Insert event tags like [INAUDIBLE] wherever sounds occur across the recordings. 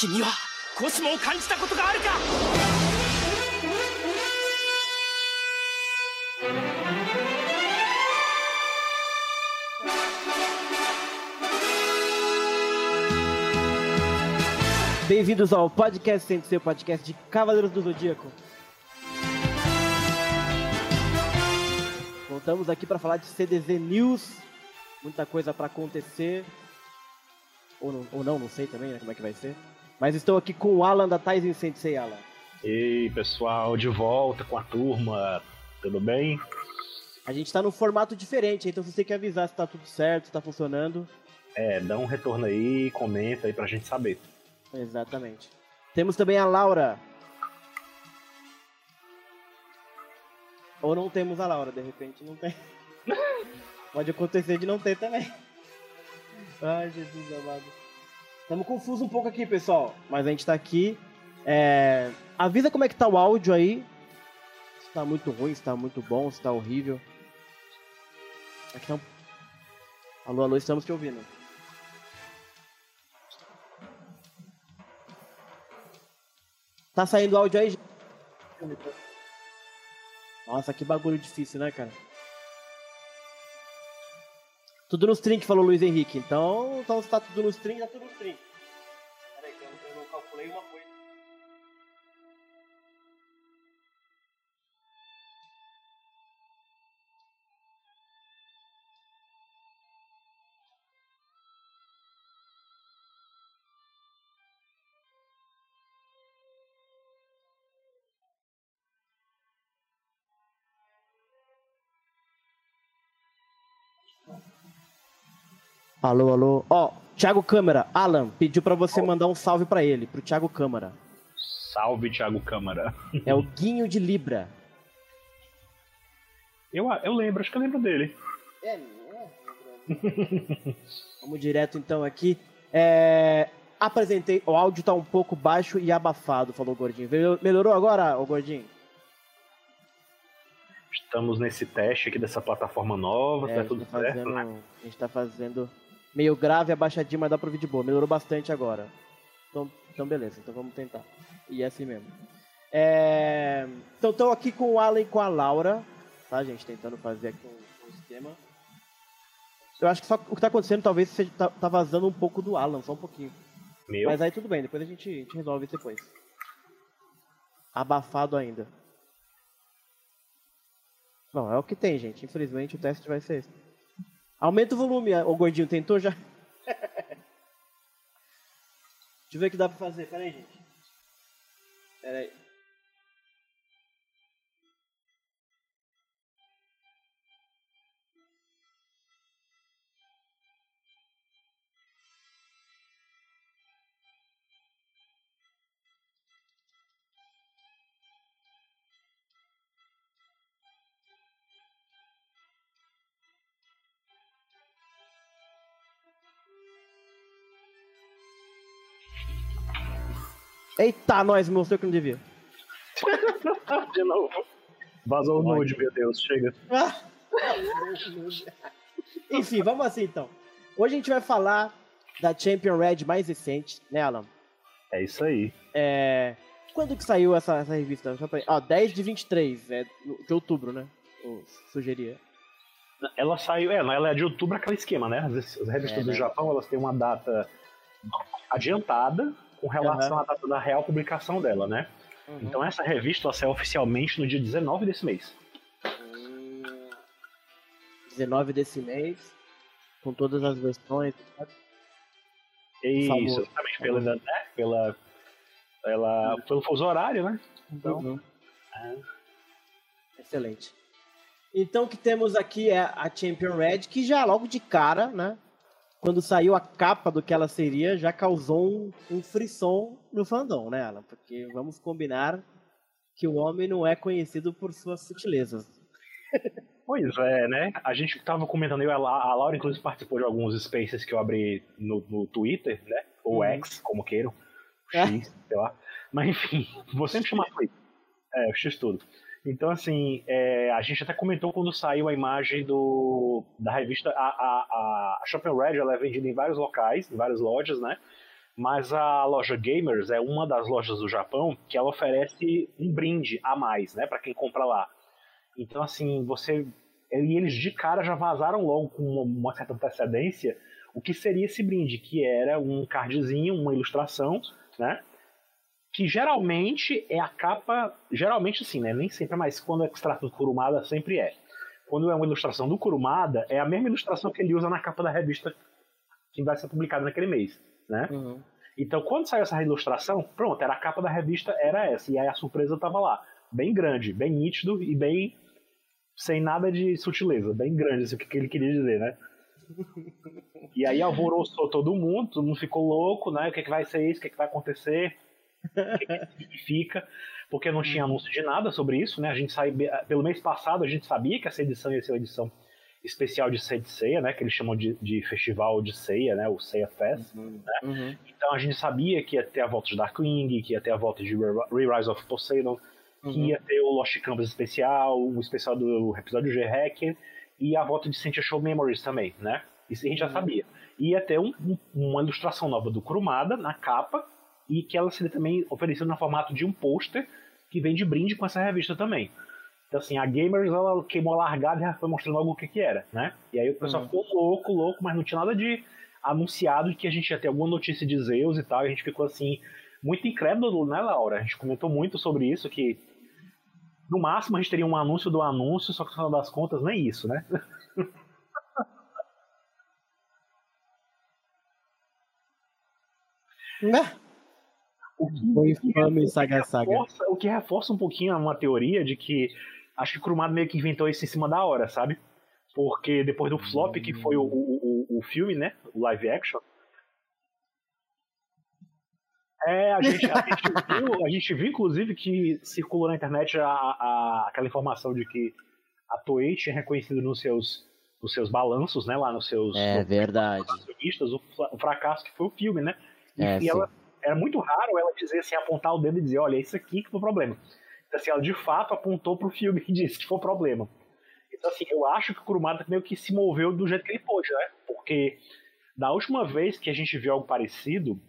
君はコスモを感じたことがあるか Bem-vindos ao podcast sem ser o podcast de Cavaleiros do Zodíaco. Voltamos aqui para falar de CDZ News, muita coisa para acontecer. Ou não, ou não, não sei também né, como é que vai ser. Mas estou aqui com o Alan da Tyson Sensei, Alan. E aí, pessoal, de volta com a turma, tudo bem? A gente está num formato diferente, então você tem que avisar se tá tudo certo, se tá funcionando. É, dá um retorno aí, comenta aí pra gente saber. Exatamente. Temos também a Laura. Ou não temos a Laura, de repente não tem. [LAUGHS] Pode acontecer de não ter também. Ai, Jesus amado. Estamos confusos um pouco aqui, pessoal. Mas a gente tá aqui. É... Avisa como é que tá o áudio aí. Se tá muito ruim, se tá muito bom, se tá horrível. Aqui tá um... Alô, alô, estamos te ouvindo. Tá saindo áudio aí? Nossa, que bagulho difícil, né, cara? Tudo nos trinks, falou Luiz Henrique. Então, então se tá tudo nos trinks, tá tudo nos trinks. Alô, alô. Ó, Thiago Câmara, Alan, pediu pra você mandar um salve pra ele, pro Thiago Câmara. Salve, Thiago Câmara. É o [LAUGHS] Guinho de Libra. Eu, eu lembro, acho que eu lembro dele. É, Vamos direto então aqui. É, apresentei, o áudio tá um pouco baixo e abafado, falou o Gordinho. Melhor- Melhorou agora, o Gordinho? Estamos nesse teste aqui dessa plataforma nova, É, tá a, gente tudo tá certo, fazendo, né? a gente tá fazendo meio grave, abaixadinho, mas dá pra ouvir de boa. Melhorou bastante agora. Então, então beleza, então vamos tentar. E é assim mesmo. É, Então estou aqui com o Alan e com a Laura, tá, gente? Tentando fazer aqui um, um esquema. Eu acho que só o que tá acontecendo talvez seja, tá, tá vazando um pouco do Alan, só um pouquinho. Meu, Mas aí tudo bem, depois a gente, a gente resolve isso depois. Abafado ainda. Não, é o que tem, gente. Infelizmente o teste vai ser esse. Aumenta o volume, o gordinho tentou já? [LAUGHS] Deixa eu ver o que dá pra fazer. Pera aí, gente. Pera Eita, nós, mostrou que não devia. [LAUGHS] de novo. Vazou o nude, meu Deus, chega. [LAUGHS] Enfim, vamos assim então. Hoje a gente vai falar da Champion Red mais recente, né, Alan? É isso aí. É... Quando que saiu essa, essa revista? Ó, 10 de 23, é de outubro, né? Eu sugeria. Ela saiu, é, ela é de outubro aquele esquema, né? As, as revistas É, do né? Japão, elas têm uma data adiantada com relação Aham. à data da real publicação dela, né? Uhum. Então essa revista ela saiu oficialmente no dia 19 desse mês. Hum, 19 desse mês, com todas as versões. Isso, exatamente pela, né, pela, pela, pelo fuso horário, né? Então, Uhum. Excelente. Então o que temos aqui é a Champion Red, que já logo de cara, né? Quando saiu a capa do que ela seria, já causou um, um frisson no fandom, né, Alan? Porque vamos combinar que o homem não é conhecido por suas sutilezas. [LAUGHS] Pois é, né? A gente tava comentando, eu, a La- a Laura inclusive participou de alguns spaces que eu abri no, no Twitter, né? Ou Uhum. X, como queiram. É. X, sei lá. Mas enfim, vou sempre chamar Twitter. É, o X tudo. Então, assim, é, a gente até comentou quando saiu a imagem do, da revista. A, a, a, Shopping Red ela é vendida em vários locais, em várias lojas, né? Mas a loja Gamers é uma das lojas do Japão que ela oferece um brinde a mais, né, para quem compra lá. Então, assim, você. E eles de cara já vazaram logo com uma certa antecedência o que seria esse brinde, que era um cardzinho, uma ilustração, né? Que geralmente é a capa. Geralmente, sim, né? Nem sempre, mas quando é extrato do Kurumada, sempre é. Quando é uma ilustração do Kurumada, é a mesma ilustração que ele usa na capa da revista que vai ser publicada naquele mês, né? Uhum. Então, quando saiu essa ilustração, pronto, era a capa da revista, era essa. E aí a surpresa estava lá. Bem grande, bem nítido e bem. sem nada de sutileza. Bem grande, isso que ele queria dizer, né? E aí alvoroçou todo mundo, todo mundo ficou louco, né? O que, é que vai ser isso? O que, é que vai acontecer? O que, que significa? Porque não tinha anúncio de nada sobre isso, né? A gente sabia, pelo mês passado a gente sabia que essa edição ia ser uma edição especial de Ceia né? Que eles chamam de, de festival de ceia, né? O Ceia Fest. Uhum, né? Uhum. Então a gente sabia que ia ter a volta de Darkwing, que ia ter a volta de Re-Rise of Poseidon, uhum. que ia ter o Lost Campus especial, o especial do episódio G-Hack e a volta de Sentia Show Memories também, né? Isso a gente já uhum. sabia. E ia ter um, um, uma ilustração nova do Kurumada na capa e que ela seria também oferecida no formato de um pôster que vem de brinde com essa revista também. Então, assim, a Gamers ela queimou a largada e já foi mostrando logo o que, que era, né? E aí o pessoal uhum. ficou louco, louco, mas não tinha nada de anunciado de que a gente ia ter alguma notícia de Zeus e tal. E a gente ficou, assim, muito incrédulo, né, Laura? A gente comentou muito sobre isso, que no máximo a gente teria um anúncio do anúncio, só que no final das contas nem isso, né? [LAUGHS] Né? O que, infame saga saga. Reforça, o que reforça um pouquinho uma teoria de que acho que o Kurumada meio que inventou isso em cima da hora, sabe? Porque depois do flop que foi o, o, o, o filme, né? O live action, é, a gente, a, gente [LAUGHS] viu, a gente viu, inclusive, que circulou na internet a, a, aquela informação de que a Toei tinha reconhecido nos seus, nos seus balanços, né, lá nos seus... É verdade. O, o, fracasso que foi o filme, né? E, é, e ela, era muito raro ela dizer assim, apontar o dedo e dizer, olha, isso aqui que foi o problema. Então, assim, ela de fato apontou pro filme e [LAUGHS] disse que foi o problema. Então, assim, eu acho que o Kurumada meio que se moveu do jeito que ele pôde, né? Porque da última vez que a gente viu algo parecido,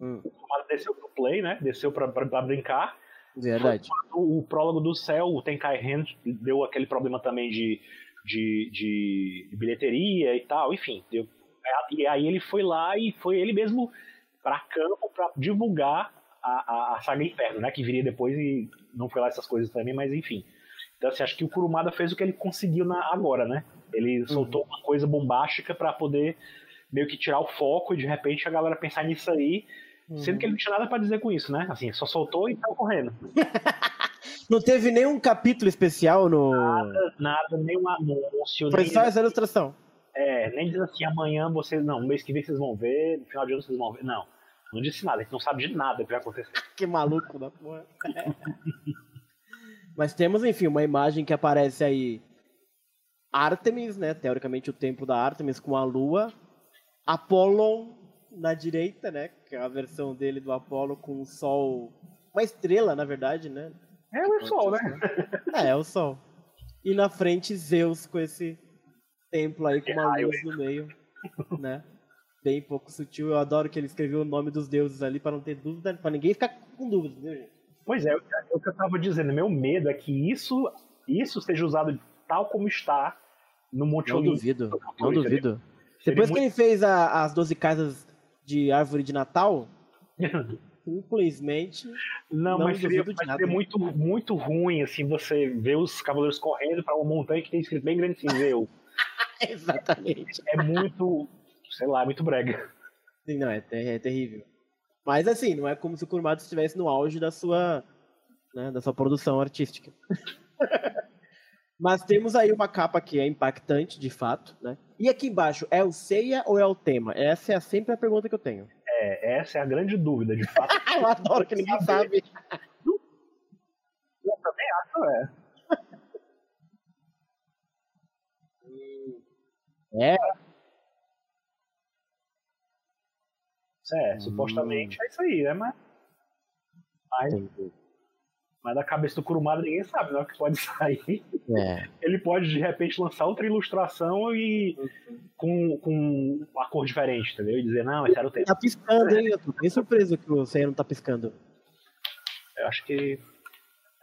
Hum. O Tomada desceu pro play, né? Desceu pra, pra, pra brincar. Verdade. O, o, prólogo do céu, o Tenkai Hand, deu aquele problema também de, de, de bilheteria e tal, enfim. Deu, e aí ele foi lá e foi ele mesmo para campo para divulgar a, a, a, saga Inferno, né? Que viria depois e não foi lá essas coisas também, mas enfim. Então, assim, acho que o Kurumada fez o que ele conseguiu na, agora, né? Ele soltou uhum. uma coisa bombástica para poder meio que tirar o foco e de repente a galera pensar nisso aí Sendo que ele não tinha nada pra dizer com isso, né? Assim, só soltou e tava correndo. [LAUGHS] não teve nenhum capítulo especial no. Nada, nada, nenhum anúncio. Foi só essa ilustração. É, nem diz assim, amanhã vocês. Não, mês que vem vocês vão ver, no final de ano vocês vão ver. Não. Não disse nada, a gente não sabe de nada que vai acontecer. [LAUGHS] que maluco da porra. [LAUGHS] Mas temos, enfim, uma imagem que aparece aí. Artemis, né? Teoricamente o templo da Artemis com a lua. Apollon na direita, né? Que é a versão dele do Apollo com o Sol. Uma estrela, na verdade, né? É o Sol, né? É, é o Sol. E na frente, Zeus com esse templo aí com uma luz no meio, né? Bem pouco sutil. Eu adoro que ele escreveu o nome dos deuses ali para não ter dúvida, para ninguém ficar com dúvida, viu, gente? Pois é, é o que eu tava dizendo. Meu medo é que isso, isso seja usado tal como está no Monte Não duvido, não duvido. Depois que ele fez a, as 12 casas de árvore de Natal, [LAUGHS] simplesmente. Não, não mas seria, mas seria muito, muito ruim, assim, você ver os cavaleiros correndo para uma montanha que tem escrito bem grande assim, [LAUGHS] eu. [LAUGHS] Exatamente. É muito, sei lá, muito brega. Sim, não, é, é, terrível. Mas assim, não é como se o Kurumada estivesse no auge da sua, né, da sua produção artística. [LAUGHS] Mas temos aí uma capa que é impactante, de fato, né? E aqui embaixo, é o ceia ou é o tema? Essa é sempre a pergunta que eu tenho. É, essa é a grande dúvida, de fato. [LAUGHS] eu adoro que ninguém sabe. Eu também acho, é. É. É, supostamente hum. é isso aí, né? Mas. Mas, Mas da cabeça do Kurumada ninguém sabe, né? O que pode [LAUGHS] sair. É. Ele pode, de repente, lançar outra ilustração e com, com uma cor diferente, entendeu? E dizer, não, esse era o tempo. Tá piscando, hein? Eu tô bem surpreso que o Seiya não tá piscando. Eu acho que.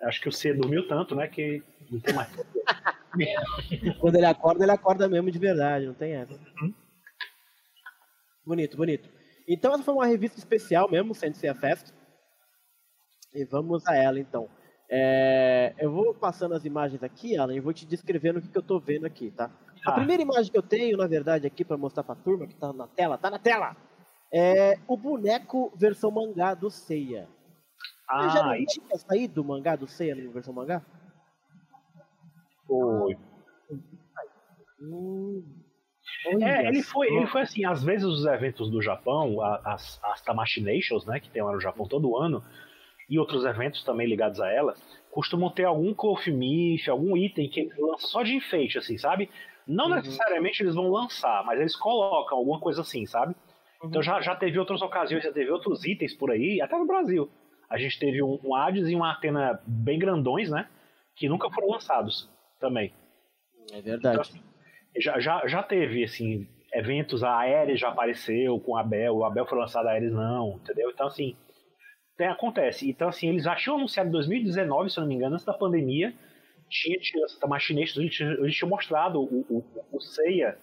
Acho que o C dormiu tanto, né? Que não tem mais. [LAUGHS] Quando ele acorda, ele acorda mesmo de verdade, não tem essa. Uhum. Bonito, bonito. Então essa foi uma revista especial mesmo, Sensei Fest. E vamos a ela então. É, eu vou passando as imagens aqui, Alan, e vou te descrevendo o que, que eu tô vendo aqui, tá? A Ah. primeira imagem que eu tenho, na verdade, aqui pra mostrar pra turma, que tá na tela, tá na tela! É o boneco versão mangá do Seiya. Você já Ah, não tinha saído o mangá do Seiya na versão mangá? foi. Hum. É, ele foi, ele foi assim, às vezes os eventos do Japão, as, as Tamashinations, né, que tem lá no Japão todo ano, e outros eventos também ligados a ela, costumam ter algum Cloth Myth, algum item que eles lançam só de enfeite, assim, sabe? Não Uhum. necessariamente eles vão lançar, mas eles colocam alguma coisa assim, sabe? Uhum. Então já, já teve outras ocasiões, já teve outros itens por aí, até no Brasil. A gente teve um, um Hades e um Atena bem grandões, né? Que nunca foram lançados também. É Então, verdade. assim, já, já, já teve, assim, eventos, a Ares já apareceu com a Abel, o Abel foi lançado, a Ares não, entendeu? Então, assim, tem, acontece. Então, assim, eles já tinham anunciado em 2019, se eu não me engano, antes da pandemia, tinha, tinha essa machinista, eles eles tinham mostrado o, o, o Seiya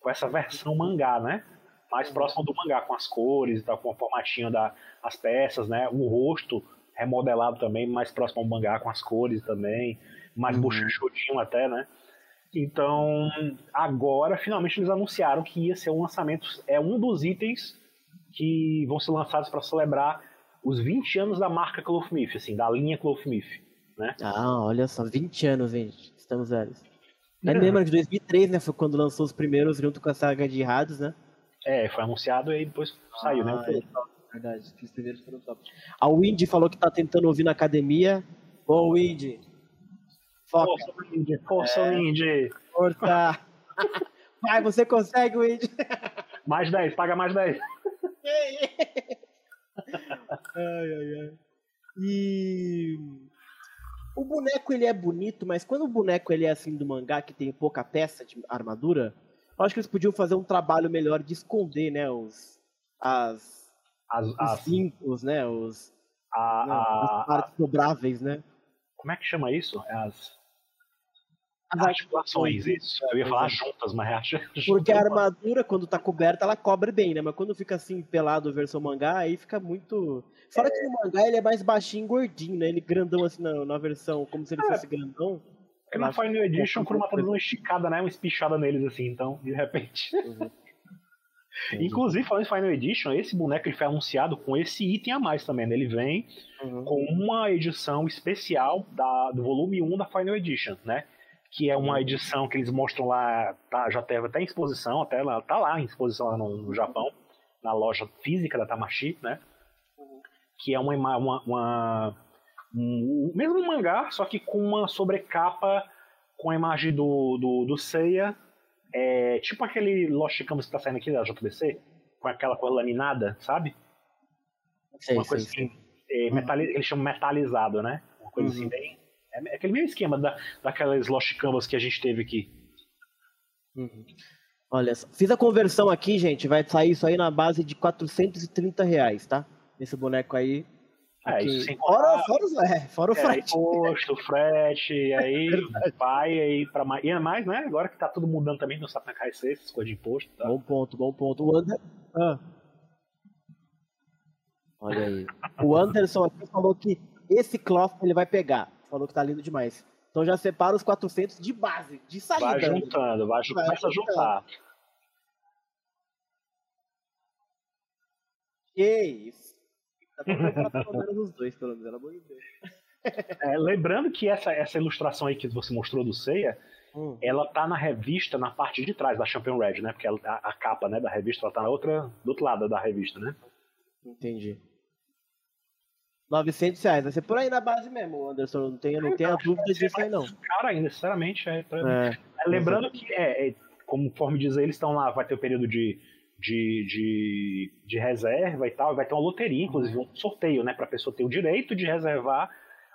com essa versão mangá, né? Mais próximo do mangá, com as cores e tal, com o formatinho das as peças, né? O rosto remodelado também, mais próximo ao mangá, com as cores também, mais Uhum. bochechudinho até, né? Então, agora finalmente eles anunciaram que ia ser um lançamento, é um dos itens que vão ser lançados para celebrar os 20 anos da marca Cloth Myth, assim, da linha Cloth Myth, né? Ah, olha só, 20 anos, gente. Estamos velhos. É mesmo, de 2003, né? Foi quando lançou os primeiros junto com a saga de Hades, né? É, foi anunciado e aí depois saiu, Ah, né? é verdade. que Os primeiros foram top. A Windy falou que tá tentando ouvir na academia. Ô, Windy. Foca, Força, Indy! Força, É. Indy! força. [LAUGHS] Vai, você consegue, Windy. Mais 10, paga mais 10. [LAUGHS] Ai, ai, ai. E o boneco ele é bonito, mas quando o boneco ele é assim do mangá que tem pouca peça de armadura, eu acho que eles podiam fazer um trabalho melhor de esconder, né, os as As, os as, cintos, né, os a, não, a- as partes dobráveis, né? como é que chama isso? É As, As articulações, isso. Eu ia falar juntas, mas acho. [LAUGHS] Porque a armadura, quando tá coberta, ela cobre bem, né? Mas quando fica assim, pelado versão mangá, aí fica muito. Fora que no mangá ele é mais baixinho e gordinho, né? Ele grandão assim na, na versão, como se ele É. fosse grandão. Porque na Final Edition, o Kuruma tá dando uma esticada, né? Uma espichada neles, assim, então, de repente. [LAUGHS] Inclusive, falando em Final Edition, esse boneco ele foi anunciado com esse item a mais também, né? Ele vem Uhum. com uma edição especial da, do volume 1 da Final Edition, né? Que é uma edição que eles mostram lá, tá, já teve até em exposição, até lá, tá lá em exposição lá no, no Japão, na loja física da Tamashi, né? Que é uma, uma, uma um, o mesmo mangá, só que com uma sobrecapa com a imagem do, do, do Seiya, é, tipo aquele Lost Canvas que tá saindo aqui da JBC, com aquela cor laminada, sabe? Sei, uma sei, coisa sei. assim, é, metali- eles chamam metalizado, né? Uma coisa Uhum. assim bem. É aquele mesmo esquema da, daquelas Lost Canvas que a gente teve aqui. Uhum. Olha. Fiz a conversão aqui, gente. Vai sair isso aí na base de 430 reais, tá? Esse boneco aí. É, isso sem fora, fora, é, fora o É, frete. imposto, frete, e [LAUGHS] aí vai aí pra mais. E é mais, né? Agora que tá tudo mudando também, não sabe é vai ser essas coisas de imposto. Tá? Bom ponto, bom ponto. O Ander... Ah. Olha aí. O Anderson aqui falou que esse cloth ele vai pegar. Falou que tá lindo demais. Então já separa os 400 de base, de saída. Vai juntando, vai, Vai começa a juntando. juntar. Que isso. Dá pra comprar pelo menos os dois, pelo menos, pelo amor de Deus. [LAUGHS] É, lembrando que essa, essa ilustração aí que você mostrou do Seiya, Hum. ela tá na revista na parte de trás da Champion Red, né? Porque ela- a, a capa né, da revista ela tá na outra, do outro lado da revista, né? Entendi. 900 reais, vai ser por aí na base mesmo, Anderson. Não tenha, não tenha dúvida disso aí, não. Cara, ainda, sinceramente, é, pra- É. É, Lembrando que, é, é, conforme diz aí, eles estão lá, vai ter o período de, de, de, de reserva e tal, vai ter uma loteria, inclusive um sorteio, né, pra pessoa ter o direito de reservar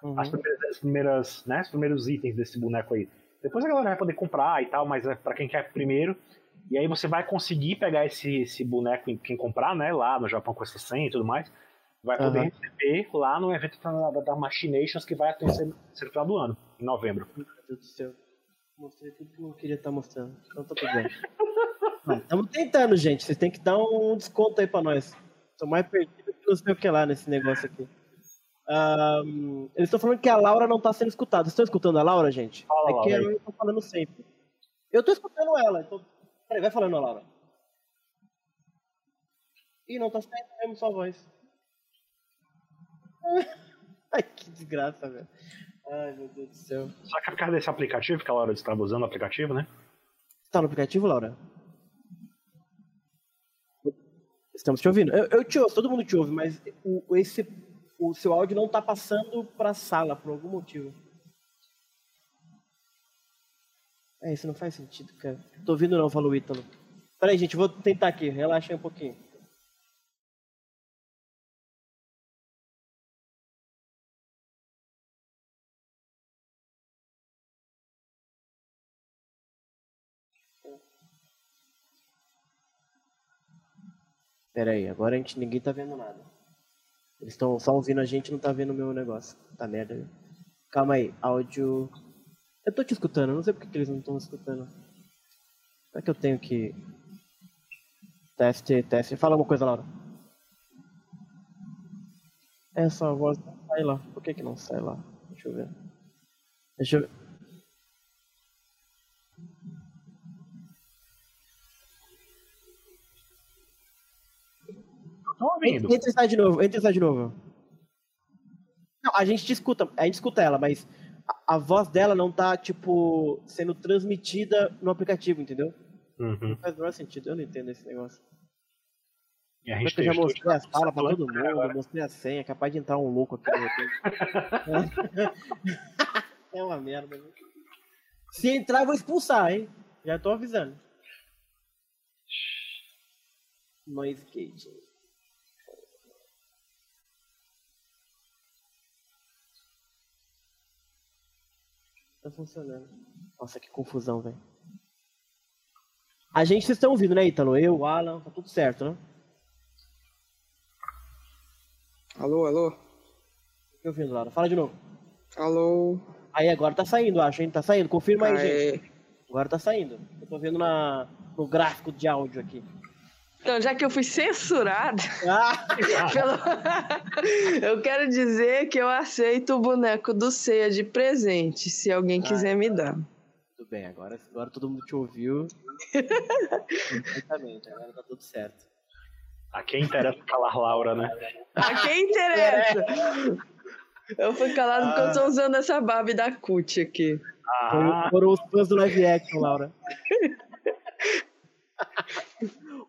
Uhum. as, primeiras, as primeiras, né, os primeiros itens desse boneco aí. Depois a galera vai poder comprar e tal, mas é pra quem quer primeiro. E aí você vai conseguir pegar esse, esse boneco em quem comprar, né, lá no Japão com essa senha e tudo mais. Vai poder Aham. receber lá no evento da, da, Machinations que vai acontecer no final do ano, em novembro. Meu Deus do céu. Mostrei tudo que eu não queria estar mostrando. Então tá tudo bem. Estamos tentando, gente. Vocês têm que dar um desconto aí pra nós. Tô mais perdido que não sei o que lá nesse negócio aqui. Ahn, eles estão falando que a Laura não tá sendo escutada. Vocês estão escutando a Laura, gente? Fala, é que Laura, aí. eu tô falando sempre. Eu tô escutando ela, então. Peraí, vai falando, Laura. Ih, não tá saindo mesmo sua voz. [LAUGHS] Ai, que desgraça, velho. Ai, meu Deus do céu. Só que é por causa desse aplicativo, que a Laura estava usando o aplicativo, né? Você tá no aplicativo, Laura? Estamos te ouvindo. Eu, eu te ouço, todo mundo te ouve, mas o, esse, o seu áudio não tá passando pra sala por algum motivo. É, isso não faz sentido, cara. Tô ouvindo não, falou o Ítalo. Peraí, gente, vou tentar aqui, relaxa um pouquinho. Pera aí, agora a gente, ninguém tá vendo nada. Eles estão só ouvindo a gente não tá vendo o meu negócio. Tá merda. Calma aí, áudio. Eu tô te escutando, não sei porque que eles não estão escutando. Será que eu tenho que. Teste, teste. Fala alguma coisa, Laura. É só a voz não sai lá. Por que que não sai lá? Deixa eu ver. Deixa eu ver. Tô ouvindo. Entra e sai de novo, entra e sai de novo. Não, a gente te escuta, a gente escuta ela, mas a, a voz dela não tá, tipo, sendo transmitida no aplicativo, entendeu? Uhum. Não faz o menor sentido, eu não entendo esse negócio. E a Mas gente eu já mostrei a sala pra todo né, mundo, agora. mostrei a senha, capaz de entrar um louco aqui de repente. [LAUGHS] é uma merda. Viu? Se entrar, eu vou expulsar, hein? Já tô avisando. Noise gate. Tá funcionando. Nossa, que confusão, velho. A gente, vocês estão ouvindo, né, Ítalo? Eu, Alan, tá tudo certo, né? Alô, alô? Tô ouvindo, Laura. Fala de novo. Alô? Aí, agora tá saindo, acho, hein? Tá saindo. Confirma aí, Aê. gente. Agora tá saindo. Eu tô vendo na, no gráfico de áudio aqui. Então, já que eu fui censurada, [LAUGHS] Ah! [LAUGHS] pelo- eu quero dizer que eu aceito o boneco do Ceia de presente, se alguém quiser me dar. Tudo bem, agora, agora todo mundo te ouviu. Perfeitamente, agora tá tudo certo. A quem interessa calar Laura, né? A quem interessa? Eu fui calado porque eu tô usando essa Barbie da CUT aqui. Ah, Foram os fãs do live action, Laura. [LAUGHS]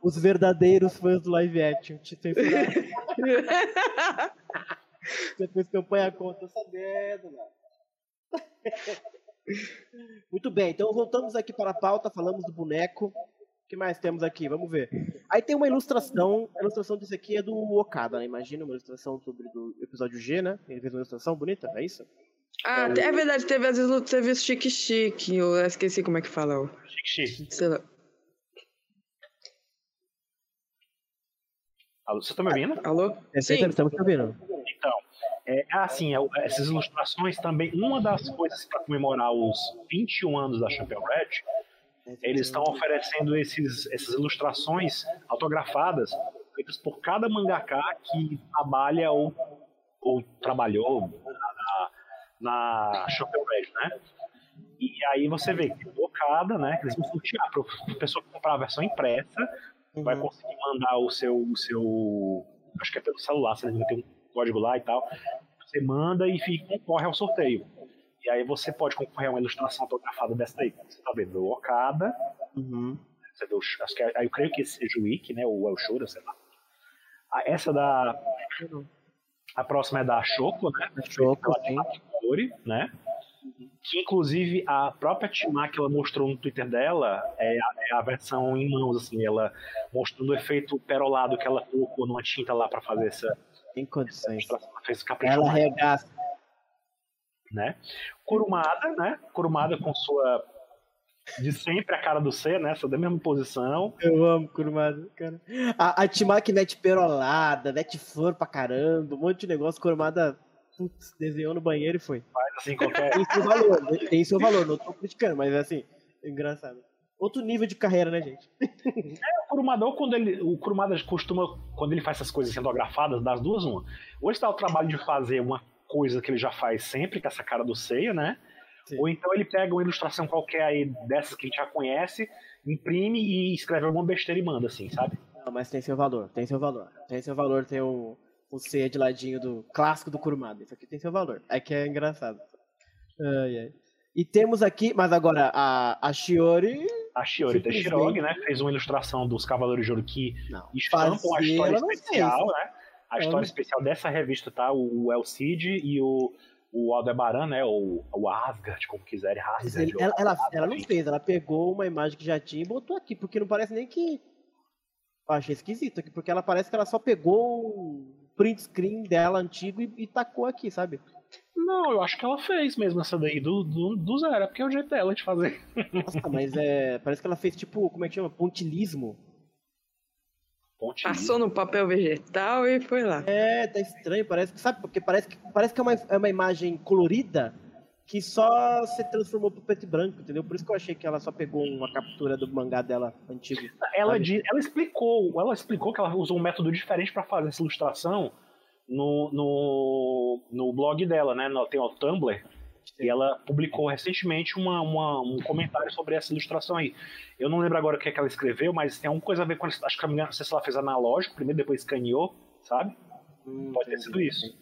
os verdadeiros fãs do live action. Te censuraram. [LAUGHS] Você fez campanha contra, tô sabendo, mano. [LAUGHS] Muito bem, então voltamos aqui para a pauta, falamos do boneco. O que mais temos aqui? Vamos ver. Aí tem uma ilustração, a ilustração desse aqui é do Okada, né? Imagina uma ilustração sobre do episódio G, né? Ele fez uma ilustração bonita, é isso? Ah, é verdade, teve às vezes teve o Chique Chique, eu esqueci como é que fala. ó. chique, chique. Sei lá. Alô, Você tá me ouvindo? Alô? É, Sim. estamos te ouvindo. Então, é assim, essas ilustrações também, uma das coisas para comemorar os 21 anos da Chapéu Red, eles estão oferecendo esses, essas ilustrações autografadas feitas por cada mangaka que trabalha ou, ou trabalhou na, na Chapéu Red, né? E aí você vê que o Okada, né, que eles vão sortear para a pessoa que comprar a versão impressa, vai Uhum. conseguir mandar o seu, o seu. Acho que é pelo celular, você tem um código lá e tal. Você manda e fica, concorre ao sorteio. E aí você pode concorrer a uma ilustração autografada dessa daí. Você tá vendo o Okada, Uhum. você vê o, acho que é- aí eu creio que esse seja o Wiki, né? Ou é o Shura, sei lá. Ah, essa da. A próxima é da Shoko, né? Pela sim. Takamori, né? Que inclusive a própria Timá que ela mostrou no Twitter dela é a, é a versão em mãos, assim, ela mostrando o efeito perolado que ela colocou numa tinta lá pra fazer essa Tem condições. Ela fez. Ela arregaça. né? Kurumada, né? Kurumada com sua de sempre a cara do C, né? Só da mesma posição. Eu amo Kurumada, cara. A, a Timaki mete perolada, mete flor pra caramba, um monte de negócio. Kurumada putz, desenhou no banheiro e foi. Faz assim [LAUGHS] qualquer. Tem seu valor, né? tem seu valor, não tô criticando, mas é assim, é engraçado. Outro nível de carreira, né, gente? [LAUGHS] O Kurumada, quando ele, o Kurumada costuma, quando ele faz essas coisas endografadas, das duas, uma. Ou está o trabalho de fazer uma coisa que ele já faz sempre, que é essa cara do Seiya, né? Sim. Ou então ele pega uma ilustração qualquer aí dessas que a gente já conhece, imprime e escreve alguma besteira e manda, assim, sabe? Não, mas tem seu valor, tem seu valor. Tem seu valor ter o, o C de ladinho do clássico do Kurumada. Isso aqui tem seu valor. É que é engraçado. Ai, ai. E temos aqui, mas agora a, a Shiori. A Shiori Simplesmente. Teshirogi, né? Fez uma ilustração dos Cavaleiros de Ouro que Não, estampam a história especial, né? A história especial dessa revista, tá? O, o El Cid e o, o Aldebaran, né? Ou o Asgard, como quiserem. Asgard, ela, ela, ela não fez, ela pegou uma imagem que já tinha e botou aqui, porque não parece nem que. Eu achei esquisito aqui, porque ela parece que ela só pegou print screen dela antigo e, e tacou aqui, sabe? Não, eu acho que ela fez mesmo essa daí do, do, do zero, é porque é o jeito dela de fazer. Nossa, mas é. Parece que ela fez tipo, como é que chama? Pontilismo. Ponte Passou no papel vegetal e foi lá. É, tá estranho, parece que. Sabe, porque parece que, parece que é, uma, é uma imagem colorida que só se transformou pro preto e branco, entendeu? Por isso que eu achei que ela só pegou uma captura do mangá dela antigo. Ela, Sabe? di- ela explicou, ela explicou que ela usou um método diferente para fazer essa ilustração no, no, no blog dela, né? No, tem o Tumblr. E ela publicou recentemente uma, uma- um comentário sobre essa ilustração aí. Eu não lembro agora o que, é que ela escreveu, mas tem alguma coisa a ver com. Acho que a menina- não sei se ela fez analógico primeiro, depois escaneou, sabe? Hum, Pode ter sido isso.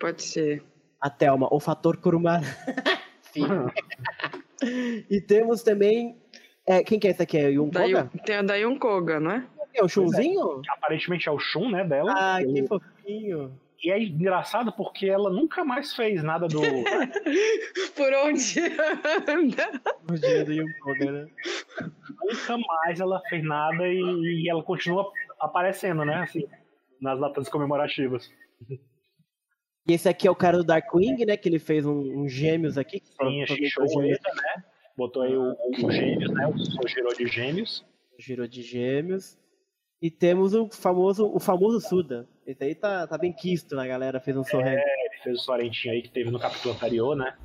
Pode ser. A Thelma, o fator Kurumada. [LAUGHS] Sim. e temos também. é, quem que é esse aqui? É o Yun Daí, Koga? tem a Dayun Koga, não é? É o Chunzinho? Aparentemente é o Shun, né, dela. Ah, Eu- que fofinho. E é engraçado porque ela nunca mais fez nada do. [LAUGHS] Por onde anda? Dia do Yun Koga, né? nunca mais ela fez nada e, e ela continua aparecendo, né? Assim, nas datas comemorativas. E esse aqui é o cara do Darkwing, né? Que ele fez um, um gêmeos aqui. Sim, gêmeos, Ueda, né? Botou aí o, o, Gêmeos, né? O Sojiro de Gêmeos. Girou de gêmeos. E temos o famoso, o famoso Suda. Esse aí tá, tá bem quisto na galera, fez um sorriso. Ele fez o Sorentinho aí que teve no capítulo anterior, né?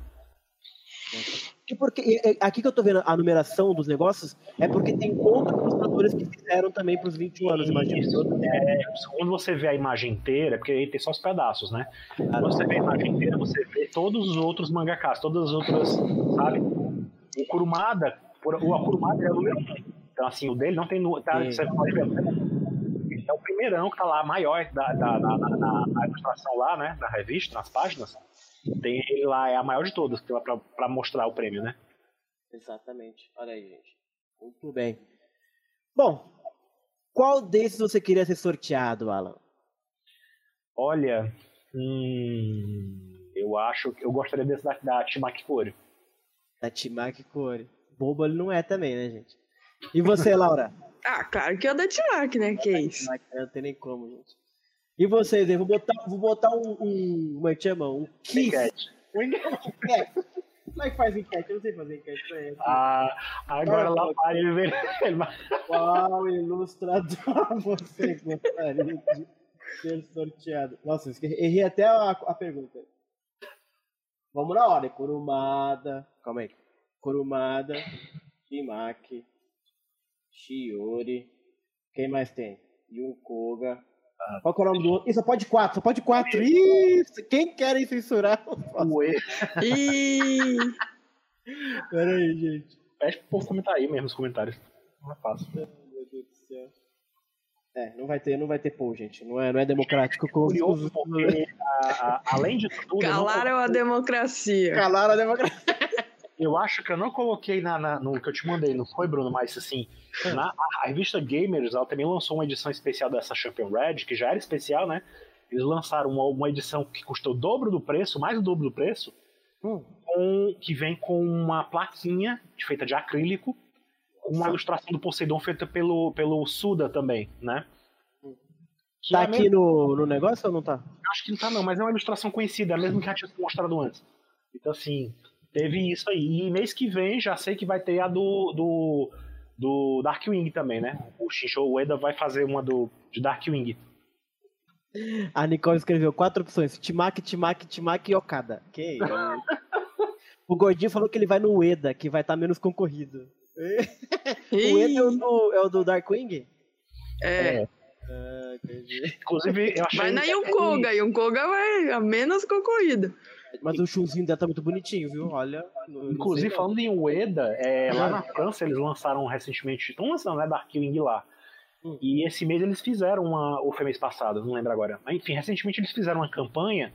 E porque, aqui que eu tô vendo a numeração dos negócios, é porque tem outros ilustradores que fizeram também pros 21 anos, imagina. É, quando você vê a imagem inteira, porque aí tem só os pedaços, né? Quando você vê a imagem inteira, você vê todos os outros mangakas, todas as outras, sabe? O Kurumada, o Kurumada é o número. Então, assim, o dele não tem. Tá, Sim. você pode ver. É o primeirão que tá lá, maior da, da, da- na, na- na ilustração lá, né? Na revista, nas páginas. Tem ele lá, é a maior de todas, que é pra, pra mostrar o prêmio, né? Exatamente. Olha aí, gente. Muito bem. Bom, qual desses você queria ser sorteado, Alan? Olha, hum, eu acho que eu gostaria desse da, da Timaki Kori. Da Timaki Core. Bobo ele não é também, né, gente? E você, [LAUGHS] Laura? Ah, claro que é o da Timac, né? Que isso. Timaki, Não tem nem como, gente. E vocês, eu vou botar, vou botar um, um. Como é que chama? Um kiss. Enquete. É. Como é que faz enquete? Eu não sei fazer enquete. É assim. Ah, agora lá vai ele ver. Qual ilustrador [LAUGHS] você gostaria de ser sorteado? Nossa, errei até a, a pergunta. Vamos na ordem. Kurumada. Calma aí. Kurumada. Shimaki. Shiori. Quem mais tem? Yukoga. Qual que é o nome do outro? Ih, só pode quatro, só pode quatro. Isso! Quem querem censurar? O E. Ih, Pera aí, gente. Pede pro povo comentar aí mesmo nos comentários. Não é fácil. Meu Deus do céu. É, não vai ter, não vai ter poll, gente. Não é, não é democrático com os, Curioso os, porque, a- a- além de tudo, eu, não calaram a democracia. Calaram a democracia. Eu acho que eu não coloquei na, na- no que eu te mandei, não foi, Bruno? Mas assim, na, a revista Gamers, ela também lançou uma edição especial dessa Champion Red, que já era especial, né? Eles lançaram uma, uma edição que custou o dobro do preço, mais do dobro do preço, Hum. com- que vem com uma plaquinha feita de acrílico, com uma ilustração do Poseidon feita pelo, pelo Suda também, né? Que Tá é aqui no, no negócio ou não tá? Acho que não tá não, mas é uma ilustração conhecida, é a mesma que já tinha mostrado antes. Então, assim, teve isso aí. E mês que vem já sei que vai ter a do, do, do Darkwing também, né? O Shinjo Ueda vai fazer uma do, de Darkwing. A Nicole escreveu quatro opções: Timaki, Timaki, Timaki e Okada. Que [LAUGHS] isso? O Gordinho falou que ele vai no Ueda, que vai estar menos concorrido. [LAUGHS] o Ueda é o do, é o do Darkwing? É. Ah, entendi. Inclusive, eu achei. Vai na Yonkoga, Yonkoga vai a menos concorrida. Mas o chunzinho dela tá muito bonitinho, viu? Olha. Inclusive, falando em Ueda, é, lá na França eles lançaram recentemente, estão lançando, né, Darkwing lá. Hum. E esse mês eles fizeram uma, ou foi mês passado, não lembro agora. Mas, enfim, recentemente eles fizeram uma campanha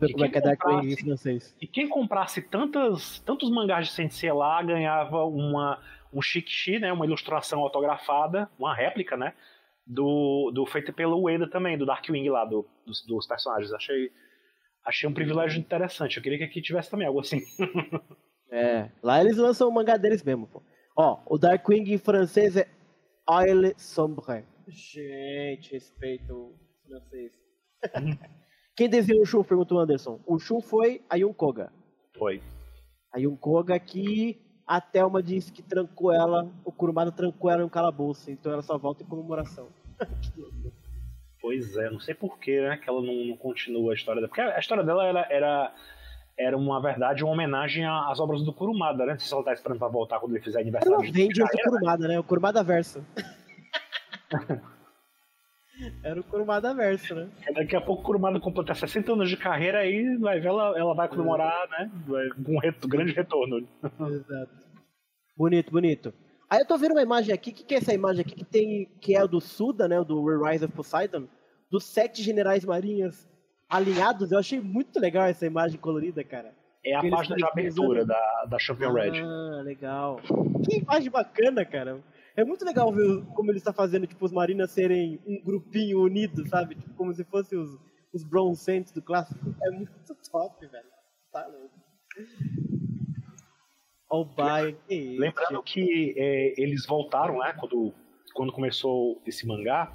ver como é que é quem comprasse- francês. e quem comprasse tantas, tantos mangás de Sensei lá ganhava uma, um chique né, uma ilustração autografada, uma réplica, né, do, do feito pelo Ueda também, do Darkwing lá, do, dos, dos personagens. Achei, achei um privilégio interessante. Eu queria que aqui tivesse também algo assim. [LAUGHS] É, lá eles lançam o mangá deles mesmo, pô. Ó, o Darkwing em francês é Oil Sombre. Gente, respeito o francês. [LAUGHS] Quem desenhou o Shun? Perguntou o Anderson. O Shun foi a Yunkoga. Foi. A Yunkoga que a Thelma disse que trancou ela, o Kurumada trancou ela no calabouço, então ela só volta em comemoração. [LAUGHS] Pois é, não sei porquê, né, que ela não, não continua a história dela. Porque a história dela era, era, era uma verdade, uma homenagem às obras do Kurumada, né? Não sei se ela tá esperando pra voltar quando ele fizer aniversário Ela de vende o carreira. Kurumada, né? O Kurumada Verso. [LAUGHS] Era o Kurumada Verso, né? Daqui a pouco o Kurumada completa 60 anos de carreira aí vai ver ela, ela vai comemorar, né? um reto- grande retorno. Exato. Bonito, bonito. Aí eu tô vendo uma imagem aqui, o que, que é essa imagem aqui que tem, que é o do Suda, né, o do Rise of Poseidon, dos sete generais marinhas alinhados, eu achei muito legal essa imagem colorida, cara. É a Eles página de abertura da, da Champion Red. Ah, legal. Que imagem bacana, cara. É muito legal ver como ele está fazendo, tipo, os marinas serem um grupinho unido, sabe? Tipo, como se fossem os, os Bronze Saints do clássico. É muito top, velho. Tá louco. Ó o Bayern, que isso. Lembrando que é, eles voltaram, né? Quando, quando começou esse mangá,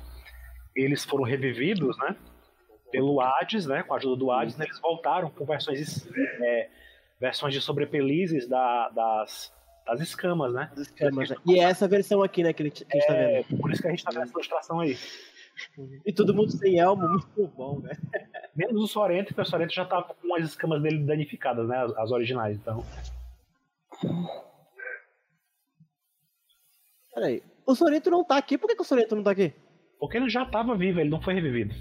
eles foram revividos, né? Pelo Hades, né? Com a ajuda do Hades, né, eles voltaram com versões, é, versões de sobrepelizes da, das, das escamas, né? Dos camas, né? E é essa versão aqui, né, que, ele- que a gente tá É, vendo. por isso que a gente tá vendo essa ilustração aí. E todo mundo sem elmo, muito bom, velho. Menos o Sorento, porque o Sorento já tava com as escamas dele danificadas, né? As, as originais, então. Peraí, o Sorento não tá aqui, por que, que o Sorento não tá aqui? Porque ele já tava vivo, ele não foi revivido.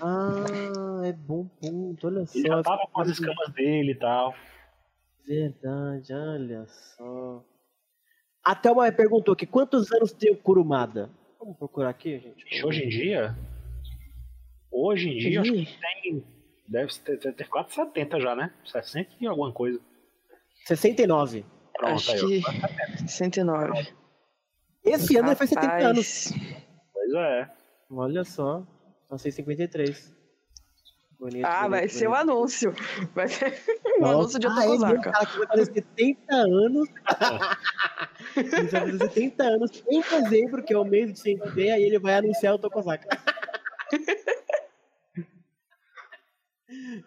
Ah, é bom ponto, olha só. Ele já tava com as escamas dele e tal. Verdade, olha só. A Thelma perguntou aqui, quantos anos tem o Kurumada? Vamos procurar aqui, gente. E hoje em dia. Hoje em dia, acho que tem. Deve ter, ter quase 70 já, né? 60 e alguma coisa. 69. Pronto, Acho aí, que 109. Esse ano ele faz 70 anos. Rapaz. Pois é. Olha só. Nasceu em 53. Bonito. Ah, bonito, vai ser um bonito. anúncio. Vai ser [LAUGHS] um Nossa, anúncio de ah, é Otokosaka. cara que vai fazer 70 anos. ele vai fazer 70 anos em dezembro, que é o mês de Sensei, aí ele vai anunciar o Tokozaka. [LAUGHS]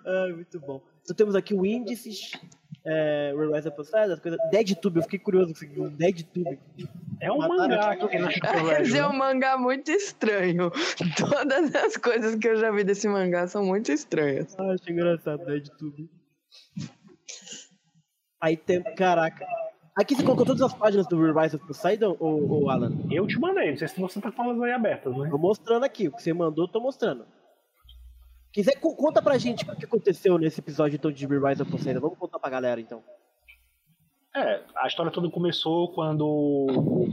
Ai, muito bom. Então temos aqui o índice, é, Rise of Poseidon, as coisas. DeadTube, eu fiquei curioso com isso aqui, DeadTube. É um Mataram mangá aqui. que Champion Esse Red. é um mangá muito estranho. [LAUGHS] Todas as coisas que eu já vi desse mangá são muito estranhas. Ah, achei engraçado, DeadTube. Aí tem. Caraca. Aqui você colocou todas as páginas do Rise of Poseidon, ou, ou Alan? Eu te mandei, não sei se você tá com elas aí abertas, né? Tô mostrando aqui, o que você mandou, eu tô mostrando. Quiser, co- conta pra gente o que aconteceu nesse episódio então, de Rise of Poseidon. Vamos contar pra galera então. É, a história toda começou quando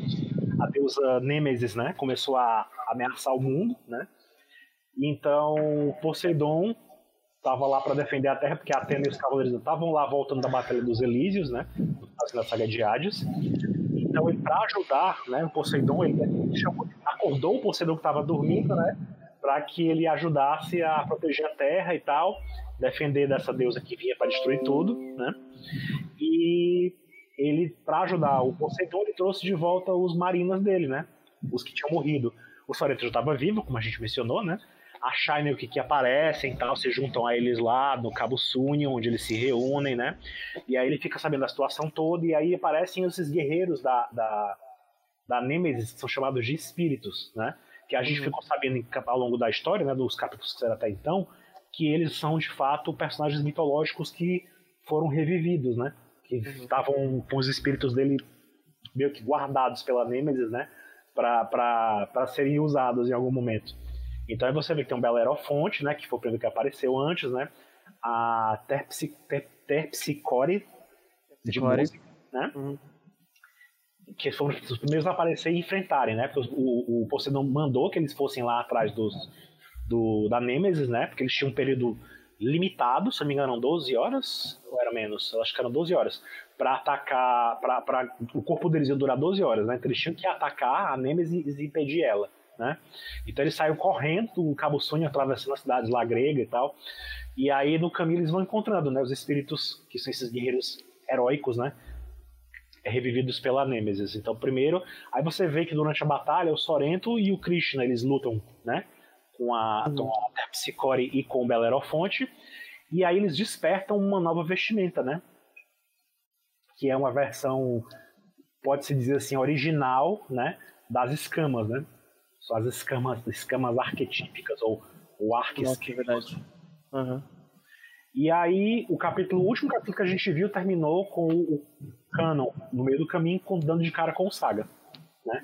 a deusa Nêmesis, né, começou a ameaçar o mundo, né? Então, Poseidon estava lá para defender a Terra, porque a Atena e os cavaleiros estavam lá voltando da Batalha dos Elísios, né? Fazendo a saga de Hades. Então, ele para ajudar, né, o Poseidon, ele acordou o Poseidon que estava dormindo, né? Para que ele ajudasse a proteger a Terra e tal, defender dessa deusa que vinha para destruir tudo, né? E ele, para ajudar o Poseidon, ele trouxe de volta os marinas dele, né? Os que tinham morrido. O Sorento já estava vivo, como a gente mencionou, né? a Shai meio que, que aparecem e tal, se juntam a eles lá no Cabo Suni, onde eles se reúnem, né? E aí ele fica sabendo da situação toda, e aí aparecem esses guerreiros da, da, da Nemesis, que são chamados de espíritos, né? Que a gente Uhum. ficou sabendo ao longo da história, né, dos capítulos que saíram até então, que eles são de fato personagens mitológicos que foram revividos, né? Que estavam com os espíritos dele meio que guardados pela Nemesis, né? Para serem usados em algum momento. Então aí você vê que tem um Belerofonte, né? Que foi o primeiro que apareceu antes, né? A Terpsi, Ter, Terpsicore de música, né? Uhum. Que foram os primeiros a aparecer e enfrentarem, né? Porque o, o Poseidon mandou que eles fossem lá atrás dos, do, da Nemesis, né? Porque eles tinham um período limitado, se não me engano, eram 12 horas, ou era menos? Eu acho que eram 12 horas, para atacar, pra, pra, o corpo deles ia durar 12 horas, né? Então eles tinham que atacar a Nemesis e impedir ela, né? Então eles saíram correndo do Cabo Sônia, atravessando as cidades lá grega e tal, e aí no caminho eles vão encontrando, né? Os espíritos, que são esses guerreiros heróicos, né? Revividos pela Nemesis. Então, primeiro, aí você vê que durante a batalha o Sorento e o Krishna eles lutam, né, com a, com a Terpsicore e com o Belerofonte, e aí eles despertam uma nova vestimenta, né, que é uma versão, pode-se dizer assim, original, né, das escamas, né, são as escamas, escamas arquetípicas ou, ou Nossa, é. Aham. E aí, o capítulo, o último capítulo que a gente viu terminou com o Canon no meio do caminho, com- dando de cara com o Saga.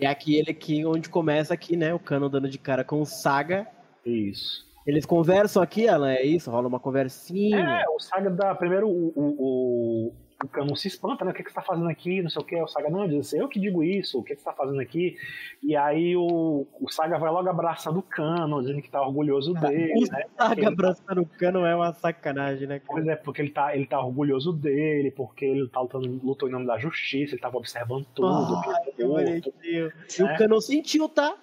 É aquele aqui onde começa aqui, né? O Cano dando de cara com o Saga. Isso. Eles conversam aqui, Alan, é isso? Rola uma conversinha. É, o Saga dá. Primeiro o, o, o, o Canon se espanta, né? O que, que você tá fazendo aqui? Não sei o que. O Saga, não, diz assim, eu que digo isso, o que, que você tá fazendo aqui? E aí o, o Saga vai logo abraçando o Canon, dizendo que tá orgulhoso dele, o né? Saga Ele- abraçando o Cano é uma sacanagem, né? cara? Pois é, porque ele tá, ele tá orgulhoso dele, porque ele tá lutando, lutou em nome da justiça, ele tava observando tudo. Que tudo. bonitinho. E o É. Cano sentiu, tá?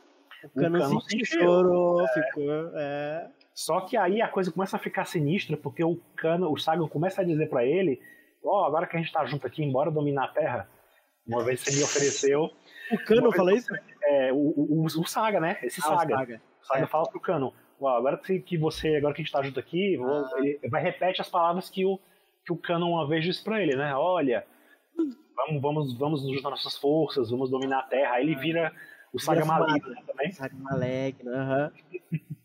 O Cano Cano sentiu, sentiu, chorou, ficou. É. Só que aí a coisa começa a ficar sinistra, porque o Cano, o Saga começa a dizer pra ele, ó, agora que a gente tá junto aqui, embora dominar a Terra, uma vez você me ofereceu, O Cano fala isso? é, o, o, o Saga, né? Esse Ah, o Saga. Saga. O Saga É. fala pro Cano, ó, agora que você, agora que a gente tá junto aqui, vou- Ah. ele vai repete as palavras que o, que o Cano uma vez disse pra ele, né? Olha, vamos, vamos, vamos juntar nossas forças, vamos dominar a Terra. Aí ele vira o Saga maligno né, também. Saga maligno, aham. [LAUGHS]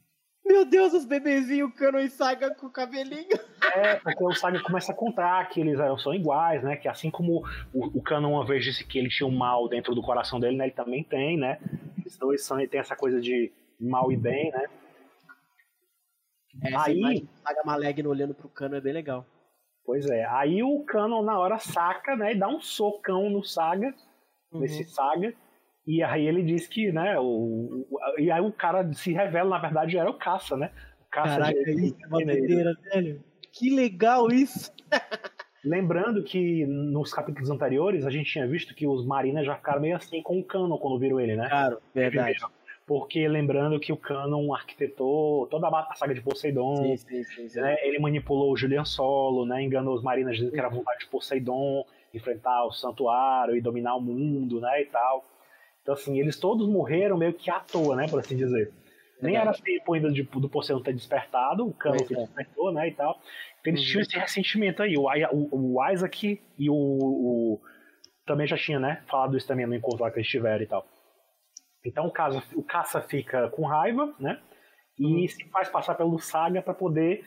Meu Deus, os bebezinhos, Cano e Saga com o cabelinho. É, porque o Saga começa a contar que eles eram, são iguais, né? Que assim como o, o Canon uma vez disse que ele tinha um mal dentro do coração dele, né? Ele também tem, né? Eles dois são, ele tem essa coisa de mal e bem, né? Essa Aí- Saga maligno olhando pro Cano é bem legal. Pois é. Aí o Canon na hora saca, né? E dá um socão no Saga, Uhum. nesse Saga. E aí ele diz que, né? O, o- e aí o cara se revela, na verdade, era o Caça, né? O Caça Caraca, de- isso é uma doideira, velho. Que legal isso. [LAUGHS] Lembrando que nos capítulos anteriores a gente tinha visto que os Marinas já ficaram meio assim com o Canon quando viram ele, né? Claro, verdade. Porque lembrando que o Canon arquitetou toda a saga de Poseidon, Sim, sim, sim. sim. né? ele manipulou o Julian Solo, né? enganou os Marinas dizendo que era vontade de Poseidon enfrentar o santuário e dominar o mundo, né? E tal. Então, assim, eles todos morreram meio que à toa, né? Por assim dizer. Nem era tempo ainda de, do Poseidon ter despertado, o Pois que é. despertou, né? E tal. Então, eles Uhum. tinham esse ressentimento aí. O, o, o Isaac e o, o- Também já tinha, né? Falado isso também no encontro lá que eles tiveram e tal. Então o, caso, o caça fica com raiva, né? E se faz passar pelo Saga para poder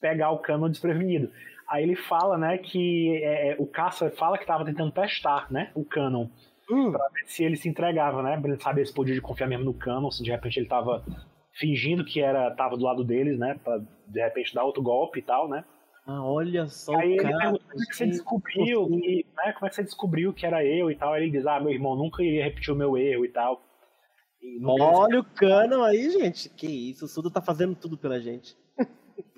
pegar o Canon desprevenido. Aí ele fala, né, que é, o caça fala que estava tentando testar, né, o Canon, Hum, pra ver se ele se entregava, né, pra ele saber se podia confiar mesmo no Canon, se de repente ele tava fingindo que era tava do lado deles, né, pra de repente dar outro golpe e tal, né. ah, olha só Aí o ele cara. pergunta como é que você descobriu, que, né, como é que você descobriu que era eu e tal. Aí ele diz, ah, meu irmão nunca iria repetir o meu erro e tal. E ia Olha o Cano aí, gente. Que isso, o Sudo tá fazendo tudo pela gente. [LAUGHS]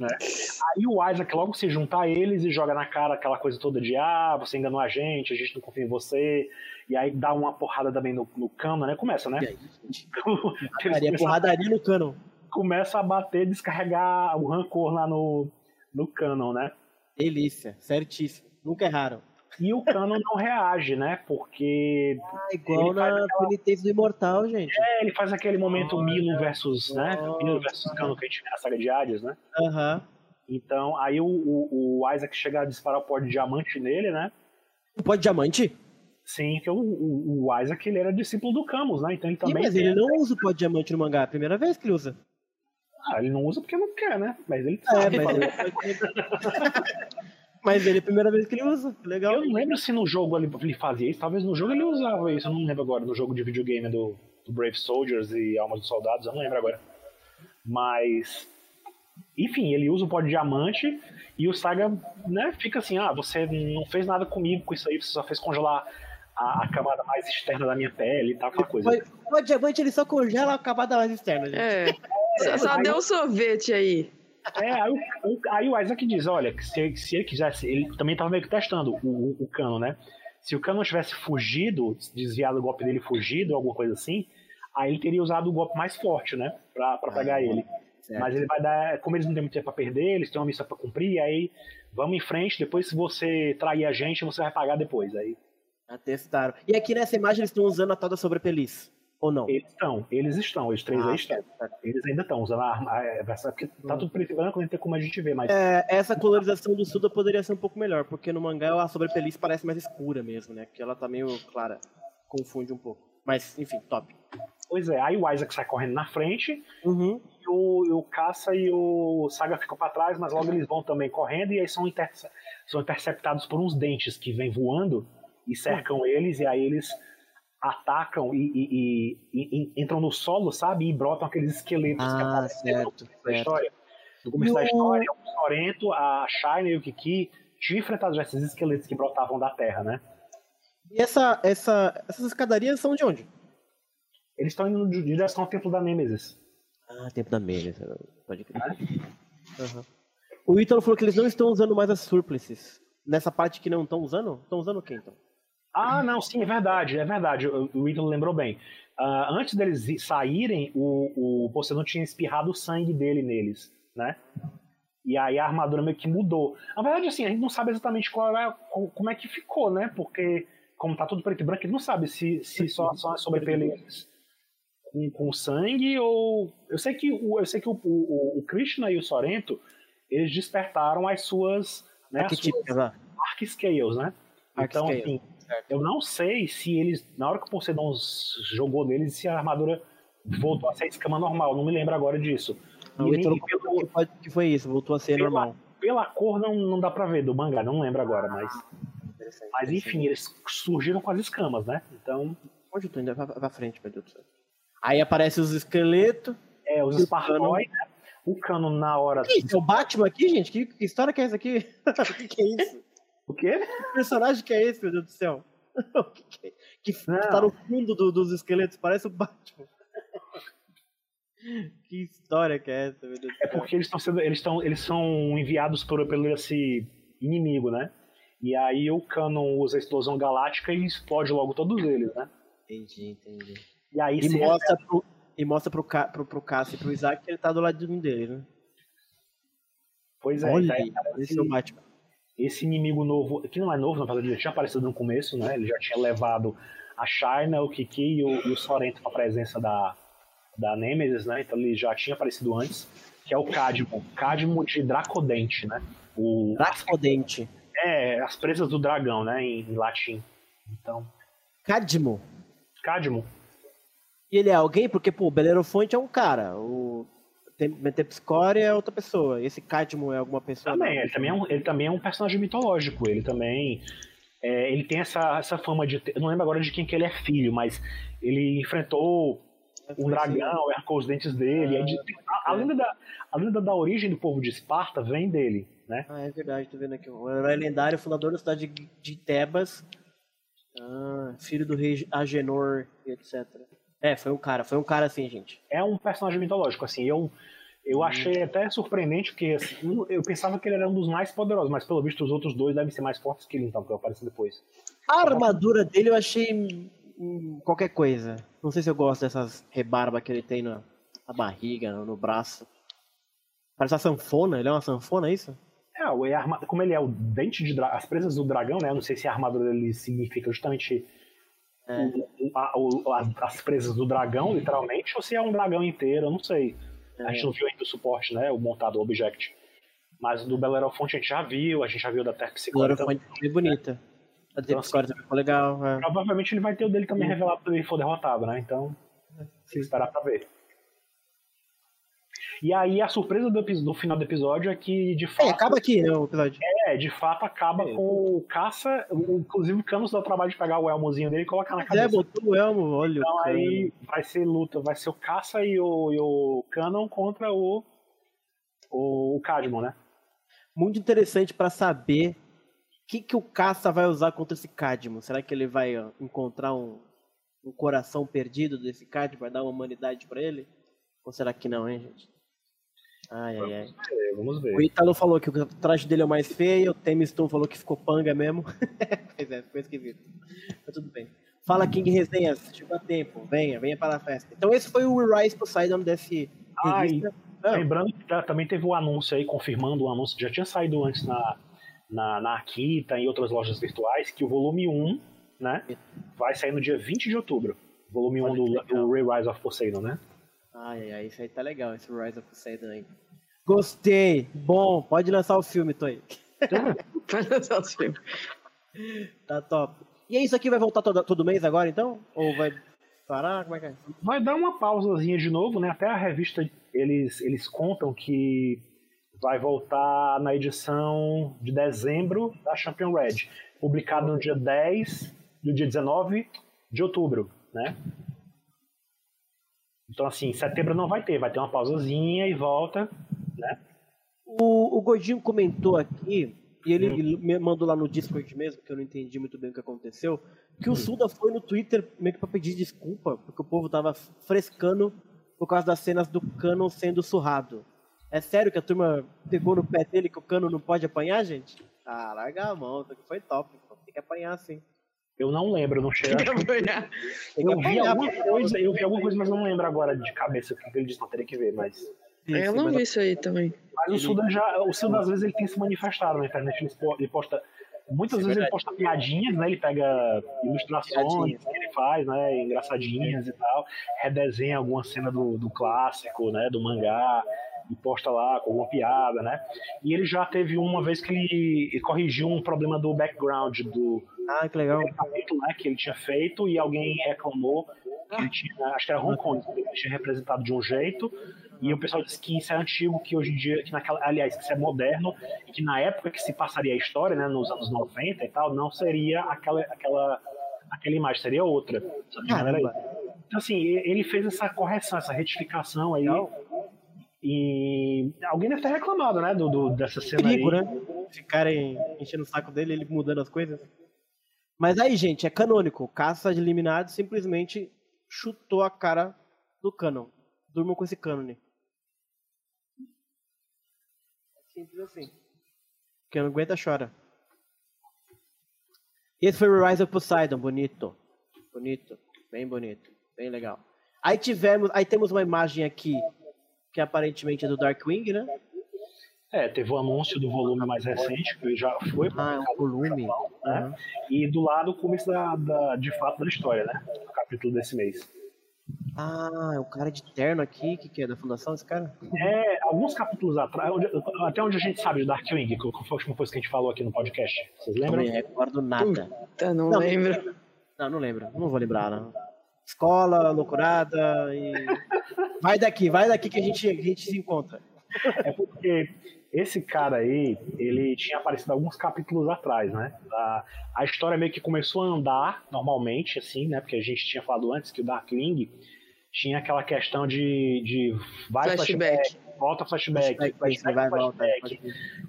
Aí o Isaac logo se junta a eles e joga na cara aquela coisa toda de ah, você enganou a gente, a gente não confia em você. E aí dá uma porrada também no, no cano, né? Começa, né? E aí, [LAUGHS] começam, porradaria no Cano. começam a bater, descarregar o rancor lá no, no canon, né? Delícia, certíssimo. Nunca erraram. E o Cano não reage, né? Porque Ah, igual na aquela- penitência do Imortal, gente. é, ele faz aquele momento Milo versus, né? Nossa. Milo versus Cano que a gente vê na saga de Hades, né? Aham. Então, aí o, o, o Isaac chega a disparar o pó de diamante nele, né? O pó de diamante? Sim, que o, o, o Isaac ele era discípulo do Camus, né? Então ele também. mas ele não usa o pó de diamante no mangá, é a primeira vez que ele usa. Ah, ele não usa porque não quer, né? Mas ele É, sabe. mas ele... [LAUGHS] [LAUGHS] mas ele é a primeira vez que ele usa. Legal. Eu não lembro se no jogo ele, ele fazia isso, talvez no jogo ele usava isso, eu não lembro agora, no jogo de videogame do, do Brave Soldiers e Almas dos Soldados, eu não lembro agora. Mas, enfim, ele usa o pó de diamante e o Saga né, fica assim: ah, você não fez nada comigo com isso aí, você só fez congelar a, a camada mais externa da minha pele e tal, aquela coisa. O diamante ele só congela a camada mais externa, gente. É. Só, só deu um sorvete aí. É, aí o, o- aí o Isaac diz, olha, se, se ele quisesse, ele também tava meio que testando o, o, o cano, né? Se o cano não tivesse fugido, desviado do golpe dele fugido, alguma coisa assim, aí ele teria usado o golpe mais forte, né? Pra, pra pegar ele. certo. Mas ele vai dar, como eles não têm muito tempo pra perder, eles têm uma missão pra cumprir, aí vamos em frente, depois se você trair a gente, você vai pagar depois. Aí Atestaram. E aqui nessa imagem eles estão usando a tal da sobrepeliz. Ou não? eles estão, eles estão, os três Ah, aí estão. certo. Eles ainda estão usando a arma, porque tá tudo preto e branco, não tem como a gente ver, mas É, essa colorização do Suda poderia ser um pouco melhor, porque no mangá a sobrepeliz parece mais escura mesmo, né? Que ela tá meio clara. Confunde um pouco. Mas, enfim, top. Pois é, aí o Isaac sai correndo na frente, Uhum. e o, o Caça e o Saga ficam pra trás, mas logo eles vão também correndo, e aí são, são interceptados por uns dentes que vêm voando e cercam eles, e aí eles atacam e, e- e- e- entram no solo, sabe? E brotam aqueles esqueletos que Ah, aparecem no certo, começo da certo. história. No começo da história, o Sorento, a Shine e o Kiki tinham enfrentado já esses esqueletos que brotavam da terra, né? E essa, essa, essas escadarias são de onde? Eles estão indo em direção ao templo da Nêmesis. Ah, tempo da meia. Pode crer. Aham. O Ítalo falou que eles não estão usando mais as surplices. Nessa parte que não estão usando? Estão usando o que então? Ah, não, sim, é verdade, é verdade. O, Ítalo lembrou bem. Ah, antes deles saírem, o, o Poseidon tinha espirrado o sangue dele neles, né? E aí a armadura meio que mudou. Na verdade, assim, a gente não sabe exatamente qual é, co- como é que ficou, né? Porque, como tá tudo preto e branco, ele não sabe se, se só são as sobrepelentes com, com sangue ou. Eu sei que, o, eu sei que o, o, o Krishna e o Sorento eles despertaram as suas. Né, as suas lá. Arc-Scales, né? Então, assim. Eu não sei se eles, na hora que o Poseidon jogou neles, se a armadura voltou a ser escama normal. Não me lembro agora disso. Não, E nem- pelo- que, foi isso, voltou a ser Pela- normal. pela cor não, não dá pra ver do mangá, não lembro agora, mas. Interessante, Mas enfim, eles surgiram com as escamas, né? Então, Onde eu tô indo? Vai pra frente, meu Deus do céu. Aí aparecem os esqueletos. é, os E o Spartoi, né? O cano na hora. Que isso? É o Batman aqui, gente? Que, que história que é essa aqui? O [LAUGHS] [LAUGHS] que, que é isso? O quê? Que personagem que é esse, meu Deus do céu? [LAUGHS] Que, que, é? que tá no fundo do- dos esqueletos, parece o Batman. [LAUGHS] Que história que é essa, meu Deus do É porque eles estão sendo. Eles, estão, eles são enviados por, pelo esse inimigo, né? E aí o Canon usa a explosão galáctica e explode logo todos eles, né? Entendi, entendi. E aí E mostra pro, e mostra pro, Ca- pro, pro Cássio e pro Isaac que ele tá do lado de um deles, né? Pois é, Olha tá- aí, esse é o Batman. Esse inimigo novo, que não é novo, na verdade, ele já tinha aparecido no começo, né? Ele já tinha levado a China, o Kiki e o, e o Sorento para a presença da, da Nemesis, né? Então ele já tinha aparecido antes, que é o Cadmo, Cadmo de Dracodente, né? O, Dracodente. é, as presas do dragão, né? Em, em latim. Então, Cadmo. Cadmo, E ele é alguém? Porque, pô, o Belerofonte é um cara. O Metepscore é outra pessoa. Esse Cadmo é alguma pessoa? também, ele também, é um, ele também é um personagem mitológico, ele também... é, ele tem essa, essa fama de... Eu não lembro agora de quem que ele é filho, mas ele enfrentou um dragão, arrancou os dentes dele. aí de- a, a lenda da, a lenda da origem do povo de Esparta vem dele, né? Ah, é verdade, tô vendo aqui. O herói lendário, fundador da cidade de, de Tebas. Ah, filho do rei Agenor, e etc. É, foi um cara, foi um cara assim, gente. É um personagem mitológico, assim. Eu, eu achei até surpreendente, porque assim, eu- eu pensava que ele era um dos mais poderosos, mas pelo visto os outros dois devem ser mais fortes que ele, então, que vai aparecer depois. A armadura dele eu achei hum, qualquer coisa. Não sei se eu gosto dessas rebarbas que ele tem na, na barriga, no, no braço. Parece uma sanfona, ele é uma sanfona, é isso? É. É. Como ele é o dente de dra... as presas do dragão, né? Eu não sei se a armadura dele significa justamente. O- a- o- as, as presas do dragão, literalmente, ou se é um dragão inteiro, eu não sei. A gente não viu ainda o suporte, né? O montado o Object. Mas do Belerofonte a gente já viu, a gente já viu da Psicóloga. foi bem bonita. A Então, Deep também ficou legal. é. Provavelmente ele vai ter o dele também revelado quando ele for derrotado, né? Então, que esperar pra ver. E aí a surpresa do, do final do episódio é que, de fato. É, acaba aqui, né, o episódio. É, de fato acaba É. com o caça. Inclusive o Canos dá o trabalho de pegar o elmozinho dele e colocar na É, cabeça. botou o Elmo, olha. Então aí vai ser luta, vai ser o Caça e o, e o Canon contra o. O, o Cadmon, né? Muito interessante pra saber o que, que o caça vai usar contra esse Cadmo. Será que ele vai ó, encontrar um, um coração perdido desse Cadmo? Vai dar uma humanidade pra ele? Ou será que não, hein, gente? Ai, ai, ai. É, vamos ver. O Italo falou que o traje dele é o mais feio, o Temiston falou que ficou panga mesmo. [LAUGHS] pois é, ficou esquisito. Mas tudo bem. Fala King Resenhas, chegou a tempo, venha, venha para a festa. Então esse foi o Rise Poseidon desse revista. Ah, Lembrando que tá- também teve o anúncio aí, confirmando o anúncio que já tinha saído antes na, na, na Akita e em outras lojas virtuais, que o volume 1, né, vai sair no dia 20 de outubro. Volume 1 Olha do, que legal. do Re-Rise of Poseidon, né? Ai, ai, ai, isso aí tá legal, esse Rise of Poseidon aí. Gostei, bom, pode lançar o filme, Toy. [LAUGHS] Vai lançar os filmes. Tá top. E é isso aqui vai voltar todo, todo mês agora, então? Ou vai parar? Como é que é? Vai dar uma pausazinha de novo, né? Até a revista, eles, eles contam que vai voltar na edição de dezembro da Champion Red, publicado no dia 10, no dia 19 de outubro, né? Então, assim, setembro não vai ter, vai ter uma pausazinha e volta, né? O, o Gordinho comentou aqui, e ele, ele me mandou lá no Discord mesmo, que eu não entendi muito bem o que aconteceu, que o Suda foi no Twitter meio que pra pedir desculpa, porque o povo tava frescando por causa das cenas do Canon sendo surrado. É sério que a turma pegou no pé dele que o Canon não pode apanhar, gente? Ah, larga a mão, isso aqui foi top. Tem que apanhar sim. Eu não lembro, não chega. Tem que Eu vi alguma coisa, eu vi alguma coisa, mas não lembro agora de cabeça o que ele disse, não teria que ver, mas. Sim, Eu sim, não mas vi isso aí também. Mas o Suda já. O Suda às vezes ele tem se manifestado na internet, ele ele posta. Muitas Isso é vezes ele verdade. posta piadinhas, né? Ele pega ilustrações que ele faz, né? Engraçadinhas e tal. Redesenha alguma cena do, do clássico, né? Do mangá. E posta lá com alguma piada, né? E ele já teve uma vez que ele, corrigiu um problema do background do, Ah, que legal. né, que ele tinha feito e alguém reclamou que ele tinha, acho que era Hong Kong, que ele tinha representado de um jeito e o pessoal disse que isso é antigo, que hoje em dia, que naquela, aliás, que isso é moderno e que na época que se passaria a história, né, nos anos 90 e tal, não seria aquela, aquela, aquela imagem, seria outra. Então assim, ele fez essa correção, essa retificação aí e alguém deve ter reclamado, né, do, do- dessa cena perigo, aí. né? Ficarem enchendo o saco dele, ele mudando as coisas. Mas aí, gente, é canônico. Caça de eliminado simplesmente chutou a cara do Canon. Durmam com esse cânone. Simples assim. Quem não aguenta, chora. Esse foi o Rise of Poseidon. Bonito. Bonito. Bem bonito. Bem legal. Aí tivemos. Aí temos uma imagem aqui que aparentemente é do Darkwing, né? É, teve o anúncio do volume mais recente, que já foi Ah, é um volume. né? E do lado o começo da, da- de fato da história, né? O capítulo desse mês. Ah, é o cara de terno aqui, que, que é da fundação, esse cara? É, alguns capítulos atrás, onde- até onde a gente sabe de Darkwing, que foi a última coisa que a gente falou aqui no podcast. Vocês Não lembram? me recordo nada. Tá, não, Não, lembro. Não, não lembro. Não vou lembrar, não. Escola, loucurada e. Vai daqui, vai daqui que a gente, a gente se encontra. É porque esse cara aí, ele tinha aparecido alguns capítulos atrás, né? A, a história meio que começou a andar normalmente, assim, né? Porque a gente tinha falado antes que o Darkwing tinha aquela questão de, de vai Flashback. flashback, volta flashback, Vai, flashback, vai, volta. flashback.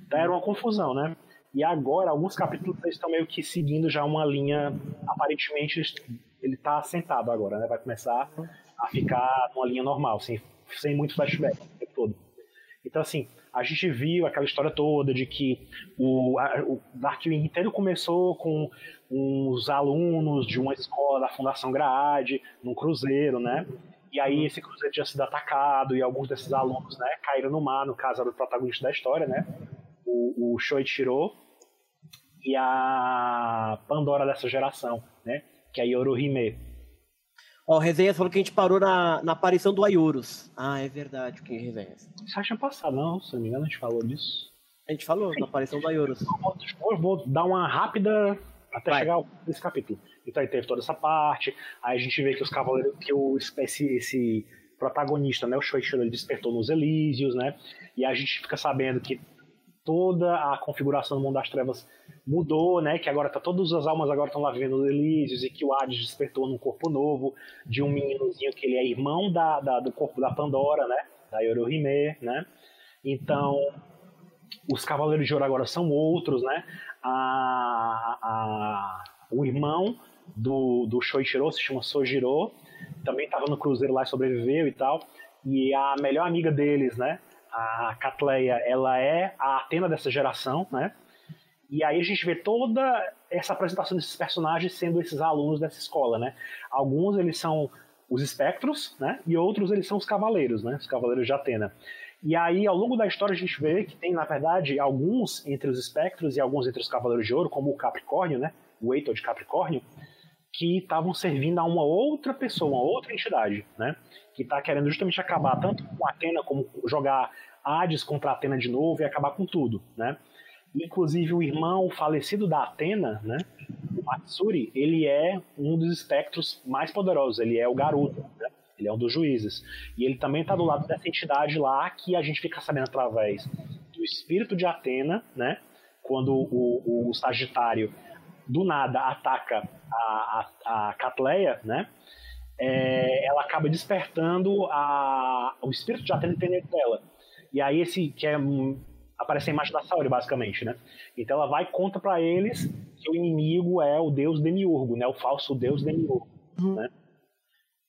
Então era uma confusão, né? E agora, alguns capítulos estão meio que seguindo já uma linha, aparentemente ele está assentado agora, né? Vai começar a ficar numa linha normal, sem, sem muito flashback o tempo todo. Então, assim, a gente viu aquela história toda de que o, a- o inteiro começou com uns alunos de uma escola da Fundação Grade, num cruzeiro, né? E aí esse cruzeiro tinha sido atacado e alguns desses alunos, né, caíram no mar, no caso era o protagonista da história, né? O, o Shoichiro e a Pandora dessa geração, né? Que é a Yoruhime. Ó, o Resenhas falou que a gente parou na, na aparição do Ayurus. Ah, é verdade, que Resenhas. Isso acha passado, não, se não me engano, a gente falou disso. A gente falou na aparição do Ayurus. Eu vou dar uma rápida até Vai. chegar nesse capítulo. Então aí teve toda essa parte, aí a gente vê que os cavaleiros, que o, esse, esse protagonista, né, o Shoichiro, ele despertou nos Elísios, né, e a gente fica sabendo que toda a configuração do mundo das trevas mudou, né, que agora tá todas as almas agora estão lá vivendo nos Elísios e que o Hades despertou num corpo novo de um meninozinho que ele é irmão da, da- do corpo da Pandora, né, da Yoruhime, né, então os Cavaleiros de Ouro agora são outros, né? A, a- o irmão do, do Shoichiro se chama Sojiro, também estava no cruzeiro lá e sobreviveu e tal. E a melhor amiga deles, né? A Catleia, ela é a Atena dessa geração, né? E aí a gente vê toda essa apresentação desses personagens sendo esses alunos dessa escola, né? Alguns eles são os espectros, né? E outros eles são os cavaleiros, né? Os cavaleiros de Atena. E aí, ao longo da história, a gente vê que tem, na verdade, alguns entre os espectros e alguns entre os Cavaleiros de Ouro, como o Capricórnio, né? O Eitor de Capricórnio, que estavam servindo a uma outra pessoa, uma outra entidade, né? Que está querendo justamente acabar tanto com Atena como jogar Hades contra Atena de novo e acabar com tudo, né? Inclusive o irmão falecido da Atena, né? O Matsuri, ele é um dos espectros mais poderosos, ele é o Garuda, né? Ele é um dos juízes. E ele também está do lado dessa entidade lá que a gente fica sabendo através do espírito de Atena, né? Quando o, o Sagitário do nada ataca a, a, a Catleia, né? É, ela acaba despertando a, o espírito de Atena dentro dela. E aí esse que é um, aparece a imagem da Saori, basicamente, né? Então ela vai e conta para eles que o inimigo é o deus Demiurgo, né? O falso deus Demiurgo, né?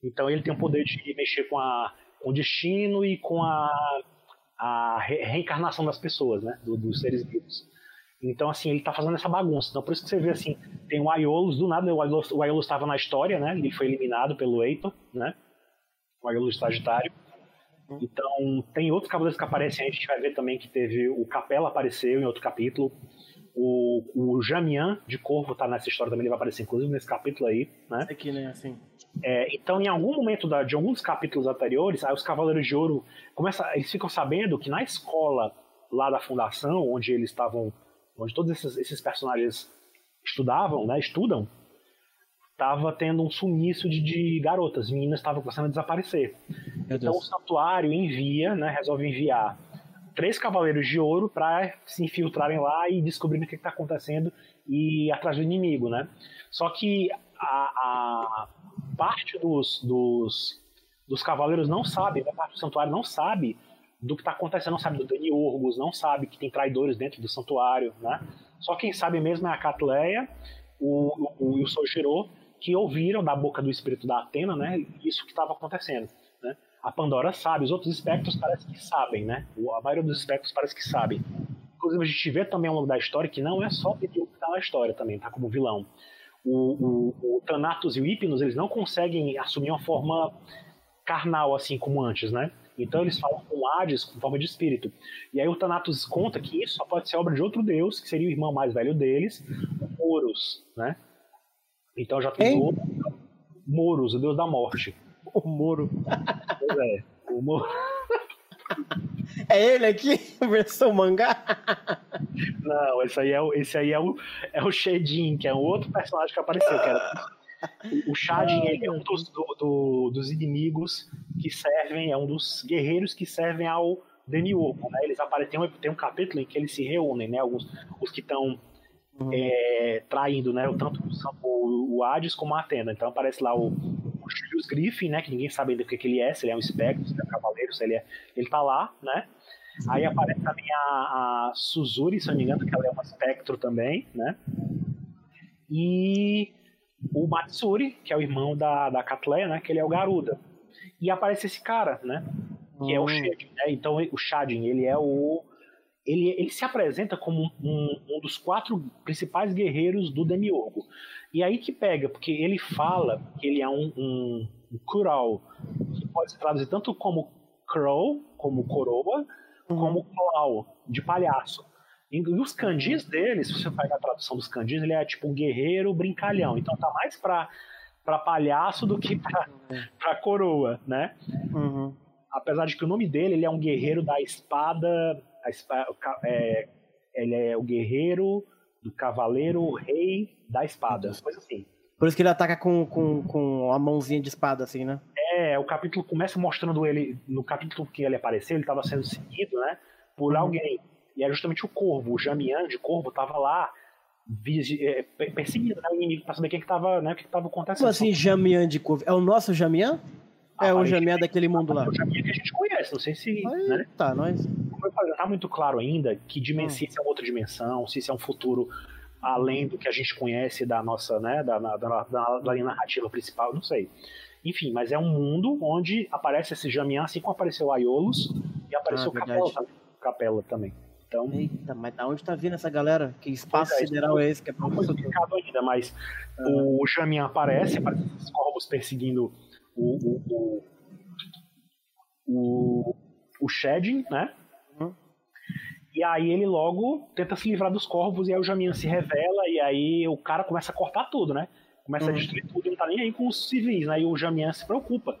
Então ele tem o poder de mexer com, a, com o destino e com a, a re- reencarnação das pessoas, né? Do- dos seres vivos. Então, assim, ele tá fazendo essa bagunça. Então, por isso que você vê, assim, tem o Aiolos, do nada, o Aiolos, o Aiolos estava na história, né? Ele foi eliminado pelo Eitor, né? O Aiolos Sagitário. Então, tem outros cavaleiros que aparecem aí. A gente vai ver também que teve o Capela apareceu em outro capítulo. O, o Jamian de Corvo tá nessa história também, ele vai aparecer, inclusive, nesse capítulo aí, né? Aqui, né, assim. É, então, em algum momento da- de alguns capítulos anteriores, aí os Cavaleiros de Ouro começa, eles ficam sabendo que na escola lá da Fundação, onde eles estavam, onde todos esses, esses personagens estudavam, né, estudam, estava tendo um sumiço de, de garotas, meninas estavam começando a desaparecer. Meu Então o Deus. santuário envia, né, resolve enviar três cavaleiros de ouro para se infiltrarem lá e descobrirem o que está acontecendo e ir atrás do inimigo, né? Só que a, a parte dos, dos, dos cavaleiros não sabe, né, parte do santuário não sabe do que está acontecendo, não sabe do Demiurgos, não sabe que tem traidores dentro do santuário, né? Só quem sabe mesmo é a Catleia o, o, o Sojiro, que ouviram da boca do espírito da Atena, né, isso que estava acontecendo, né? A Pandora sabe, os outros espectros parece que sabem, né? A maioria dos espectros parece que sabem. Inclusive a gente vê também ao longo da história que não é só o Demiurgo que está na história também, tá como vilão. O, o, o Thanatos e o Hypnos, eles não conseguem assumir uma forma carnal assim como antes, né? Então eles falam com Hades com forma de espírito. E aí o Thanatos conta que isso só pode ser obra de outro deus, que seria o irmão mais velho deles, o Horus, né? Então já tem outro Moros, o deus da morte. O Moro. Pois é. O Mo- É ele aqui, [LAUGHS] versão mangá? Não, esse aí é o, esse aí é o, é o Shedin, que é um outro personagem que apareceu. Que era, o- Shadin é um dos, do- do- dos inimigos que servem, é um dos guerreiros que servem ao Demiurgo. Né? Eles aparecem, tem um, tem um capítulo em que eles se reúnem, né? Alguns, os que estão é, traindo, né? o- Tanto o, o Hades como a Atena. Então aparece lá o, o Julius Griffin, né? Que ninguém sabe do que, que ele é, se ele é um espectro, se ele é um cavaleiro, se ele é. Ele tá lá, né? Aí aparece também a, a Suzuri, se eu não me engano, que ela é uma espectro também, né? E o Matsuri, que é o irmão da, da Catleia, né? Que ele é o Garuda. E aparece esse cara, né? Que é o Hum. Shadin, né? Então o Shadin, ele é o. Ele, ele se apresenta como um, um dos quatro principais guerreiros do Demiurgo. E aí que pega, porque ele fala que ele é um, um, um Kural, que pode se traduzir tanto como Crow, como coroa, como Claw, de palhaço. E os kanjis dele, se você pegar a tradução dos kanjis, ele é tipo um guerreiro brincalhão. Então tá mais pra, pra palhaço do que pra, [LAUGHS] pra coroa, né? Uhum. Apesar de que o nome dele, ele é um guerreiro da espada. A é, ele é o guerreiro do cavaleiro rei da espada. Coisa assim. Por isso que ele ataca com, com, com a mãozinha de espada, assim, né? É, o capítulo começa mostrando ele. No capítulo que ele apareceu, ele estava sendo seguido, né? Por alguém. E é justamente o corvo, o Jamian de corvo, estava lá é, pe- perseguindo né, o inimigo para saber o que estava né, que que tava acontecendo. Como assim, Jamian de couve? É o nosso Jamian? É o Jamian daquele mundo lá. O Jamian que a gente conhece, não sei se. Né? Aí, tá, nós. Falei, não tá muito claro ainda que dimensão, Hum. se é outra dimensão, se isso é um futuro além do que a gente conhece da nossa, né, da, da, da, da- narrativa principal, não sei. Enfim, mas é um mundo onde aparece esse Jamian, assim como apareceu Aiolos e apareceu Ah, Capela. Capela também. Então, Eita, mas da onde tá vindo essa galera? Que espaço é, sideral é esse que é não foi explicado ainda, mas o Jamian aparece, aparece esses corvos perseguindo o, o, o, o, o Shedding, né? Uhum. E aí ele logo tenta se livrar dos corvos, e aí o Jamian se revela, e aí o cara começa a cortar tudo, né? Começa a Uhum. destruir tudo, não tá nem aí com os civis, né? E o Jamian se preocupa.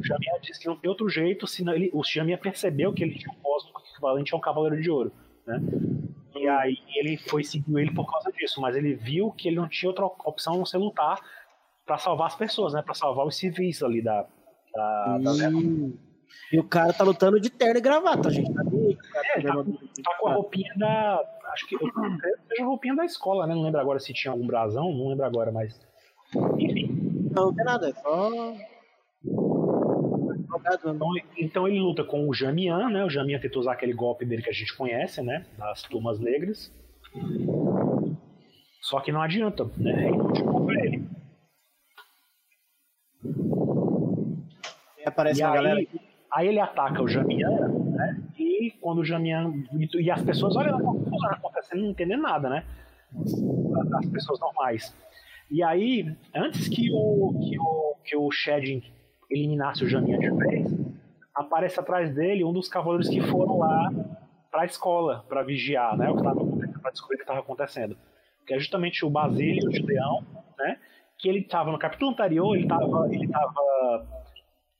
O Jamian diz que não tem outro jeito, senão ele, o Jamian percebeu que ele tinha um cósmico equivalente a um cavaleiro de ouro, né? E aí ele foi seguiu ele por causa disso, mas ele viu que ele não tinha outra opção a não ser lutar pra salvar as pessoas, né? Pra salvar os civis ali da. da, da Hum. E o cara tá lutando de terno e gravata, gente. Tá É, tá tá, com a roupinha da. Acho que. Seja a roupinha da escola, né? Não lembro agora se tinha algum brasão, não lembro agora, mas. Enfim. Não, não tem nada, é só. Né? Então, então ele luta com o Jamian, né? O Jamian tenta usar aquele golpe dele que a gente conhece, né? Das plumas negras. Só que não adianta, né? Ele continua com ele. E aparece E uma galera. aí, aí ele ataca o Jamian, né? E quando o Jamian. E, as pessoas olham lá o que está acontecendo, não entendendo nada, né? As pessoas normais. E aí, antes que o, que o, que o Shedding eliminasse o Jamian de vez, aparece atrás dele um dos cavaleiros que foram lá pra escola, pra vigiar, né? O que estava acontecendo, pra descobrir o que estava acontecendo. Que é justamente o Basílio de Leão, né? Que ele estava no capítulo anterior, ele estava ele tava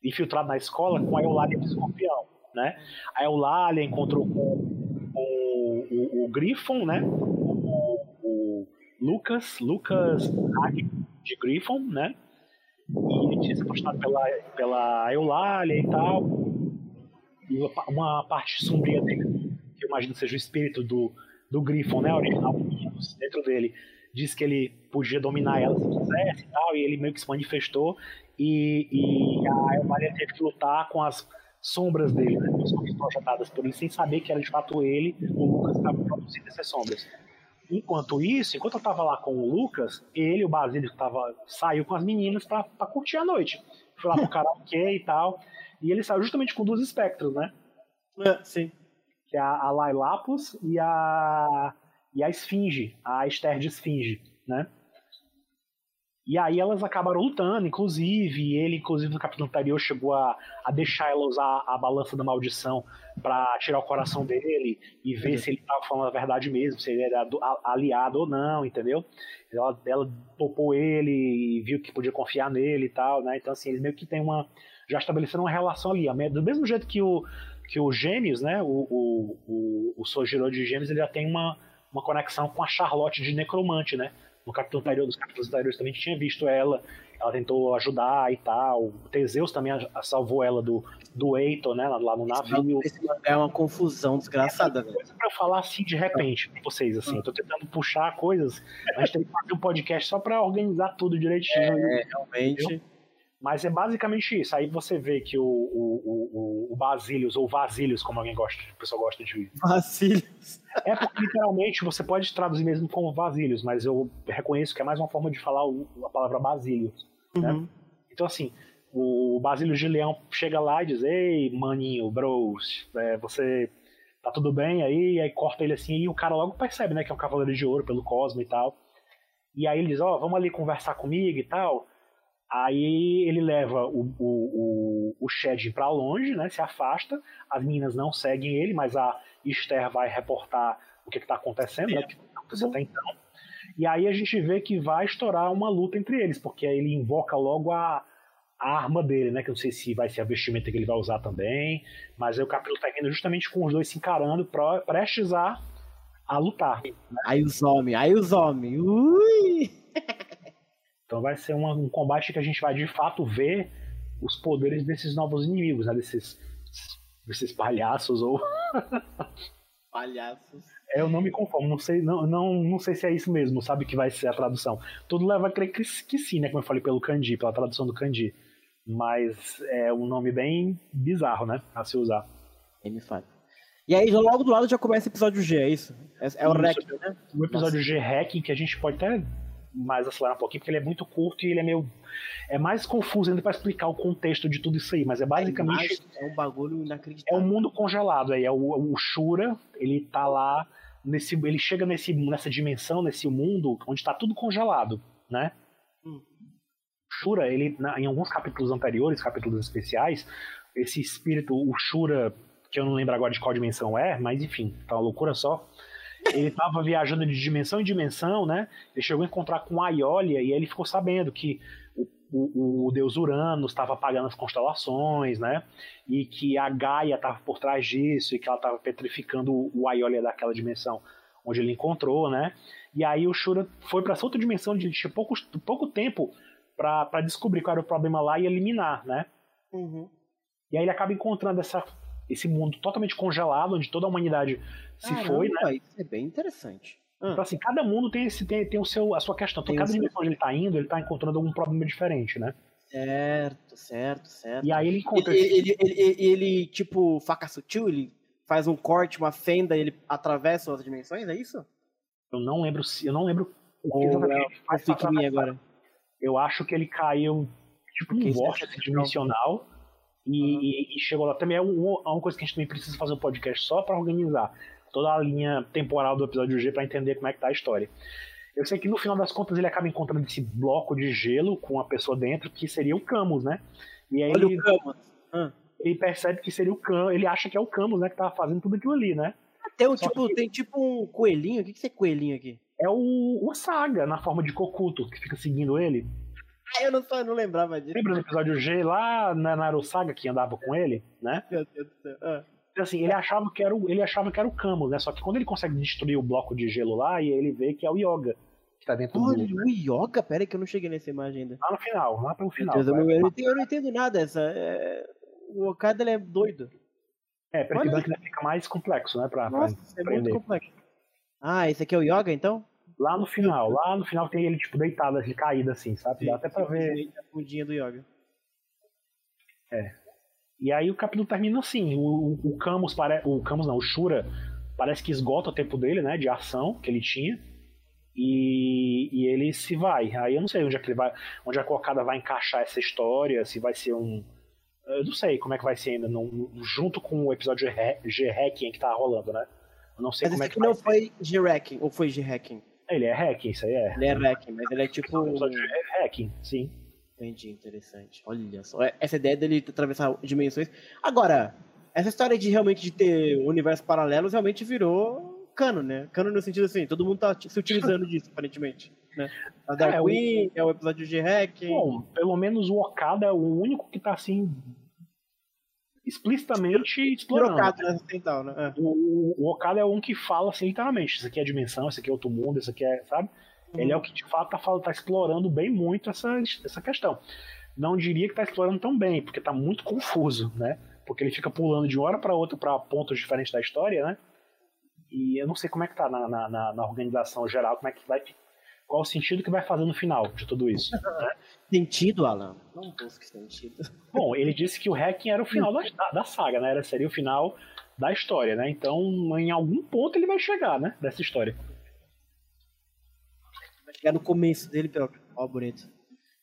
infiltrado na escola com a Eulália de Escorpião, né? A Eulália encontrou com o, o, o Griffon, né? O, o Lucas, Lucas de Griffon, né? E ele tinha se apaixonado pela, pela Eulália e tal. E uma, parte sombria dele, que eu imagino seja o espírito do, do Griffon, né? Original dentro dele. Diz que ele podia dominar ela se quisesse e tal, e ele meio que se manifestou. E, e a Eulália teve que lutar com as sombras dele, né? Sombras projetadas por ele, sem saber que era de fato ele, o Lucas, que estava produzindo essas sombras. Enquanto isso, enquanto eu tava lá com o Lucas, ele, o Basílio, tava, saiu com as meninas pra, pra curtir a noite. Foi lá pro karaokê e tal. E ele saiu justamente com duas espectros, né? É, sim. Que é a, a Lailapus e a, e a Esfinge, a Esther de Esfinge, né? E aí elas acabaram lutando, inclusive, ele, inclusive, no capítulo anterior chegou a, a deixar ela usar a balança da maldição para tirar o coração dele e ver se ele tava falando a verdade mesmo, se ele era aliado ou não, entendeu? Ela, ela topou ele e viu que podia confiar nele e tal, né? Então, assim, eles meio que tem uma. Já estabeleceram uma relação ali. Do mesmo jeito que o, que o Gêmeos, né? O, o, o, o Sojiro de Gêmeos, ele já tem uma, uma conexão com a Charlotte de Necromante, né? No capítulo anterior, dos capítulos anteriores também tinha visto ela, ela tentou ajudar e tal. O Teseus também a- a salvou ela do, do Eitor, né? Lá no navio. Mangá é uma confusão desgraçada, velho. Coisa pra eu falar assim de repente pra vocês, assim. Eu tô tentando puxar coisas. A gente tem que fazer um podcast só pra organizar tudo direitinho. É, realmente. Mas é basicamente isso. Aí você vê que o, o, o, o Basílios, ou Vasílios, como alguém gosta, o pessoal gosta de. [LAUGHS] Vacílios. É porque literalmente você pode traduzir mesmo como Vasílios, mas eu reconheço que é mais uma forma de falar a palavra Basílio. Uhum. Então, assim, o Basílio de Leão chega lá e diz: Ei, maninho, bros, é, você tá tudo bem aí? E aí corta ele assim, e o cara logo percebe, né, que é um cavaleiro de ouro pelo Cosmo e tal. E aí ele diz: Ó, vamos ali conversar comigo e tal. Aí ele leva o, o, o, o Shed pra longe, né, se afasta. As meninas não seguem ele, mas a Esther vai reportar o que está acontecendo, né, o que tá acontecendo até então. E aí a gente vê que vai estourar uma luta entre eles, porque aí ele invoca logo a, a arma dele, né? Que eu não sei se vai ser a vestimenta que ele vai usar também. Mas aí o capítulo termina justamente com os dois se encarando, pro, prestes a, a lutar. Né? Aí os homens, aí os homens. Ui! [LAUGHS] Então vai ser uma, um combate que a gente vai de fato ver os poderes desses novos inimigos, né? Desses, desses palhaços ou. [LAUGHS] Palhaços. É, eu não me conformo, não sei, não, não, não sei se é isso mesmo, sabe que vai ser a tradução. Tudo leva a crer que, que sim, né? Como eu falei pelo kanji, pela tradução do kanji. Mas é um nome bem bizarro, né? A se usar. Ele me fala. E aí, logo do lado já começa o episódio G, é isso? É, é o. REC, né? O episódio G-Hack, que a gente pode até mais acelerar um pouquinho, porque ele é muito curto e ele é meio. É mais confuso ainda para explicar o contexto de tudo isso aí, mas é basicamente. É um bagulho É inacreditável. um mundo congelado aí, é o, o Shura, ele tá lá nesse, ele chega nesse, nessa dimensão, nesse mundo onde tá tudo congelado, né? Hum. Shura, ele na- em alguns capítulos anteriores, capítulos especiais, esse espírito, o Shura, que eu não lembro agora de qual dimensão é, mas enfim, tá uma loucura só. Ele tava viajando de dimensão em dimensão, né? Ele chegou a encontrar com a Iolia e aí ele ficou sabendo que o, o, o deus Uranus estava apagando as constelações, né? E que a Gaia estava por trás disso e que ela estava petrificando o- o Aiolia daquela dimensão onde ele encontrou, né? E aí o Shura foi para essa outra dimensão de tinha pouco, pouco tempo para descobrir qual era o problema lá e eliminar, né? Uhum. E aí ele acaba encontrando essa, esse mundo totalmente congelado, onde toda a humanidade se foi, né? Isso é bem interessante. Ah, Então, assim, cada mundo tem, esse, tem, tem o seu, a sua questão. Então, Tem cada dimensão onde ele tá indo, ele tá encontrando algum problema diferente, né? certo, certo, certo. E aí ele encontra ele, ele, ele, ele, ele, tipo, faca sutil, ele faz um corte, uma fenda, ele atravessa as dimensões, é isso? Eu não lembro se. Eu não lembro o que exatamente é ele agora? Eu acho que ele caiu tipo um é vórtice dimensional e, e chegou lá. Também é um- uma coisa que a gente também precisa fazer um podcast só pra organizar toda a linha temporal do episódio G pra entender como é que tá a história. Eu sei que no final das contas ele acaba encontrando esse bloco de gelo com a pessoa dentro, que seria o Camus, né? E aí Olha ele, o Camus. Ah. ele percebe que seria o Camus, ele acha que é o Camus, né, que tava fazendo tudo aquilo ali, né? Tem, um, tipo, que- tem tipo um coelhinho. O que, que é coelhinho aqui? É o, o Saga, na forma de Kokuto, que fica seguindo ele. Ah, eu não, eu não lembrava disso. Lembra do episódio G lá na Naru Saga que andava com ele, né? Meu Deus do céu. Ah. Então, assim, ele achava que era o, ele achava que era o Camus, né? Só que quando ele consegue destruir o bloco de gelo lá, e ele vê que é o Yoga que tá dentro Olha, do. o Yoga? Pera aí que eu não cheguei nessa imagem ainda. Lá no final, lá pelo Meu final. Deus, eu, não, eu não entendo, eu não entendo nada. Essa, é... O Okada ele é doido. É, e branco ainda fica mais complexo, né? Pra, pra Nossa, é muito complexo. Ah, esse aqui é o Yoga, então? Lá no final, lá no final tem ele, tipo, deitado, ele caído assim, sabe? Dá até pra ver. A fundinha do Yoga. E aí o capítulo termina assim, o, o, o Camus parece. O Camus não, o Shura parece que esgota o tempo dele, né? De ação que ele tinha. E, e ele se vai. Aí eu não sei onde é que ele vai. Onde a Cocada vai encaixar essa história, se vai ser um. Eu não sei como é que vai ser ainda, no- junto com o episódio G-Hacking que tá rolando, né? Eu não sei Mas como é que aqui vai não ser. foi G-Hacking, ou foi G-Hacking? Ele é hacking, isso aí é. Ele é Hacking, mas ele é tipo... O é hacking, sim. Entendi, interessante. Olha só, é- essa ideia dele atravessar dimensões. Agora, essa história de realmente de ter universos paralelos realmente virou cano, né? Cano no sentido assim, todo mundo tá se utilizando [LAUGHS] disso, aparentemente. Né? A Dark É, o- Queen, é o episódio de Hacking. Bom, pelo menos o Okada é o único que tá assim. Explicitamente explorando. Central, né? É. O, o Okada é um que fala assim, literalmente, isso aqui é dimensão, isso aqui é outro mundo, isso aqui é, sabe? Ele é o que de fato tá, tá explorando bem muito essa, essa questão. Não diria que tá explorando tão bem, porque tá muito confuso, né? Porque ele fica pulando de uma hora para outra para pontos diferentes da história, né? E eu não sei como é que tá na, na, na- na organização geral, como é que vai. Qual o sentido que vai fazer no final de tudo isso. né? Sentido, Alan? Não busque sentido. Bom, ele disse que o hacking era o final da, da, saga, né? Era, seria o final da história, né? Então, em algum ponto ele vai chegar, né? Dessa história. Vai chegar no começo dele, próprio. Ó, bonito.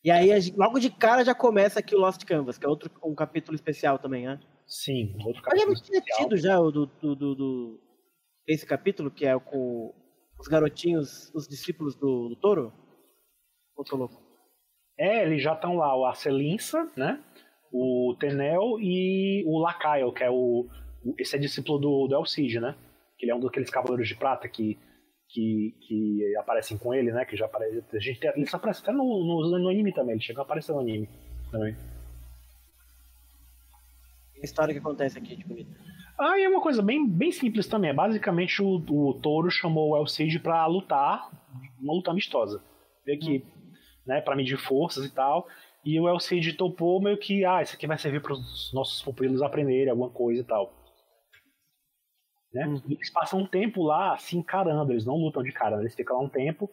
E aí, logo de cara já começa aqui o Lost Canvas, que é outro um capítulo especial também, né? Sim, outro Mas já capítulo não tinha tido já o do, do, do- do- esse capítulo, que é com os garotinhos, os discípulos do, do touro? Ou tô louco? É, eles já estão lá, o Arcelinsa, né? O Tenel e o Lacaio, que é o. Esse é discípulo do, do Elcid, né? Que ele é um daqueles cavaleiros de prata que, que, que aparecem com ele, né? Que já aparece. A gente tem, ele só aparece até no, no, no anime também, ele chega a aparecer no anime também. Que história que acontece aqui de bonito. Ah, e é uma coisa bem, bem simples também. É basicamente o, o Toro chamou o El Cid pra lutar, uma luta amistosa. Meio que, né, pra medir forças e tal. E o El Cid topou meio que, ah, isso aqui vai servir para os nossos pupilos aprenderem alguma coisa e tal. Né? Uhum. E eles passam um tempo lá se encarando, eles não lutam de cara, né? eles ficam lá um tempo.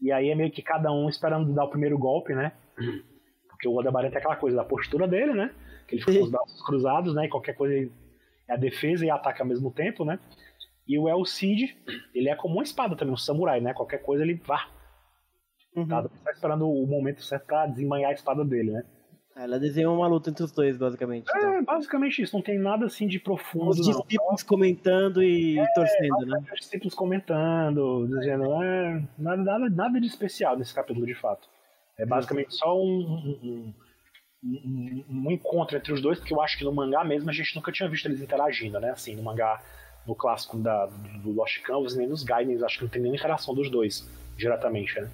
E aí é meio que cada um esperando dar o primeiro golpe, né? Porque o Aldebaran tem aquela coisa da postura dele, né? Que ele fica com os braços cruzados, né? E qualquer coisa ele é a defesa e ataque ao mesmo tempo, né? E o El Cid, ele é como uma espada também, um samurai, né? Qualquer coisa ele vá. Uhum. Tá, tá esperando o momento certo pra desembanhar a espada dele, né? Ela desenhou uma luta entre os dois, basicamente. então. É, basicamente isso, não tem nada assim de profundo, Os discípulos comentando e torcendo, né? Os discípulos comentando, dizendo, é, nada, nada, nada de especial nesse capítulo de fato. É basicamente só um, um, um, um- um encontro entre os dois, porque eu acho que no mangá mesmo a gente nunca tinha visto eles interagindo, né? Assim, no mangá, no clássico da, do Lost Canvas, nem nos Gaiden, acho que não tem nenhuma interação dos dois diretamente, né?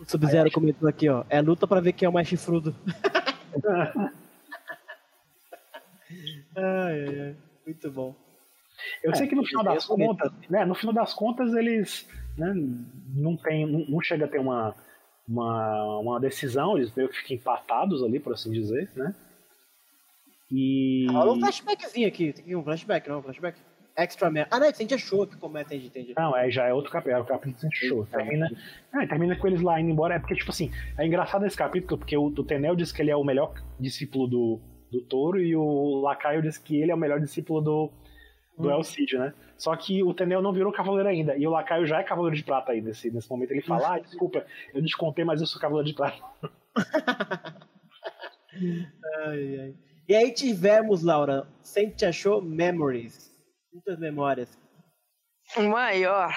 O Sub-Zero comentou aqui, ó. É luta pra ver quem é o mais chifrudo. [LAUGHS] ai, ai, ai. Muito bom. Eu sei que no final das contas, né, no final das contas eles né, não tem, não, não chega a ter uma, uma, uma decisão, eles meio que ficam empatados ali, por assim dizer, né? E Rola um flashbackzinho aqui. Tem um flashback, não? Um flashback? Extra man. Ah, não, a gente achou que como é, entendi, entendi. não, é, já é outro capítulo, é o capítulo que a gente achou. Termina, é, termina com eles lá indo embora, é porque tipo assim, é engraçado esse capítulo porque o, o Tenel diz que ele é o melhor discípulo do, do Toro e o Lacaio diz que ele é o melhor discípulo do do El Cid, né? Só que o Tenel não virou cavaleiro ainda. E o Lacaio já é cavaleiro de prata aí nesse, nesse momento. Ele fala, ah, desculpa, eu descontei, mas eu sou cavaleiro de prata. Ai, ai. E aí tivemos, Laura, Sempre achou Memories. Muitas memórias. O maior.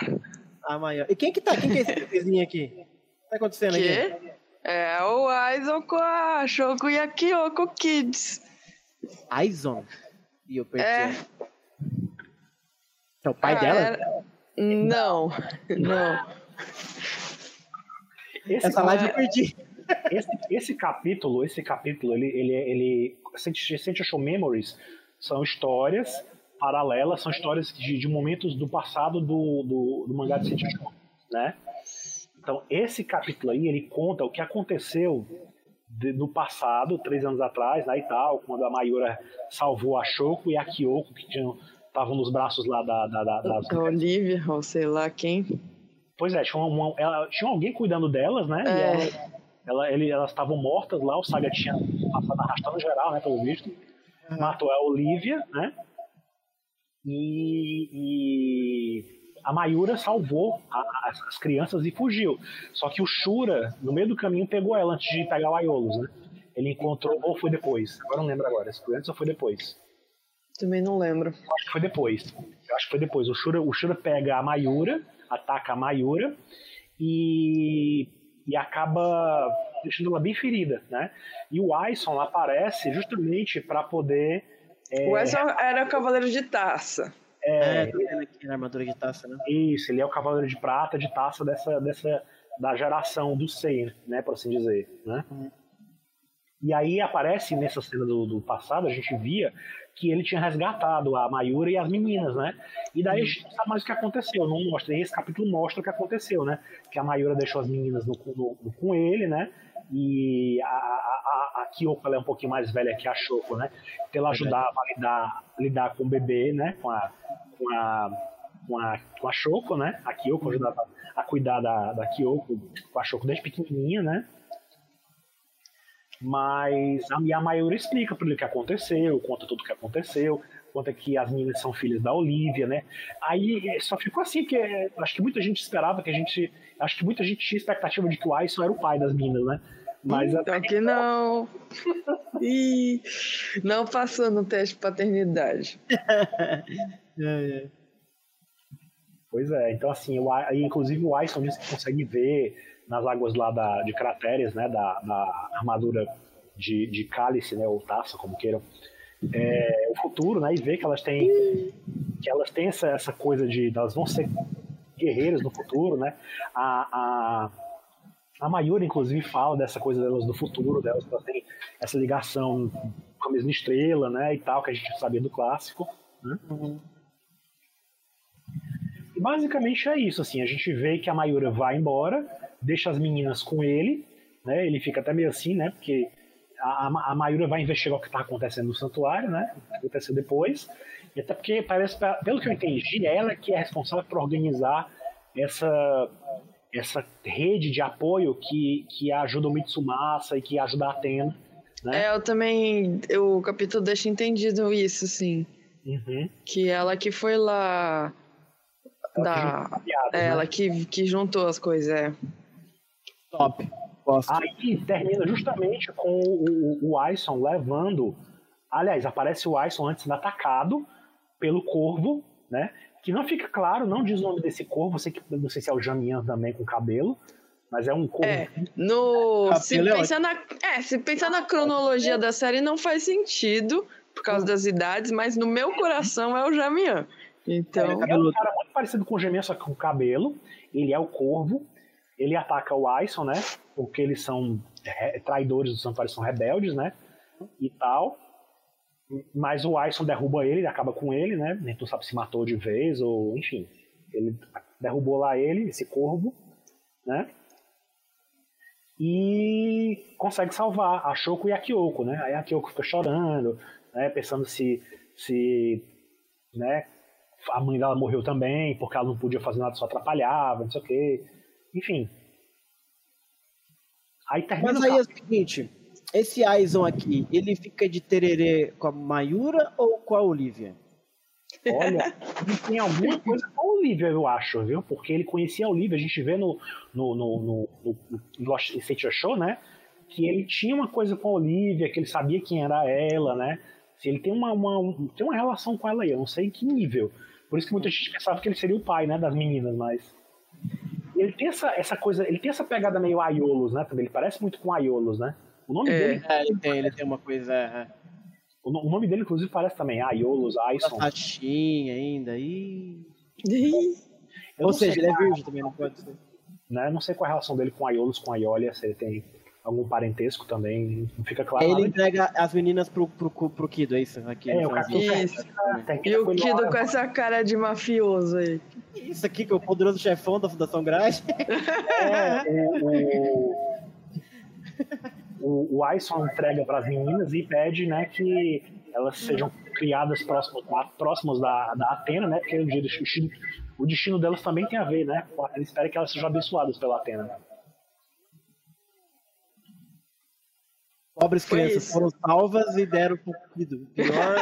A maior. E quem que tá? Quem que é esse vizinho aqui? O que tá acontecendo aqui? É o Aizon com a Shoko e a Kyoko Kids. Aizon. E eu perdi. É. É o pai Ah, dela? era- Não, não. Esse, Essa live eu perdi. esse, esse capítulo, esse capítulo, ele, ele, ele Sente Sente Show Memories são histórias paralelas, são histórias de, de momentos do passado do, do, do mangá de Sente Show, né? Então, esse capítulo aí, ele conta o que aconteceu de- no passado, três anos atrás, né, e tal, quando a Mayura salvou a Shoko e a Kyoko, que tinham estavam nos braços lá da, da, da, das... A Olivia, ou sei lá quem. Pois é, tinha, uma, ela, tinha alguém cuidando delas, né? É. ela- ela- ele- elas estavam mortas lá, o Saga tinha passado arrastando geral, né, pelo visto. Matou a Olivia, né? E, e a Mayura salvou a- a- as crianças e fugiu. Só que o Shura, no meio do caminho, pegou ela antes de pegar o Aiolos, né? Ele encontrou, ou foi depois, agora não lembro agora, se foi antes ou foi depois. Também não lembro. Eu acho que foi depois. Eu acho que foi depois. O Shura, o Shura pega a Mayura, ataca a Mayura e, e acaba deixando ela bem ferida, né? E o Aison aparece justamente para poder. é, O Aizon era o Cavaleiro de Taça. É, vendo aqui na armadura de taça, né? Isso, ele é o cavaleiro de prata de taça dessa, dessa da geração do Sei, né, por assim dizer, né? E aí aparece nessa cena do, do passado, a gente via que ele tinha resgatado a Mayura e as meninas, né? E daí a gente não sabe mais o que aconteceu, não mostra. E esse capítulo mostra o que aconteceu, né? Que a Mayura deixou as meninas no, no- no- com ele, né? E a, a, a, Kyoko ela é um pouquinho mais velha que a Shoko, né? Então ela ajudava a lidar, lidar com o bebê, né? Com a, com a, com a, com a Shoko, né? A Kyoko ajudava a cuidar da, da Kyoko com a Shoko desde pequenininha, né? Mas a, e a Mayura explica para ele o que aconteceu, conta tudo o que aconteceu, conta que as meninas são filhas da Olivia, né? Aí eh, só ficou assim, que acho que muita gente esperava que a gente. Acho que muita gente tinha expectativa de que o Aison era o pai das meninas, né? Mas Então que não. [LAUGHS] Ih, não passou no teste de paternidade. [LAUGHS] É, é. Pois é, então assim, aí, inclusive o Aison disse que consegue ver nas águas lá da, de crateres, né, da, da armadura de, de cálice, né, ou taça, como queiram, é, o futuro, né, e ver que elas têm que elas têm essa, essa coisa de. Elas vão ser guerreiras no futuro, né? A, a, a Mayura, inclusive, fala dessa coisa delas do futuro delas, que elas têm essa ligação com a mesma estrela, né? E tal, que a gente sabia do clássico. Né? E basicamente é isso, assim, a gente vê que a Mayura vai embora, deixa as meninas com ele, né? Ele fica até meio assim, né? Porque a, a Mayura vai investigar o que está acontecendo no santuário, né? O que aconteceu depois. E até porque parece, pelo que eu entendi, é ela que é responsável por organizar essa essa rede de apoio que, que ajuda o Mitsumasa e que ajuda a Atena. Né? É, eu também. Eu, o capítulo deixa entendido isso, sim. Uhum. Que ela que foi lá. Ela da, que é, né? ela que, que juntou as coisas, é. Top. Gosto. Aí termina justamente com o, o, Aison levando. Aliás, aparece o Aison antes sendo atacado pelo corvo, né? Que não fica claro, não diz o nome desse corvo, sei que, não sei se é o Jamian também com cabelo, mas é um corvo. É, no. Ah, Se é pensar, na, é, se pensar na cronologia da série, não faz sentido por causa das idades, mas no meu coração é o Jamian. Então. É um cara muito parecido com o Jamian, só que com cabelo. Ele é o corvo. Ele ataca o Aison, né? Porque eles são é, traidores do santuário, são rebeldes, né? E tal. Mas o Aison derruba ele, ele acaba com ele, né? Nem tu sabe se matou de vez ou, enfim. Ele derrubou lá ele, esse corvo, né? E consegue salvar a Shoko e a Kyoko, né? Aí a Kyoko fica chorando, né? Pensando se, se né? a mãe dela morreu também, porque ela não podia fazer nada, só atrapalhava, não sei o quê. Enfim. Aí termina Mas aí é o seguinte, esse Aison aqui, ele fica de tererê com a Mayura ou com a Olivia? Olha, ele tem alguma coisa com a Olivia, eu acho, viu? Porque ele conhecia a Olivia, a gente vê no, no, no, no, no, no Lost Show, né? Que ele tinha uma coisa com a Olivia, que ele sabia quem era ela, né? Se ele tem uma, uma, um- tem uma relação com ela aí, eu não sei em que nível. Por isso que muita gente pensava que ele seria o pai, né, das meninas, mas. Ele tem essa, essa coisa, ele tem essa pegada meio Aiolos, né? Também. Ele parece muito com Aiolos, né? O nome É. dele. É, ele tem, ele tem uma coisa. É, O no- o nome dele, inclusive, parece também Aiolos, é, Aison. Sachinha ainda. E... Eu Ou seja, ele é virgem também, não pode ser. né? Não sei qual é a relação dele com Aiolos, com Aiolia, se ele tem algum parentesco também, não fica claro. Ele entrega as meninas pro, pro, pro Kido, é isso? Aqui, É, o termina E o Kido com essa cara de mafioso aí. Isso aqui que é o poderoso chefão da Fundação Grade. É, o, o, o Aison entrega para as meninas e pede né, que elas sejam criadas próximas, próximas da, da Atena, né? Porque o destino, o destino delas também tem a ver, né? Ele espera que elas sejam abençoadas pela Atena. Pobres Foi crianças isso. foram salvas e deram pro Kido. O Pior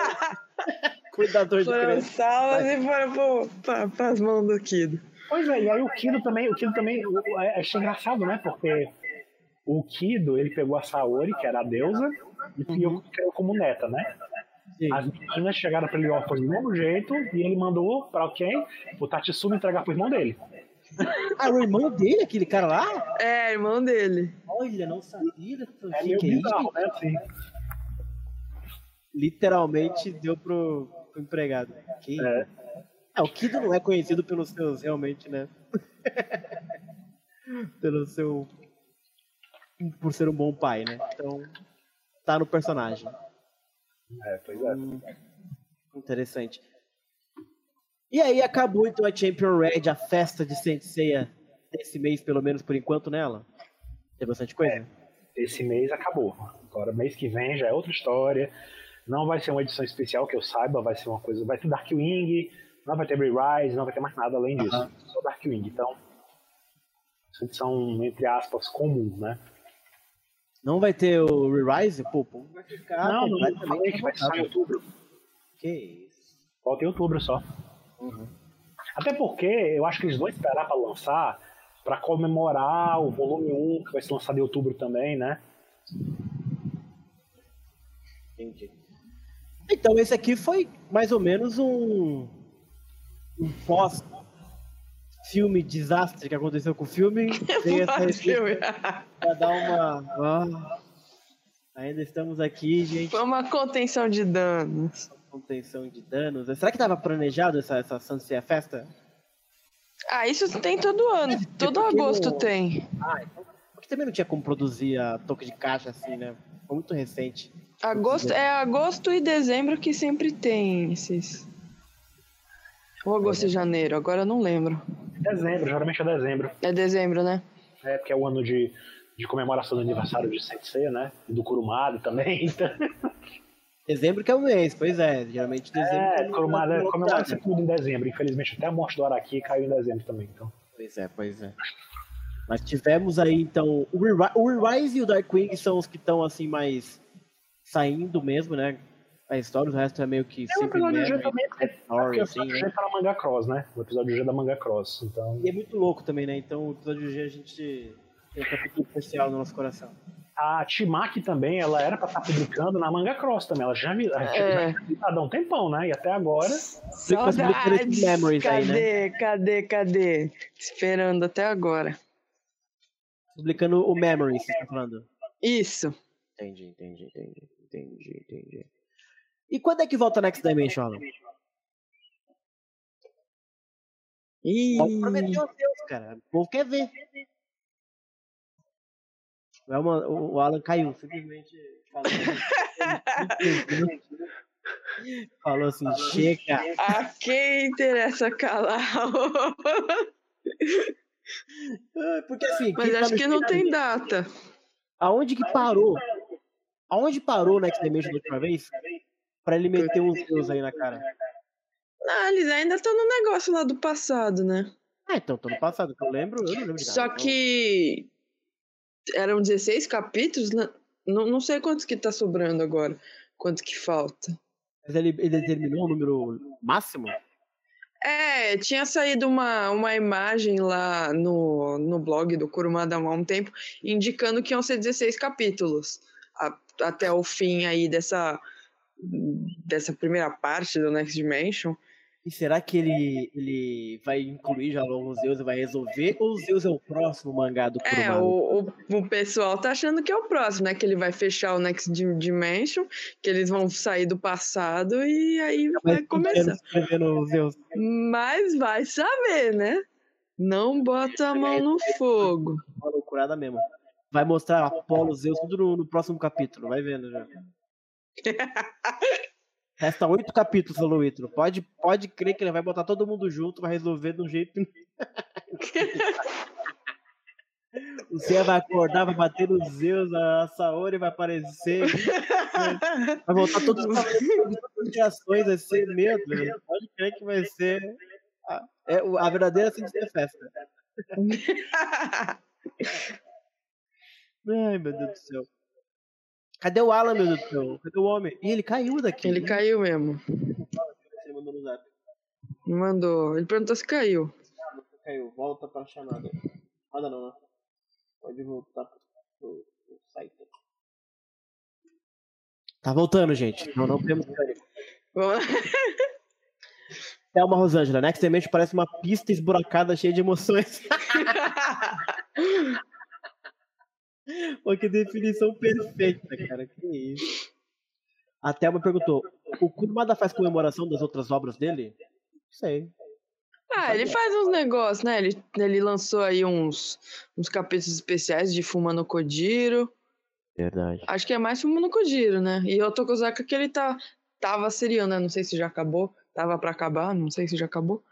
cuidador de Foram crianças. salvas e foram para as mãos do Kido. Pois é, e aí o Kido também, o Kido também, o- o- é, achei engraçado, né? Porque o Kido, ele pegou a Saori, que era a deusa, e criou, criou como neta, né? Sim. As meninas chegaram pra ele órfãos do mesmo jeito, e ele mandou pra quem? O Tatsumi entregar pro irmão dele. Ah, o irmão dele, aquele cara lá? É, irmão dele. Olha, não sabia. É que meio que é isso? bizarro, né? Assim. Literalmente deu pro, pro empregado. Que... É. Ah, o Kido não é conhecido pelos seus, realmente, né? [LAUGHS] Pelo seu. Por ser um bom pai, né? Então, tá no personagem. É, pois é. Hum, interessante. E aí acabou então a Champion Red, a festa de Senseiya desse mês, pelo menos por enquanto, nela? Tem bastante coisa? Esse mês acabou. Agora, mês que vem já é outra história. Não vai ser uma edição especial que eu saiba, vai ser uma coisa. Vai ter Darkwing, não vai ter Rise, não vai ter mais nada além disso. Aham. Só Darkwing. Então, essa edição, entre aspas, comum, né? Não vai ter o Re-Rise? Pô, pô, vai ficar não, não, completamente falei que vai ser só em outubro. Que isso. Volta em outubro só. Uhum. Até porque eu acho que eles vão esperar pra lançar pra comemorar o volume 1, que vai ser lançado em outubro também, né? Entendi. Então esse aqui foi mais ou menos um, um pós filme desastre que aconteceu com o filme. [LAUGHS] Tem essa Filme. pra dar uma. Ah, ainda estamos aqui, gente. Foi uma contenção de danos. Contenção de danos. Será que tava planejado essa, essa Sunset Festa? Ah, isso tem todo ano. Todo porque agosto no- tem. Ah, então. Porque também não tinha como produzir a toque de caixa assim, né? Foi muito recente. Agosto, é agosto e dezembro que sempre tem esses. Ou agosto e janeiro, agora eu não lembro. Dezembro, geralmente é dezembro. É dezembro, né? É, porque é o ano de, de comemoração do aniversário de Sensei, né? E do Kurumada também. [LAUGHS] Então, Dezembro que é o mês, pois é. Geralmente dezembro. é, não- Kurumada não- não- comemora tudo em dezembro. Infelizmente, até a morte do Araki caiu em dezembro também. Então. Pois é, pois é. Mas tivemos aí, então, o Reri- o Rise e o Darkwing são os que estão, assim, mais saindo mesmo, né? A história, o resto é meio que Tem o episódio G também, story, o assim, episódio né? G tá na Manga Cross, né? O episódio G é da Manga Cross. Então, E é muito louco também, né? Então, o episódio G a gente tem um capítulo especial no nosso coração. A Timaki também, ela era pra estar publicando na Manga Cross também. Ela já tinha É. há um tempão, né? E até agora. Memories aí, né? Cadê, cadê, cadê? Esperando até agora. Publicando o Memory, você tá falando. Isso. Entendi, entendi, entendi, entendi, entendi. E quando é que volta Next Dimension, Alan? Ih, aos Deus, cara. O povo quer ver. É uma- o Alan caiu, simplesmente falou. [LAUGHS] falou assim, chega. a quem interessa calar? Ah, Porque assim, Mas tá acho no que não tem data. Aonde que parou? Aonde parou o Next Dimension da última vez? Pra ele meter uns deus aí na cara. Ah, eles ainda estão no negócio lá do passado, né? Ah, então, tô no passado, que eu lembro, eu não lembro de nada. Só que eram 16 capítulos, né? não, não sei quantos que tá sobrando agora, quantos que falta. Mas ele, ele determinou o número máximo? É, tinha saído uma, uma imagem lá no, no blog do Kurumada há um tempo, indicando que iam ser 16 capítulos a- até o fim aí dessa, dessa primeira parte do Next Dimension. E será que ele, ele vai incluir já logo os Zeus e vai resolver? Ou os Zeus é o próximo mangá do É, Kurumada? o, o, o pessoal tá achando que é o próximo, né? Que ele vai fechar o Next Dim- Dimension, que eles vão sair do passado e aí vai começar. Escrevendo os Zeus. Mas vai saber, né? Não bota a mão no fogo. Uma loucurada mesmo. Vai mostrar Apolo, Zeus, tudo no, no próximo capítulo. Vai vendo já. [LAUGHS] Resta oito capítulos, falou o Itro. Pode, pode crer que ele vai botar todo mundo junto, vai resolver de um jeito. [LAUGHS] o Zé vai acordar, vai bater nos Zeus, a Saori vai aparecer. Vai voltar todos os ações, vai ser medo. Pode crer que vai ser a, é, a verdadeira Cintia Festa. [LAUGHS] Ai, meu Deus do céu. Cadê o Alan, meu Deus do céu? Cadê o homem? Ih, ele caiu daqui. Ele caiu mesmo. Ele mandou no zap. Mandou. Ele perguntou se caiu. Caiu. Volta pra chamada. Nada não, né? Pode voltar pro, pro site. Tá voltando, gente. Não, não temos pânico. Vamos [LAUGHS] lá. Thelma Rosângela, Next Dimension parece uma pista esburacada cheia de emoções. [LAUGHS] Pô, que definição perfeita, cara. Que isso. A Thelma perguntou: o Kurumada faz comemoração das outras obras dele? Não sei. Ah, ele faz uns negócios, né? Ele, ele lançou aí uns, uns capítulos especiais de Fumano Kojiro. Verdade. Acho que é mais Fumano Kojiro, né? E o Tokozaka que ele tá, tava seriando, né? Não sei se já acabou. Tava pra acabar, não sei se já acabou.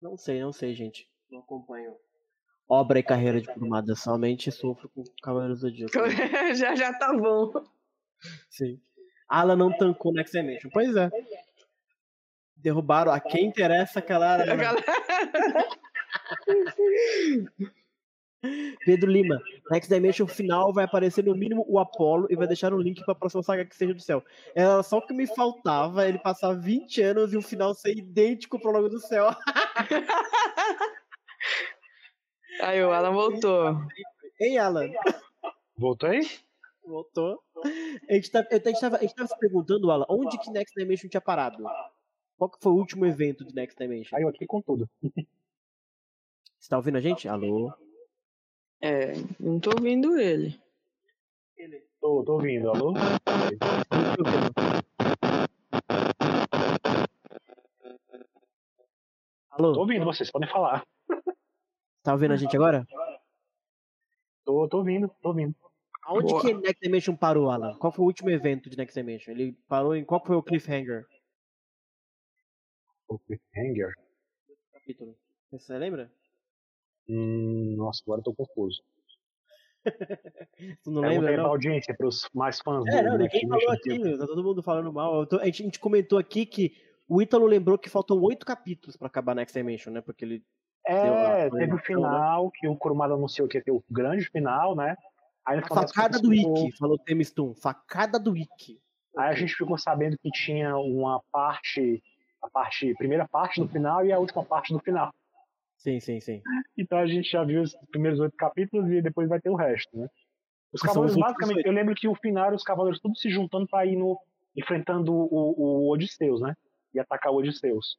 Não sei, não sei, gente. Não acompanho. Obra e carreira de Kurumada. Somente sofro com Cavaleiros do Zodíaco. [LAUGHS] já, já tá bom. Sim. Alan não tancou Next Dimension. Pois é. Derrubaram a quem interessa aquela. A galera- [LAUGHS] Pedro Lima. Next Dimension final vai aparecer no mínimo o Apollo e vai deixar um link pra próxima saga que seja do céu. Era só o que me faltava ele passar 20 anos e o final ser idêntico pro logo do céu. [LAUGHS] Aí o Alan voltou. Ei, Alan. Voltou aí? Voltou. A gente, tá, estava se perguntando, Alan, onde que Next Dimension tinha parado? Qual que foi o último evento de Next Dimension? Aí eu aqui com tudo. [LAUGHS] Você tá ouvindo a gente? Alô? É, não tô ouvindo ele. Ele. Tô, tô ouvindo, alô? Alô? Tô ouvindo vocês, podem falar tá ouvindo a gente agora? Tô, tô ouvindo, tô ouvindo. Aonde Boa. que Next Dimension parou, Alan? Qual foi o último evento de Next Dimension? Ele parou em qual foi o cliffhanger? O Cliffhanger. Capítulo. Você lembra? Hum, nossa, agora eu tô confuso. [LAUGHS] Tu não Pergunta lembra, aí pra não? audiência, pros mais fãs É, do não, Next ninguém falou aqui, tá todo mundo falando mal. Eu tô- a, gente, a gente comentou aqui que o Ítalo lembrou que faltam oito capítulos pra acabar Next Dimension, né? Porque ele. É, teve o animação, final, que o Kurumada anunciou que ia ter o grande final, né? Aí, A facada do ficou- Ikki, falou Temistum. Facada do Ikki. Aí a gente ficou sabendo que tinha uma parte, a parte, primeira parte do final e a última parte do final. Sim, sim, sim. Então a gente já viu os primeiros oito capítulos e depois vai ter o resto, né? Os Que cavaleiros, os basicamente, eu lembro que o final os cavaleiros todos se juntando pra ir no. enfrentando o, o Odisseus, né? E atacar o Odisseus.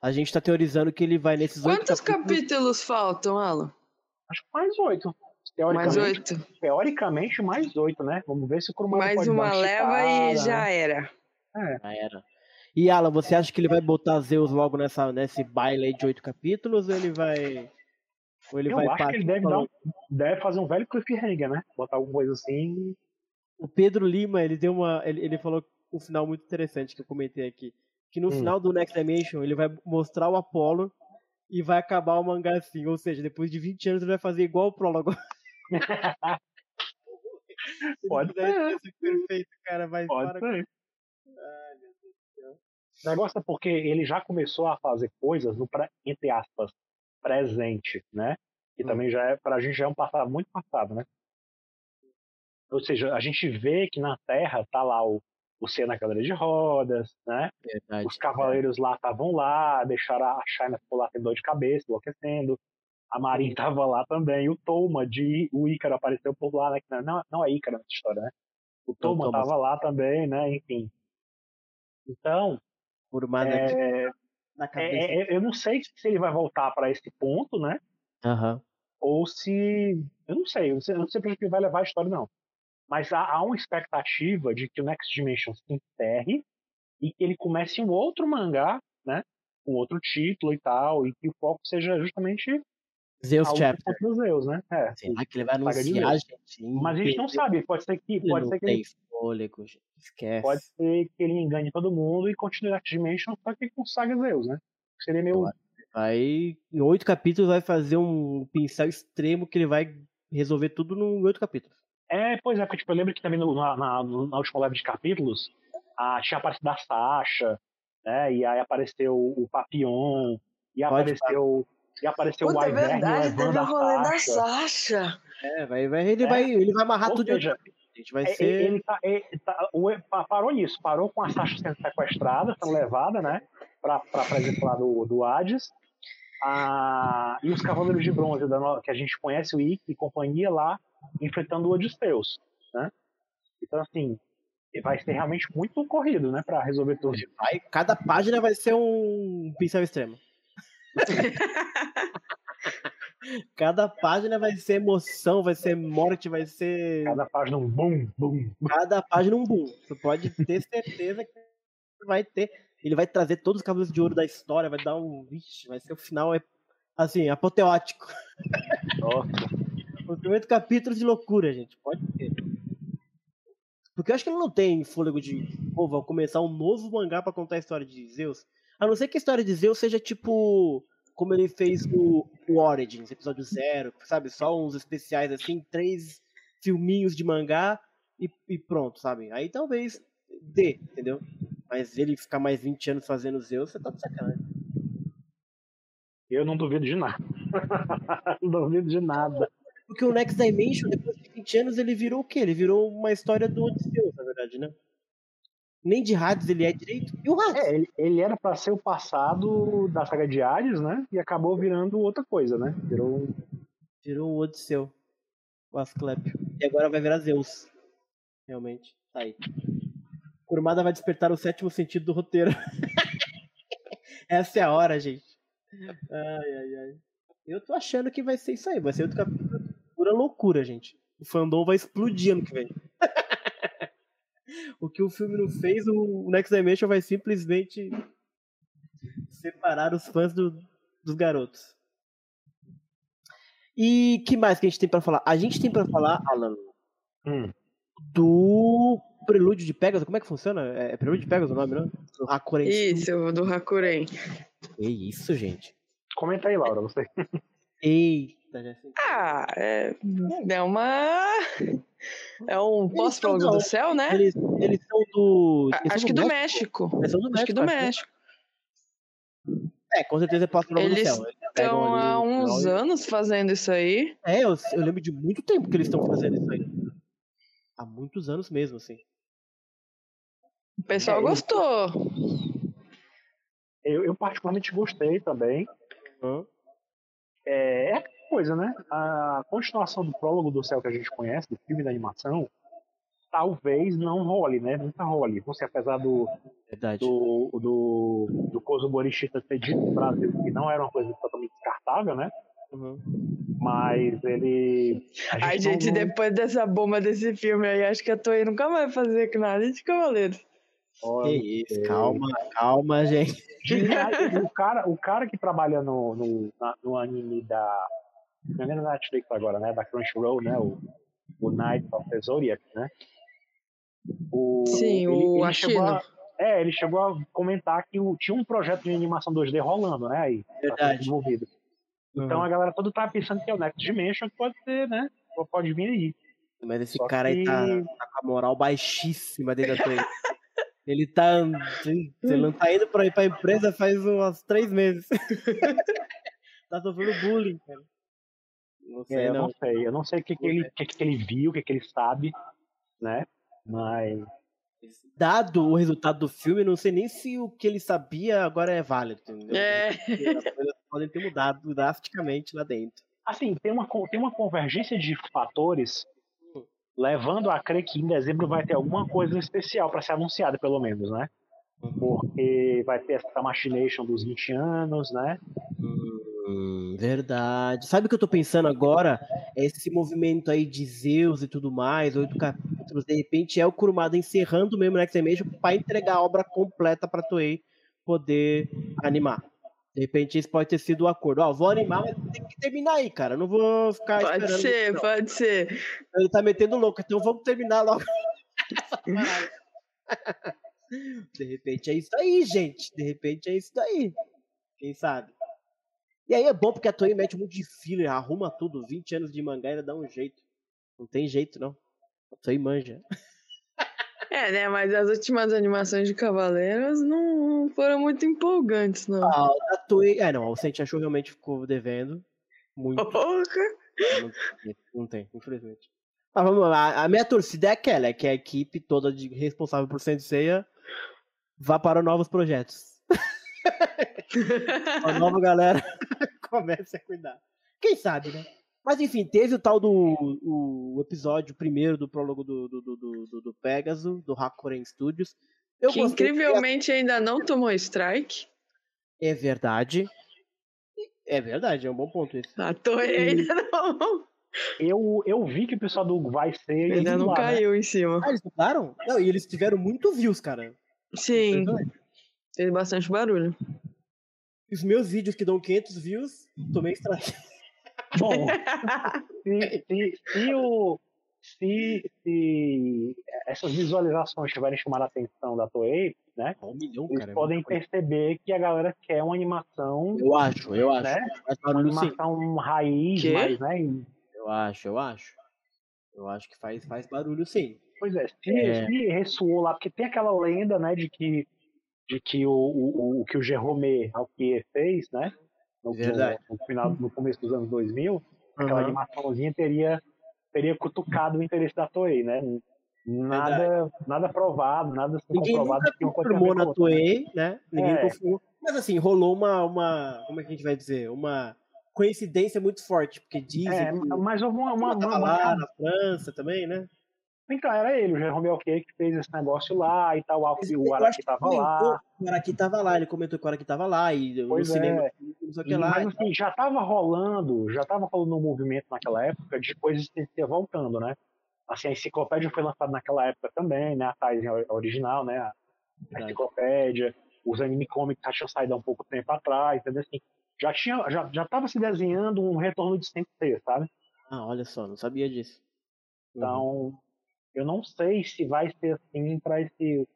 A gente tá teorizando que ele vai nesses oito Quantos capítulos. capítulos faltam, Alan? Acho que mais oito. Mais Teoricamente, oito. teoricamente, mais oito, né? Vamos ver se o Kurumada Mais uma leva e esticada, já né? era. Já era. E Alan, você acha que ele vai botar Zeus logo nessa, nesse baile aí de oito capítulos ou ele vai. Ou ele Eu vai acho que partir ele deve, um- deve fazer um velho cliffhanger, né? Botar alguma coisa assim. O Pedro Lima, ele deu uma. Ele, ele falou um final muito interessante que eu comentei aqui. Que no Hum. final do Next Dimension ele vai mostrar o Apollo e vai acabar o mangá assim. Ou seja, depois de 20 anos ele vai fazer igual o prólogo. [LAUGHS] Pode ser. isso, perfeito, cara. Vai Pode para ser. O negócio é porque ele já começou a fazer coisas no, entre aspas, presente, né? Que Hum. também já é, pra gente já é um passado muito passado, né? Ou seja, a gente vê que na Terra tá lá o, o Senna na cadeira de rodas, né? Verdade. Os cavaleiros lá estavam lá, deixaram a China ficou lá tendo dor de cabeça, enlouquecendo. A Marin tava lá também. O Toma de o Ícaro apareceu por lá, né? Não, não é Ícaro nessa história, né? O Toma Thomas. tava lá também, né? Enfim. Então, Formada é, na é, cabeça. é, eu não sei se ele vai voltar para esse ponto, né? Aham. Ou se. Eu não sei, eu não sei, eu não sei pra onde que vai levar a história, não. Mas há, há uma expectativa de que o Next Dimension se enterre e que ele comece um outro mangá, né? Com outro título e tal, e que o foco seja justamente Zeus Chapter. Zeus, né? É. Será que ele vai de anunciar, gente? Mas a gente não Ele sabe, pode ser que, pode não ser que ele, fôlego. Esquece. pode ser que ele engane todo mundo e continue Next Dimension só que com Saga Zeus, né? Seria meio. Aí, em oito capítulos, vai fazer um pincel extremo que ele vai resolver tudo em oito capítulos. É, pois é, porque tipo, eu lembro que também no- na, na, na última leva de capítulos ah, tinha aparecido a Sasha, né? E aí apareceu o Papillon, e Pode apareceu. E apareceu o Puta, é Wyvern verdade, levando teve o a rolê da Sasha. É, vai, vai, ele, É. vai, ele vai amarrar Ou tudo seja. Gente. Vai É, ser. Ele tá, ele tá- o- pa- parou nisso, parou com a Sasha sendo sequestrada, sendo levada, né? Pra, pra presença lá do, do Hades. Ah, e os Cavaleiros de Bronze, da que a gente conhece, o Ikki e companhia lá, enfrentando o Odisseus, né? Então, assim, vai ser realmente muito corrido, né? Pra resolver tudo. Vai, cada página vai ser um pincel extremo. [LAUGHS] cada página vai ser emoção, vai ser morte, vai ser. Cada página um bum, bum. Cada página um boom. Você pode ter certeza que vai ter. Ele vai trazer todos os cavalos de ouro da história, vai dar um. Vixe, vai ser o final, é, assim, apoteótico. Nossa. [LAUGHS] Os oito capítulos de loucura, gente. Pode ter. Porque eu acho que ele não tem fôlego de. Pô, vou começar um novo mangá pra contar a história de Zeus. A não ser que a história de Zeus seja tipo. Como ele fez o, o Origins, episódio zero, sabe? Só uns especiais assim, três filminhos de mangá e, e pronto, sabe? Aí talvez dê, entendeu? Mas ele ficar mais 20 anos fazendo Zeus, você tá de sacanagem. Eu não duvido de nada. [LAUGHS] não duvido de nada. Porque o Next Dimension, depois de 20 anos, ele virou o quê? Ele virou uma história do Odisseus, na verdade, né? Nem de Hades ele é direito. E o Hades? É, ele, ele era pra ser o passado da saga de Ares, né? E acabou virando outra coisa, né? Virou Virou o Odisseu. O Asclepio. E agora vai virar Zeus. Realmente. Tá aí. Kurumada vai despertar o sétimo sentido do roteiro. [LAUGHS] Essa é a hora, gente. Ai, ai, ai. Eu tô achando que vai ser isso aí. Vai ser outro capítulo. Pura loucura, gente. O fandom vai explodir ano que vem. [LAUGHS] o que o filme não fez, o Next Dimension vai simplesmente Separar os fãs do- dos garotos. E que mais que a gente tem pra falar? A gente tem pra falar, Alan, Hum. do Prelúdio de Pegasus. Como é que funciona? É, é Prelúdio de Pegasus o nome, não? Do Hakuren. Isso, do Hakuren. Que isso, gente. Comenta aí, Laura, você. Eita, já sei. Ah, é, é uma. É um pós-prólogo são- do céu, né? Eles, eles são do. Eles são Acho que do México. Eles são do Acho que do México, né? México. É, com certeza é pós-prólogo do céu. Eles Estão há uns final e- anos fazendo isso aí. É, eu, eu lembro de muito tempo que eles estão fazendo isso aí. Há muitos anos mesmo, assim. O pessoal É, gostou. Eu, eu particularmente gostei também. Hã? É, é aquela coisa, né? A continuação do prólogo do céu que a gente conhece, do filme da animação, talvez não role, né? Nunca role. Você, apesar do, Verdade. do, do, do Kozo Morishita ter dito no Brasil que não era uma coisa totalmente descartável, né? Uhum. Mas ele. a Ai, não- gente, não- depois dessa bomba desse filme aí, acho que a Toei nunca vai fazer nada de Cavaleiros. Olha, Que isso, calma, calma, gente. [LAUGHS] o, cara, o cara que trabalha no, no, na- no anime da. Não é na Netflix agora, né? Da Crunchyroll, né? O, o Night of the Zodiac, né? O, Sim, o chegou a, Ashino. É, ele chegou a comentar que o- tinha um projeto de animação 2D rolando, né? Aí, Verdade. desenvolvido. Então Uhum. a galera toda tá pensando que é o Next Dimension, que pode ser, né? Pode vir aí. Mas esse Só cara aí tá, que- tá com a moral baixíssima dentro da. [LAUGHS] Ele tá. Ele não tá indo pra ir pra empresa faz uns três meses. [LAUGHS] tá sofrendo bullying, cara. Não sei, É, eu não. não sei. Eu não sei o que, que, ele, que, que ele viu, o que, que ele sabe, né? Mas. Dado o resultado do filme, eu não sei nem se o que ele sabia agora é válido, entendeu? É. As coisas podem ter mudado drasticamente lá dentro. Assim, tem uma, tem uma convergência de fatores levando a crer que em dezembro vai ter alguma coisa especial para ser anunciada, pelo menos, né? Porque vai ter essa machination dos 20 anos, né? Hum, verdade. Sabe o que eu tô pensando agora? Esse movimento aí de Zeus e tudo mais, oito capítulos, de repente é o Kurumada encerrando mesmo o Next Dimension pra entregar a obra completa pra Toei poder animar. De repente isso pode ter sido o acordo. Ó, vou animar, mas tem que terminar aí, cara. Eu não vou ficar Pode esperando. ser, não. pode ser. Ele tá metendo louco, então vamos terminar logo. [LAUGHS] De repente é isso aí, gente. De repente é isso daí. Quem sabe? E aí é bom porque a Toei mete um monte de filler, arruma tudo. 20 anos de mangá ainda dá um jeito. Não tem jeito, não. A Toei manja. É, né? Mas as últimas animações de Cavaleiros não foram muito empolgantes, não. Ah, a Toei. É, não. O Sente achou realmente ficou devendo. Muito. Porra! Não tem, não tem, infelizmente. Mas vamos lá. A minha torcida é aquela, é que a equipe toda de, responsável por Senseiya vá para novos projetos. [LAUGHS] a nova galera [LAUGHS] comece a cuidar. Quem sabe, né? Mas enfim, teve o tal do o episódio primeiro do prólogo do, do, do, do, do Pegasus, do Hakuren Studios. Eu que incrivelmente ainda não tomou strike. É verdade. É verdade, é um bom ponto isso. A Toei ainda não, Eu, eu vi que o pessoal do Vai Ser. ainda não zoar, né? caiu em cima. Ah, eles mudaram? Não, e eles tiveram muito views, cara. Sim, fez bastante barulho. Os meus vídeos que dão 500 views, tomei strike. Bom, [LAUGHS] se, se, se, o, se, se essas visualizações tiverem chamado a atenção da Toei, né? Um milhão, Eles cara. é podem coisa. perceber que a galera quer uma animação, Eu acho, eu acho. né? Faz Uma barulho sim. animação raiz, Quê? mais, né? Eu acho, eu acho. Eu acho que faz, faz barulho sim. Pois é, se, É. se ressoou lá, porque tem aquela lenda, né, de que, de que o, o, o que o Jerome Alquier fez, né? No, Verdade. no, no final, no começo dos anos 2000, aquela Aham. animaçãozinha teria, teria cutucado o interesse da Toei, né? Nada, nada provado, nada assim Ninguém comprovado ver confirmou na né? Toei, né? Ninguém É. confirmou. Mas assim, rolou uma, uma. Como é que a gente vai dizer? Uma coincidência muito forte, porque dizem É, mas houve uma, uma, uma, uma- lá na França também, né? Então, era ele, o Jerome Alquier, que fez esse negócio lá e tal, o Araki tava lá. O Araki tava lá, ele comentou que o Araki tava lá e no Pois cinema, é. não sei o que E, lá. mas assim, já estava rolando, já estava rolando um movimento naquela época de coisas voltando, né? Assim, a enciclopédia foi lançada naquela época também, né? A Tais original, né? A, a enciclopédia, os anime comics já tinham saído há um pouco tempo atrás, entendeu? Assim, já tinha, já, já tava se desenhando um retorno de Sensei, sabe? Ah, olha só, não sabia disso. Uhum. Eu não sei se vai ser assim para esse.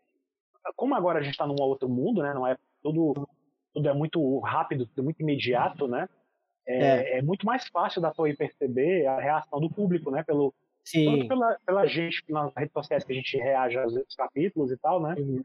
Como agora a gente está num outro mundo, né? Não é tudo, tudo é muito rápido, tudo é muito imediato, né? É, é. é muito mais fácil da Toei perceber a reação do público, né? Pelo, Sim. pela, pela gente nas redes sociais que a gente reage aos capítulos e tal, né? Uhum.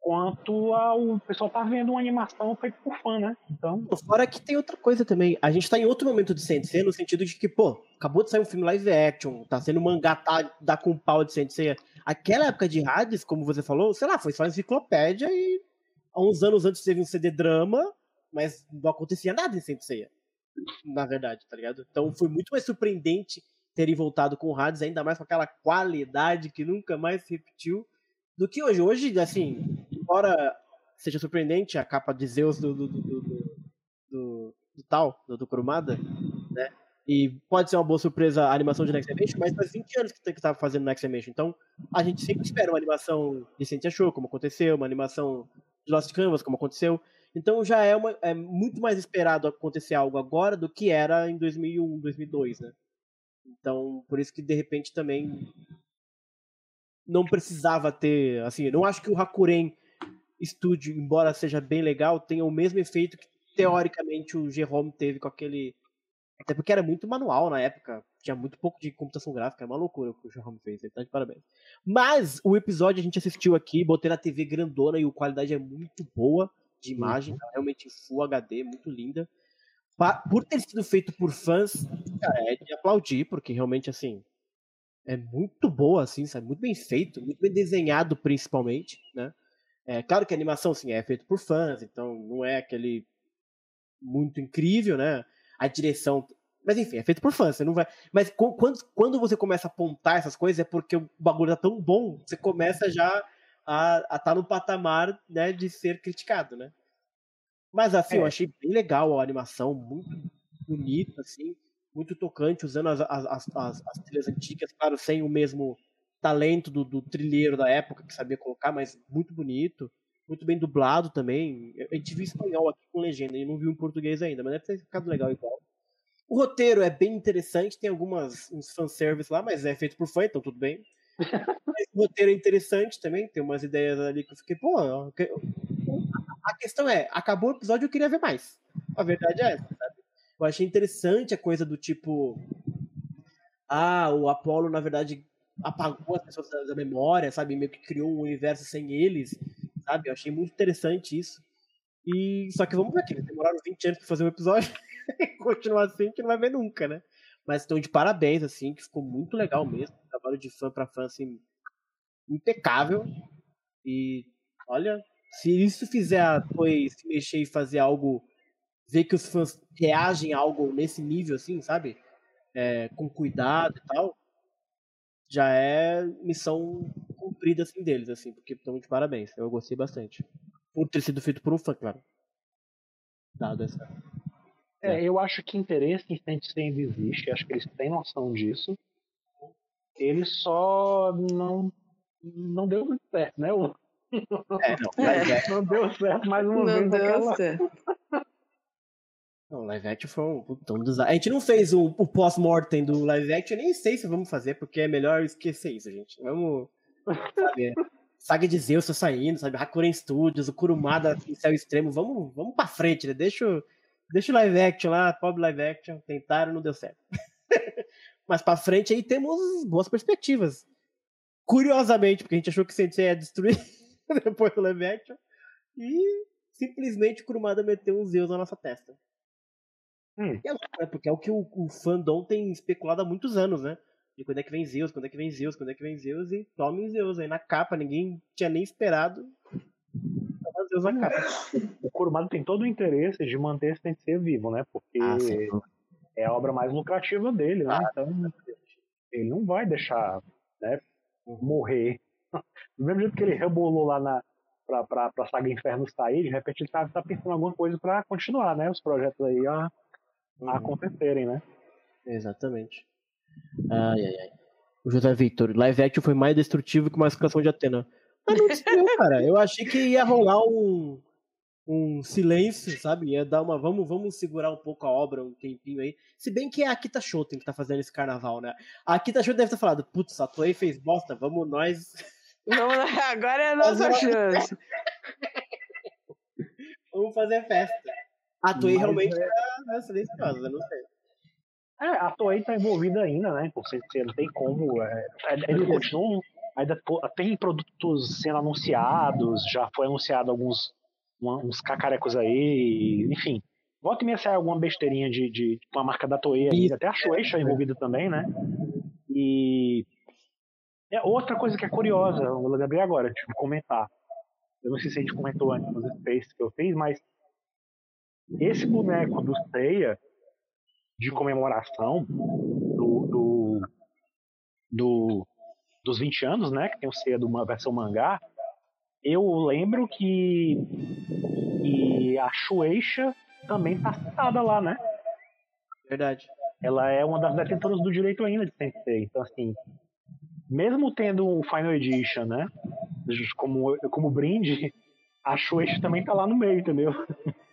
Quanto ao pessoal tá vendo uma animação feita por fã, né? Então. Fora que tem outra coisa também. A gente tá em outro momento de Sensei, no sentido de que, pô, acabou de sair um filme live action, tá sendo mangá, tá, dá com pau de Sensei. Aquela época de Hades, como você falou, sei lá, foi só enciclopédia e há uns anos antes teve um CD drama, mas não acontecia nada em Sensei. Na verdade, tá ligado? Então foi muito mais surpreendente terem voltado com o Hades, ainda mais com aquela qualidade que nunca mais se repetiu, do que hoje. Hoje, assim, embora seja surpreendente a capa de Zeus do, do, do, tal, do, Kurumada, né? E pode ser uma boa surpresa a animação de Next Dimension, mas faz 20 anos que estava fazendo Next Dimension. Então, a gente sempre espera uma animação de Sentia Show, como aconteceu, uma animação de Lost Canvas, como aconteceu. Então, já é, uma, é muito mais esperado acontecer algo agora do que era em 2001, 2002, né? Então, por isso que de repente também não precisava ter, assim, não acho que o Hakuren Studio, embora seja bem legal, tenha o mesmo efeito que teoricamente o Jerome teve com aquele até porque era muito manual na época, tinha muito pouco de computação gráfica, é uma loucura o que o Jerome fez, ele tá de parabéns. Mas o episódio a gente assistiu aqui, botei na TV grandona e a qualidade é muito boa de imagem, uhum. realmente Full HD, muito linda por ter sido feito por fãs, cara, é de aplaudir, porque realmente, assim, é muito boa, assim, sabe? Muito bem feito, muito bem desenhado, principalmente, né? É claro que a animação, assim, é feita por fãs, então não é aquele muito incrível, né? A direção. Mas enfim, é feito por fãs, você não vai. Mas quando, quando você começa a apontar essas coisas, é porque o bagulho tá tão bom, você começa já a estar tá no patamar né, de ser criticado, né? Mas assim, é. eu achei bem legal a animação, muito bonita, assim, muito tocante, usando as, as, as, as, trilhas antigas, claro, sem o mesmo talento do, do trilheiro da época que sabia colocar, mas muito bonito, muito bem dublado também. A gente viu espanhol aqui com legenda, e não viu em português ainda, mas deve ter ficado legal igual. O roteiro é bem interessante, tem algumas uns fanservice lá, mas é feito por fã, então tudo bem. o roteiro é interessante também, tem umas ideias ali que eu fiquei, pô, a questão é, acabou o episódio eu queria ver mais. A verdade é essa, sabe? Eu achei interessante a coisa do tipo. Ah, o Apollo, na verdade, apagou as pessoas da, da memória, sabe? Meio que criou um universo sem eles, sabe? Eu achei muito interessante isso. E só que vamos ver eles demoraram 20 anos pra fazer um episódio [LAUGHS] e continuar assim, a gente não vai ver nunca, né? Mas estão de parabéns, assim, que ficou muito legal mesmo. Trabalho de fã pra fã, assim, impecável. E olha, se isso fizer Toei se mexer e fazer algo, ver que os fãs reagem a algo nesse nível, assim, sabe? É, com cuidado e tal, já é missão cumprida, assim, deles, assim, porque estão de parabéns. Eu gostei bastante. Por ter sido feito por um fã, claro. Dado essa. É, eu acho que interesse em Sensei existe, acho que eles têm noção disso. Eles só não não deu muito certo, né? O, é, não, [LAUGHS] é. não deu certo mais uma não vez. Não deu aquela... certo. [LAUGHS] Não, live action foi um, um desastre. A gente não fez o, o pós-mortem do live action, nem sei se vamos fazer, porque é melhor esquecer isso, gente. Vamos. Sabe, [LAUGHS] Saga de Zeus tá saindo, sabe? Hakuren Studios, o Kurumada em céu extremo. Vamos, vamos pra frente, né? Deixa, deixa o live action lá, pobre live action. Tentaram, não deu certo. [LAUGHS] Mas pra frente aí temos boas perspectivas. Curiosamente, porque a gente achou que Sensei ia destruir. [LAUGHS] depois do live action. E simplesmente o Kurumada meteu um Zeus na nossa testa. Hum. É, louco, né? Porque é o que o, o fandom tem especulado há muitos anos, né? De quando é que vem Zeus, quando é que vem Zeus, quando é que vem Zeus, e tome Zeus aí na capa, ninguém tinha nem esperado. Zeus na capa. [LAUGHS] O Kurumada tem todo o interesse de manter esse Tensei vivo, né? Porque ah, é a obra mais lucrativa dele, né? Ah, então ele não vai deixar né, morrer [LAUGHS] do mesmo jeito que ele rebolou lá na, pra, pra, pra saga Inferno sair, de repente ele tá, tá pensando em alguma coisa pra continuar, né? Os projetos aí a uhum. acontecerem, né? Exatamente. Ai, ai, ai. O José Victor, live action foi mais destrutivo que uma explicação de Atena. Mas não destruiu, [LAUGHS] cara. Eu achei que ia rolar um. um silêncio, sabe? Ia dar uma. Vamos, vamos segurar um pouco a obra um tempinho aí. Se bem que é a Akita Shoten que tá fazendo esse carnaval, né? A Akita Shoten deve ter falado, putz, a Toei fez bosta, vamos nós. [LAUGHS] Não, agora é a nossa chance. [LAUGHS] vamos fazer festa. A Toei realmente é- tá tá silenciosa, não sei. É, a Toei tá envolvida ainda, né? Certeza, não tem como. É, é, eles continuam. Ainda pô, tem produtos sendo anunciados, já foi anunciado alguns uns cacarecos aí, enfim. Volta e meia sai alguma besteirinha de, de uma marca da Toei aí, até a Shueisha é envolvida também, né? E é outra coisa que é curiosa, eu abrir agora, deixa eu comentar. Eu não sei se a gente comentou antes nos spaces que eu fiz, mas esse boneco do Seiya de comemoração do, do, do- dos 20 anos, né? Que tem o Seiya de uma versão mangá. Eu lembro que, que a Shueisha também tá citada lá, né? Verdade. Ela é uma das detentoras do direito ainda de Sensei. Então, assim, mesmo tendo o Final Edition, né? Como, como brinde, a Shueisha também tá lá no meio, entendeu? [LAUGHS]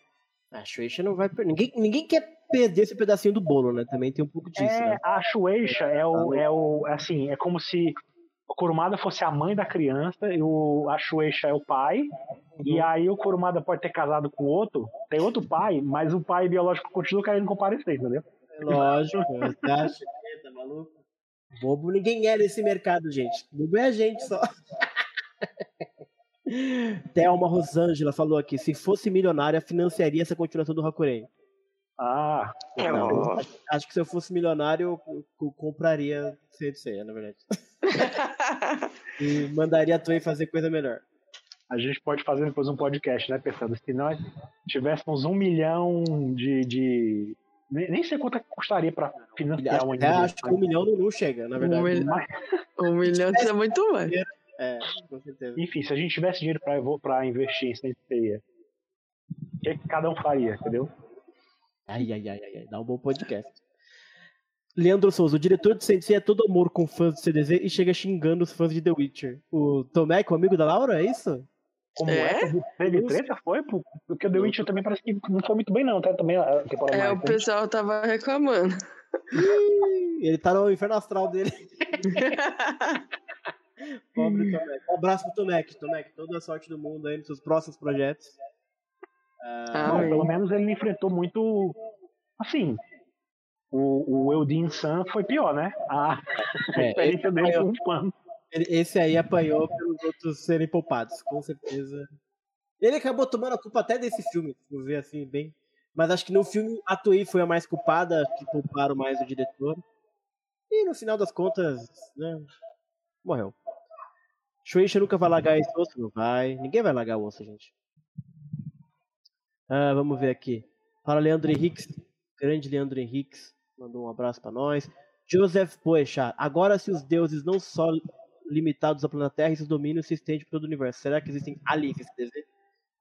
A Shueisha não vai perder. Ninguém, ninguém quer perder esse pedacinho do bolo, né? Também tem um pouco disso, É, né? a Shueisha é o, é o. Assim, é como se o Kurumada fosse a mãe da criança e o, a Shueisha é o pai. E aí o Kurumada pode ter casado com outro, tem outro pai, mas o pai biológico continua querendo comparecer, entendeu? Lógico, [LAUGHS] você acha que tá maluco? Bobo ninguém é nesse mercado, gente. Bobo é a gente só. [LAUGHS] Thelma Rosângela falou aqui: se fosse milionária, financiaria essa continuação do Hakuren. Ah, Ó. Acho que se eu fosse milionário, eu, eu compraria Sensei, na verdade. [LAUGHS] E mandaria a Toei fazer coisa melhor. a gente pode fazer depois um podcast, né? Pensando, se nós tivéssemos um milhão de. de... Nem nem sei quanto é que custaria pra financiar Acho, um até acho que um milhão não, não chega, na verdade. Um milhão. Mas, Um milhão é muito mais. É, com certeza. enfim, se a gente tivesse dinheiro pra, pra investir em Sensei, o que, que cada um faria, entendeu? Ai, ai, ai, ai, ai, dá um bom podcast. Leandro Souza, o diretor de Sensei é todo amor com fãs de CDZ e chega xingando os fãs de The Witcher. O Tomek, o amigo da Laura, é isso? Como É? é? Teve treta? Foi? pô? Porque o The Witcher também parece que não foi muito bem, não, tá? Também a temporada É, mais, o pessoal tava reclamando. Ele tá no inferno astral dele. [LAUGHS] Pobre Tomek. Um abraço pro Tomek. Tomek, toda a sorte do mundo aí nos seus próximos projetos. Ah, Bom, pelo menos ele enfrentou muito. Assim. O, o Eldin San foi pior, né? A É, experiência dele um. Ele- Esse aí apanhou pelos outros serem poupados, com certeza. Ele acabou tomando a culpa até desse filme, se for ver assim, bem. Mas acho que no filme a Toei foi a mais culpada, que pouparam mais o diretor. E no final das contas, né, morreu. Shueisha nunca vai largar esse osso? Não vai. Ninguém vai largar o osso, gente. Ah, vamos ver aqui. Fala Leandro Henriques. Grande Leandro Henriques. Mandou um abraço pra nós. Joseph Poechat. Agora, se os deuses não só limitados ao planeta Terra, esses domínios se estendem por todo o universo. Será que existem aliens nesse desenho?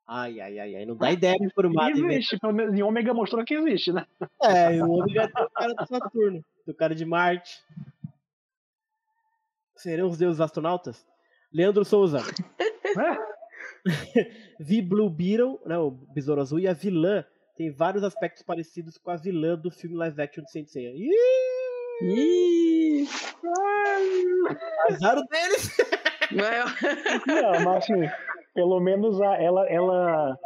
Ai, ai, ai, ai. Não dá ideia por uma Existe, pelo menos em Ômega mostrou que existe, né? É, o Ômega tem o cara do Saturno, tem o cara de Marte. Serão os deuses astronautas? Leandro Souza. [LAUGHS] [LAUGHS] Vi Blue Beetle, né, o Besouro Azul, e a vilã tem vários aspectos parecidos com a vilã do filme live action de Saint Seiya. Ih, Ih, azar deles! [LAUGHS] mas- Não, mas assim, pelo menos a- ela, ela,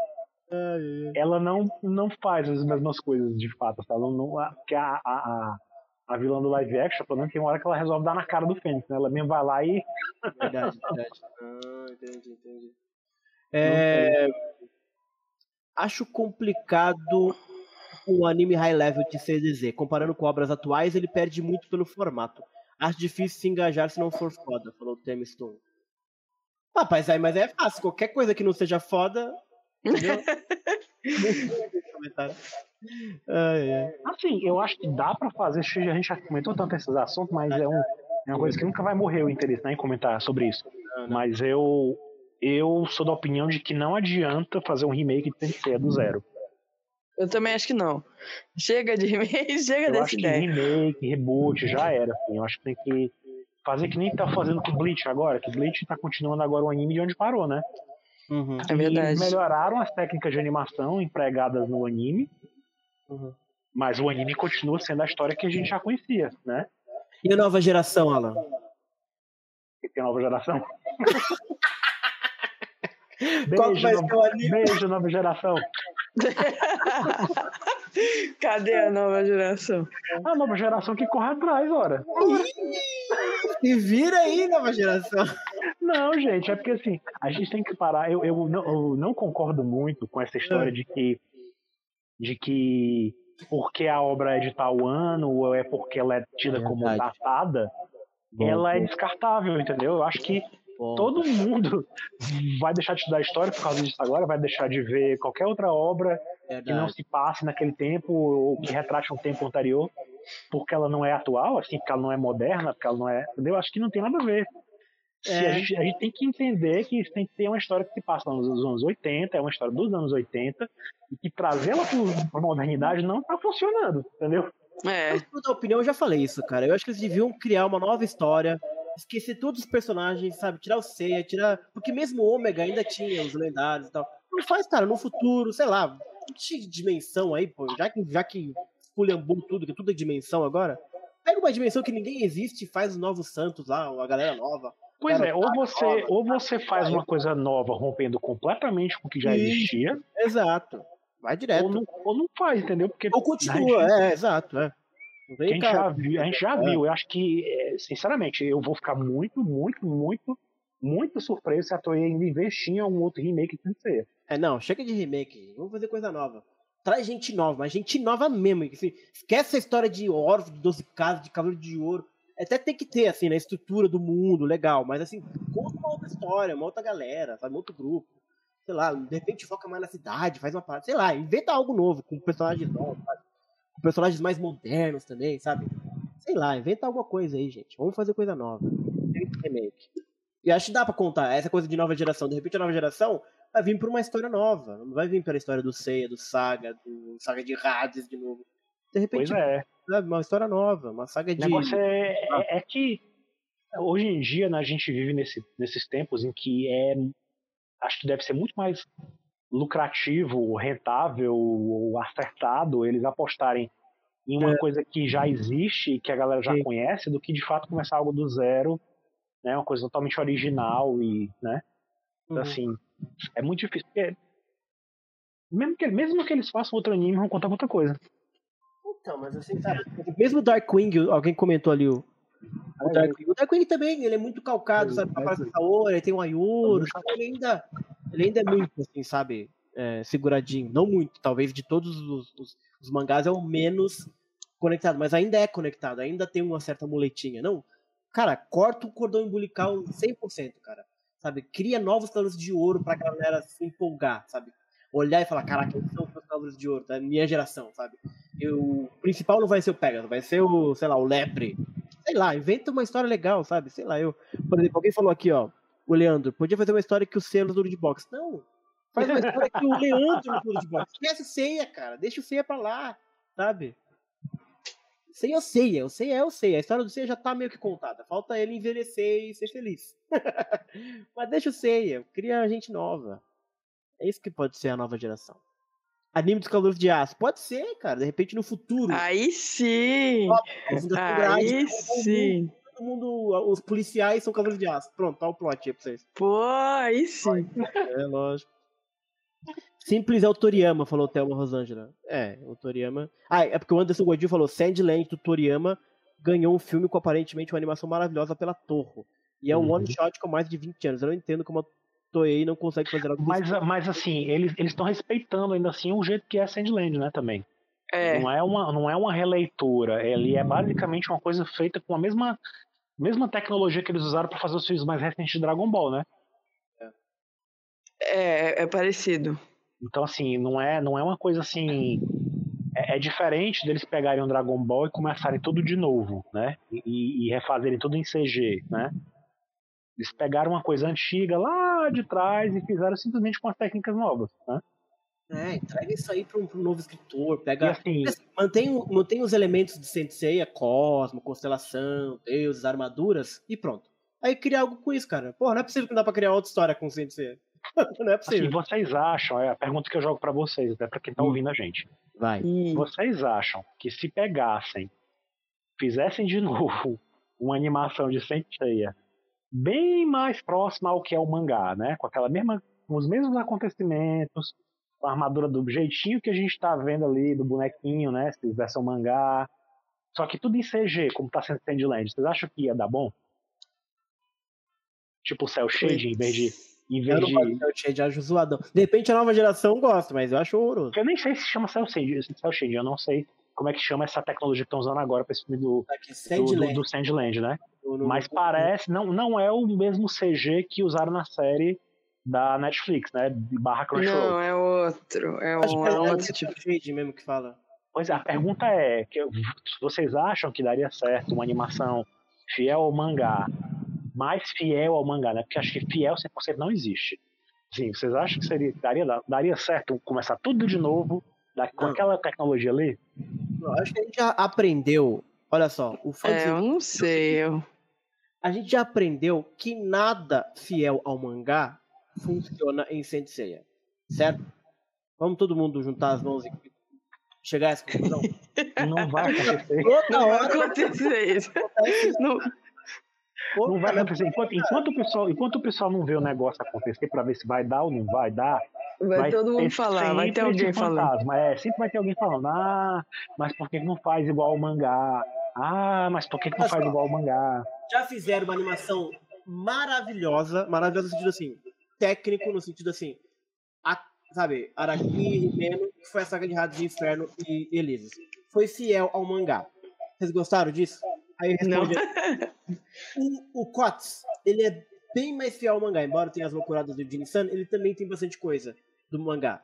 ela não, não faz as mesmas coisas de fato, tá? Ela não, a- porque a, a, a, vilã do live action, pelo menos tem uma hora que ela resolve dar na cara do Fênix, né? Ela mesmo vai lá e. Verdade, verdade. Ah, entendi, entendi. É, acho complicado o anime high level de CDZ. Comparando com obras atuais, ele perde muito pelo formato. Acho difícil se engajar se não for foda, falou o Tim Stone. Rapaz, aí, mas é fácil. Qualquer coisa que não seja foda. [LAUGHS] Entendeu? Ai, ai. Assim, eu acho que dá pra fazer. que A gente já comentou tanto esses assuntos, mas é, um, é uma coisa que nunca vai morrer o interesse né, em comentar sobre isso. Mas eu, eu sou da opinião de que não adianta fazer um remake de Sensei do zero. Eu também acho que não. Chega de [LAUGHS] remake, chega Eu dessa acho que ideia. remake, reboot, já era. Assim. Eu acho que tem que fazer que nem tá fazendo com Bleach agora, que Bleach tá continuando agora o anime de onde parou, né? Uhum. É verdade. E melhoraram as técnicas de animação empregadas no anime, Uhum. mas o anime continua sendo a história que a gente já conhecia, né? E a nova geração, Alan? Que tem a nova geração. [LAUGHS] Qual Beijo, vai nova- ser o anime? Beijo, nova geração. [LAUGHS] Cadê a nova geração? A nova geração que corre atrás, ora. Se vira aí, nova geração. Não, gente, é porque assim, a gente tem que parar. Eu, eu, não, eu não concordo muito com essa história de que. de que porque a obra é de tal ano, ou é porque ela é tida como Verdade. datada, ela é descartável, entendeu? Eu acho que todo mundo vai deixar de estudar história por causa disso agora, vai deixar de ver qualquer outra obra que não se passe naquele tempo ou que retrate um tempo anterior, porque ela não é atual, assim, porque ela não é moderna, porque ela não é. Entendeu? Acho que não tem nada a ver. É. a, gente, a gente tem que entender que isso tem que ter uma história que se passa nos anos 80, é uma história dos anos 80, e que trazê-la para a modernidade não está funcionando, entendeu? É, Mas, por da opinião, eu já falei isso, cara. Eu acho que eles deviam criar uma nova história, esquecer todos os personagens, sabe? Tirar o Seiya, tirar. Porque mesmo o Ômega ainda tinha os lendários e tal. Não faz, cara, no futuro, sei lá, cheio de dimensão aí, pô. Já que, já que fulhambou tudo, que tudo é dimensão agora, pega uma dimensão que ninguém existe e faz os novos santos lá, a galera nova. Pois é, ou você, ou você faz uma coisa nova, rompendo completamente com o que já existia, Exato. Vai direto. ou não, ou não faz, entendeu? Porque Ou continua, a gente, é, exato, é. Não a vem, gente já viu, a gente já É. viu. Eu acho que, é, sinceramente, eu vou ficar muito, muito, muito, muito surpreso se a Toei ainda investir em algum outro remake que ser. É, não, chega de remake. Vamos fazer coisa nova. Traz gente nova, mas gente nova mesmo. Assim, esquece essa história de órfão, de 12 casas, de cavaleiro de ouro. Até tem que ter, assim, na estrutura do mundo, legal. Mas, assim, conta uma outra história, uma outra galera, sabe? Um outro grupo. Sei lá, de repente foca mais na cidade, faz uma parada. Sei lá, inventa algo novo, com personagens novos, sabe? Com personagens mais modernos também, sabe? Sei lá, inventa alguma coisa aí, gente. Vamos fazer coisa nova. Remake. E acho que dá pra contar essa coisa de nova geração. De repente a nova geração vai vir por uma história nova. Não vai vir pela história do Seiya, do Saga, do Saga de Hades de novo. De repente, Pois é. Sabe, uma história nova, uma saga O de. negócio é, é, é que hoje em dia né, a gente vive nesse, nesses tempos em que é acho que deve ser muito mais lucrativo, rentável ou acertado eles apostarem em uma É. coisa que já existe e que a galera já Sim. conhece do que de fato começar algo do zero, né, uma coisa totalmente original e, né, Uhum. assim, é muito difícil porque mesmo que, mesmo que eles façam outro anime, vão contar outra coisa. Então, mas assim, sabe? Mesmo o Darkwing, alguém comentou ali o. O Darkwing, o Darkwing também, ele é muito calcado, sabe? Aparece o Saori, ele tem um Ayuro, sabe? Ele ainda, ele ainda é muito, assim, sabe? É, seguradinho. Não muito, talvez de todos os, os, os mangás é o menos conectado, mas ainda é conectado, ainda tem uma certa muletinha. Não, cara, corta o cordão umbilical 100%, cara. Sabe? Cria novos cavalos de ouro pra galera se empolgar, sabe? Olhar e falar, caraca, esses são os cavalos de ouro, da minha geração, sabe? O principal não vai ser o Pegasus, vai ser o, sei lá, o Lepre. Sei lá, inventa uma história legal, sabe? Sei lá, eu. Por exemplo, alguém falou aqui, ó. O Leandro, podia fazer uma história que o Celos do de boxe. Não. Faz uma história que o Leandro no de boxe. Esquece Ceia, cara. Deixa o Ceia pra lá, sabe? Ceia é Ceia. O Ceia é o Ceia. A história do Ceia já tá meio que contada. Falta ele envelhecer e ser feliz. [LAUGHS] Mas deixa o Ceia. Cria gente nova. É isso que pode ser a nova geração. Anime dos Cavaleiros de Aço. Pode ser, cara. De repente no futuro. aí sim! Grade, Aí mundo- sim! Todo mundo, os policiais são Cavaleiros de Aço. Pronto, tá o plot aí pra vocês. Pô, aí sim! É, lógico. Simples é o Toriyama, falou o Thelma Rosângela. É, o Toriyama. Ah, é porque o Anderson Godinho falou: Sandland do Toriyama ganhou um filme com aparentemente uma animação maravilhosa pela Torre. E é um Uhum. one shot com mais de 20 anos. Eu não entendo como a Toei não consegue fazer algo Mas, desse. mas assim, eles estão respeitando ainda assim o jeito que é Sandland, né, também. É, Não é uma, não é uma releitura, ele é basicamente uma coisa feita com a mesma, mesma tecnologia que eles usaram para fazer os filmes mais recentes de Dragon Ball, né? é, é parecido. Então assim, não é, não é uma coisa assim, é, é diferente deles pegarem um Dragon Ball e começarem tudo de novo, né? E, e refazerem tudo em CG, né? Eles pegaram uma coisa antiga lá de trás e fizeram simplesmente com as técnicas novas, né? É, entrega isso aí pra um, um novo escritor. Pega. assim, Assim, mantém, mantém os elementos de Sensei, a Cosmo, constelação, deuses, armaduras e pronto. Aí cria algo com isso, cara. Porra, não é possível que não dá pra criar outra história com Sensei. [LAUGHS] Não é Assim, possível. vocês acham, é a pergunta que eu jogo pra vocês, até pra quem tá Hum. ouvindo a gente. Vai. Vocês acham que se pegassem, fizessem de [LAUGHS] novo uma animação de Senseiya bem mais próxima ao que é o mangá, né? Com aquela mesma, com os mesmos acontecimentos, com a armadura do jeitinho que a gente tá vendo ali do bonequinho, né? Se versão mangá, só que tudo em CG, como tá sendo Sandland. Vocês acham que ia dar bom? Tipo cel shading, em vez de em Eu vez não de cel shade, acho zoadão. De repente a nova geração gosta, mas eu acho horroroso. Eu nem sei se chama cel shading, cel shading, eu não sei como é que chama essa tecnologia que estão usando agora para esse filme do, Aqui, do, do, Sandland. do Sandland, né? no- no- Mas parece, não, não é o mesmo CG que usaram na série da Netflix, né? De barra Crunchyroll. não, é outro. É um, é é outro tipo. shade mesmo que fala. Pois é, a pergunta é: que vocês acham que daria certo uma animação fiel ao mangá, mais fiel ao mangá, né? Porque acho que fiel 100% não existe. Sim, vocês acham que seria, daria, daria certo começar tudo de novo, da- com Não. aquela tecnologia ali? Eu acho que a gente já aprendeu. Olha só, o fã É, eu não sei. Eu... a gente já aprendeu que nada fiel ao mangá funciona em Senseiya, certo? Vamos todo mundo juntar as mãos e chegar a essa conclusão? [LAUGHS] Não vai acontecer. Não vai acontecer isso. Não, Não vai acontecer. Enquanto, enquanto, o pessoal, enquanto o pessoal não vê o negócio acontecer pra ver se vai dar ou não vai dar, vai, todo mundo falar, vai ter sempre alguém falando. É, sempre vai ter alguém falando, ah, mas por que não faz igual ao mangá? Ah, mas por que, que não faz igual ao mangá? já fizeram uma animação maravilhosa, maravilhosa no sentido assim, técnico no sentido assim, a, sabe, Araki e Rimeno, que foi a saga de Ratos de Inferno e Elises. Foi fiel ao mangá. Vocês gostaram disso? Aí responde [LAUGHS] o, o Kots, ele é bem mais fiel ao mangá, embora tenha as loucuradas do Jin-san, ele também tem bastante coisa do mangá.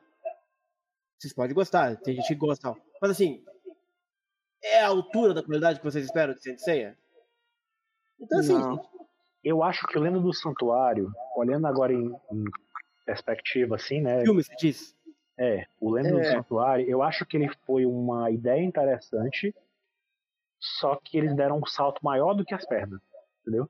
Vocês podem gostar, tem gente que gosta. Mas assim, é a altura da qualidade que vocês esperam de Senseiya? Então assim, Não. Eu acho que o Lendo do Santuário, olhando agora em, em perspectiva, assim, né? filme, você diz? É, o Lendo do É. Santuário, eu acho que ele foi uma ideia interessante, só que eles deram um salto maior do que as pernas, entendeu?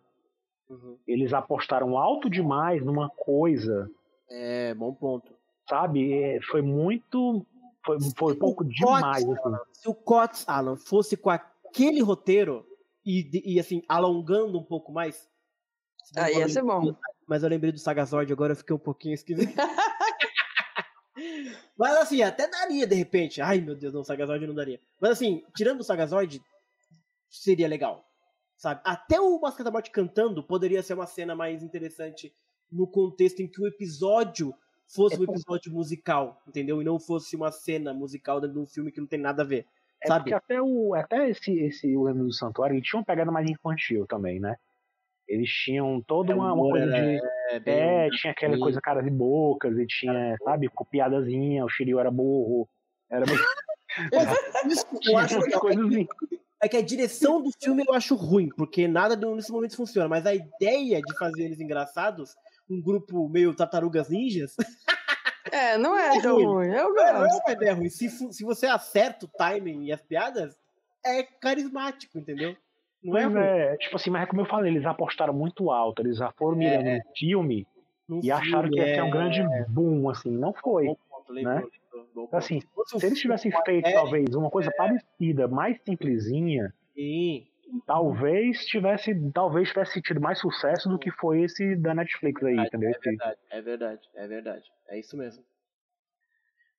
Uhum. Eles apostaram alto demais numa coisa, É, bom ponto. Sabe? É, Foi muito. Foi, foi um pouco O demais, assim. Se o Cots, Alan, fosse com aquele roteiro e, e, assim, alongando um pouco mais. Aí ia ser bom. Mas eu lembrei do Sagazord, agora eu fiquei um pouquinho esquisito. [LAUGHS] Mas assim, até daria de repente. Ai meu Deus, não, o Sagazord não daria. Mas assim, tirando o Sagazord, seria legal. Sabe? Até o Máscara da Morte cantando poderia ser uma cena mais interessante no contexto em que o episódio fosse É um por- episódio musical, entendeu? E não fosse uma cena musical dentro de um filme que não tem nada a ver. É sabe? porque até, o, até esse, esse O Lendo do Santuário, ele tinha uma pegada mais infantil também, né? Eles tinham toda É, uma, uma coisa de. É, bem- É, tinha aquela coisa caras e bocas, e tinha, sabe, copiadazinha, o Shiryu era burro. Era meio. [LAUGHS] Eu acho [LAUGHS] legal. coisas assim. É que a direção do filme eu acho ruim, porque nada nesse momento funciona. Mas a ideia de fazer eles engraçados, um grupo meio tartarugas ninjas, [LAUGHS] É, não é tão ruim. ruim. Eu não é gosto. uma ideia ruim. Se, se você acerta o timing e as piadas, é carismático, entendeu? Não é ruim. é, tipo assim, mas é como eu falei, eles apostaram muito alto, eles já foram mirando no filme Num e acharam que ia filme, ter um é- grande boom, assim, não foi. Bom ponto, né? bom ponto. Assim, se eles filme tivessem feito talvez uma coisa parecida, mais simplesinha, sim, talvez tivesse, talvez tivesse tido mais sucesso do que foi esse da Netflix aí, entendeu? É verdade, é verdade, é verdade. É isso mesmo.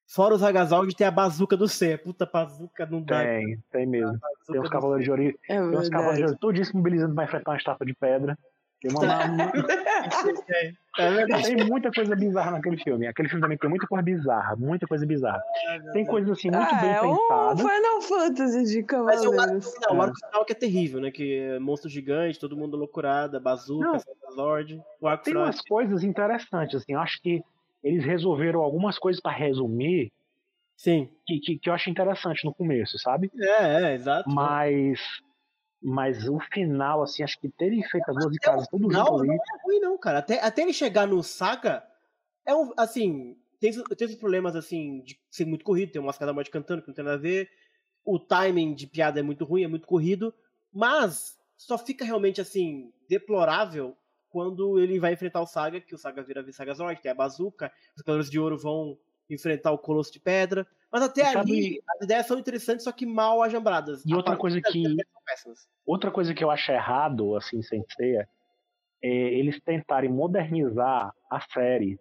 Fora os Hagazald, tem a bazuca do C. Puta bazuca não dá. Tem, tem mesmo. Tem uns cavaleiros de ouro, É tem uns cavaleiros ouro todos mobilizando pra enfrentar uma estátua de pedra. Tem, uma, [LAUGHS] É verdade. tem muita coisa bizarra naquele filme. Aquele filme também tem muita coisa bizarra, muita coisa bizarra. Tem coisas assim muito Ah, bem é um pensadas. Final Fantasy de Mas o arco cavaleiros. final, o É. arco final que é terrível, né? Que é monstro gigante, todo mundo loucurada, bazuca. Lord. O arco Tem final. é umas coisas interessantes, assim. Eu acho que eles resolveram algumas coisas pra resumir Sim. que, que, que eu acho interessante no começo, sabe? É, é, exato. Mas. Mas o final, assim, acho que terem feito as duas Até o casas tudo final junto não ali. é ruim, não, cara. Até, até ele chegar no Saga, é um. Assim, tem, tem os problemas, assim, de ser muito corrido. Tem o Máscara da Morte cantando, que não tem nada a ver. O timing de piada é muito ruim, é muito corrido. Mas só fica realmente, assim, deplorável quando ele vai enfrentar o Saga, que o Saga vira Saga Zord, tem a bazuca, os Cavaleiros de Ouro vão enfrentar o Colosso de Pedra. Mas até E sabe- ali, as ideias são interessantes, só que mal ajambradas. E A outra coisa que-. Outra coisa que eu acho errado, assim, sem ser, é eles tentarem modernizar a série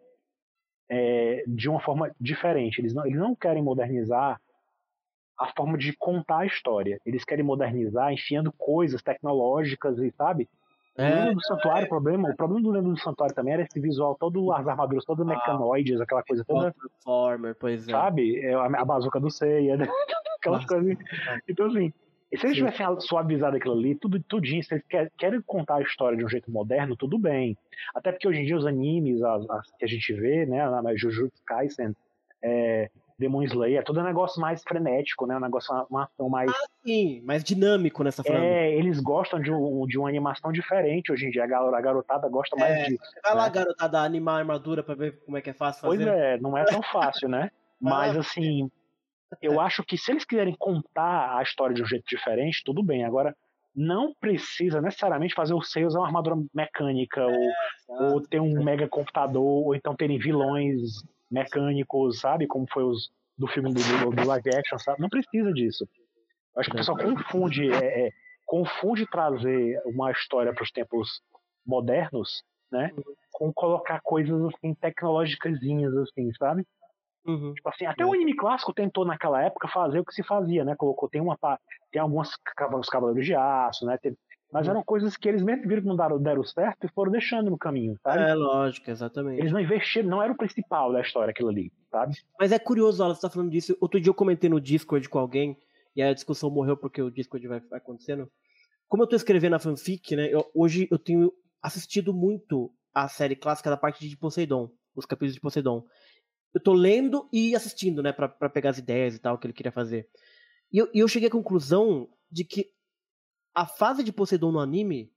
é, de uma forma diferente. Eles não, eles não querem modernizar a forma de contar a história. Eles querem modernizar enfiando coisas tecnológicas e, sabe? O É, Lenda do Santuário, o problema, o problema do Lenda do Santuário também era esse visual, todo as armaduras, todas mecanoides, aquela coisa toda Transformer, pois é. sabe? É a, a bazuca do Seiya, né? [LAUGHS] aquelas Nossa. coisas. Então, assim, se eles tivessem suavizado aquilo ali, tudo, tudinho, se eles quer- querem contar a história de um jeito moderno, tudo bem. Até porque hoje em dia os animes as, as que a gente vê, né, na Jujutsu Kaisen, é, Demon Slayer, é um negócio mais frenético, né? Um negócio, uma, ação mais. Sim, mais dinâmico nessa falando. é, eles gostam de, um, de uma animação diferente hoje em dia. A gar- a garotada gosta mais É, disso. Vai lá, né? garotada, animar a armadura pra ver como é que é fácil Pois fazer. é, não é tão fácil, né? [LAUGHS] Mas Ah. assim, eu acho que se eles quiserem contar a história de um jeito diferente, tudo bem. Agora, não precisa necessariamente fazer o usar uma armadura mecânica, ou, ou ter um mega computador, ou então terem vilões mecânicos, sabe? Como foi os do filme do, do, do live action, sabe? Não precisa disso. Acho que o pessoal confunde, é, é, confunde trazer uma história para os tempos modernos, né? Com colocar coisas assim, tecnológicas, assim, sabe? Uhum. Tipo assim, até o anime clássico tentou naquela época fazer o que se fazia, né? Colocou, tem uma tem os cavaleiros de aço, né? Teve- mas eram coisas que eles mesmo viram que não deram, deram certo e foram deixando no caminho, sabe? É, lógico, exatamente. Eles não investiram, não era o principal da história aquilo ali, sabe? Mas é curioso, Alan, você tá falando disso. Outro dia eu comentei no Discord com alguém, e a discussão morreu porque o Discord vai, vai acontecendo. Como eu tô escrevendo a fanfic, né? eu- hoje eu tenho assistido muito a série clássica da parte de Poseidon, os capítulos de Poseidon. Eu tô lendo e assistindo, né, pra, pra pegar as ideias e tal que ele queria fazer. E eu, e eu cheguei à conclusão de que a fase de Poseidon no anime,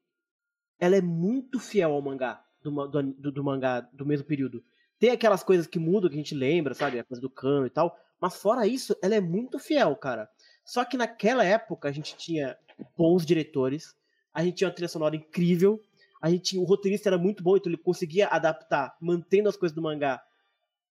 ela é muito fiel ao mangá, do, do, do- mangá do mesmo período. Tem aquelas coisas que mudam, que a gente lembra, sabe? A coisa do cano e tal. Mas fora isso, ela é muito fiel, cara. Só que naquela época a gente tinha bons diretores, a gente tinha uma trilha sonora incrível, a gente o roteirista era muito bom, então ele conseguia adaptar, mantendo as coisas do mangá,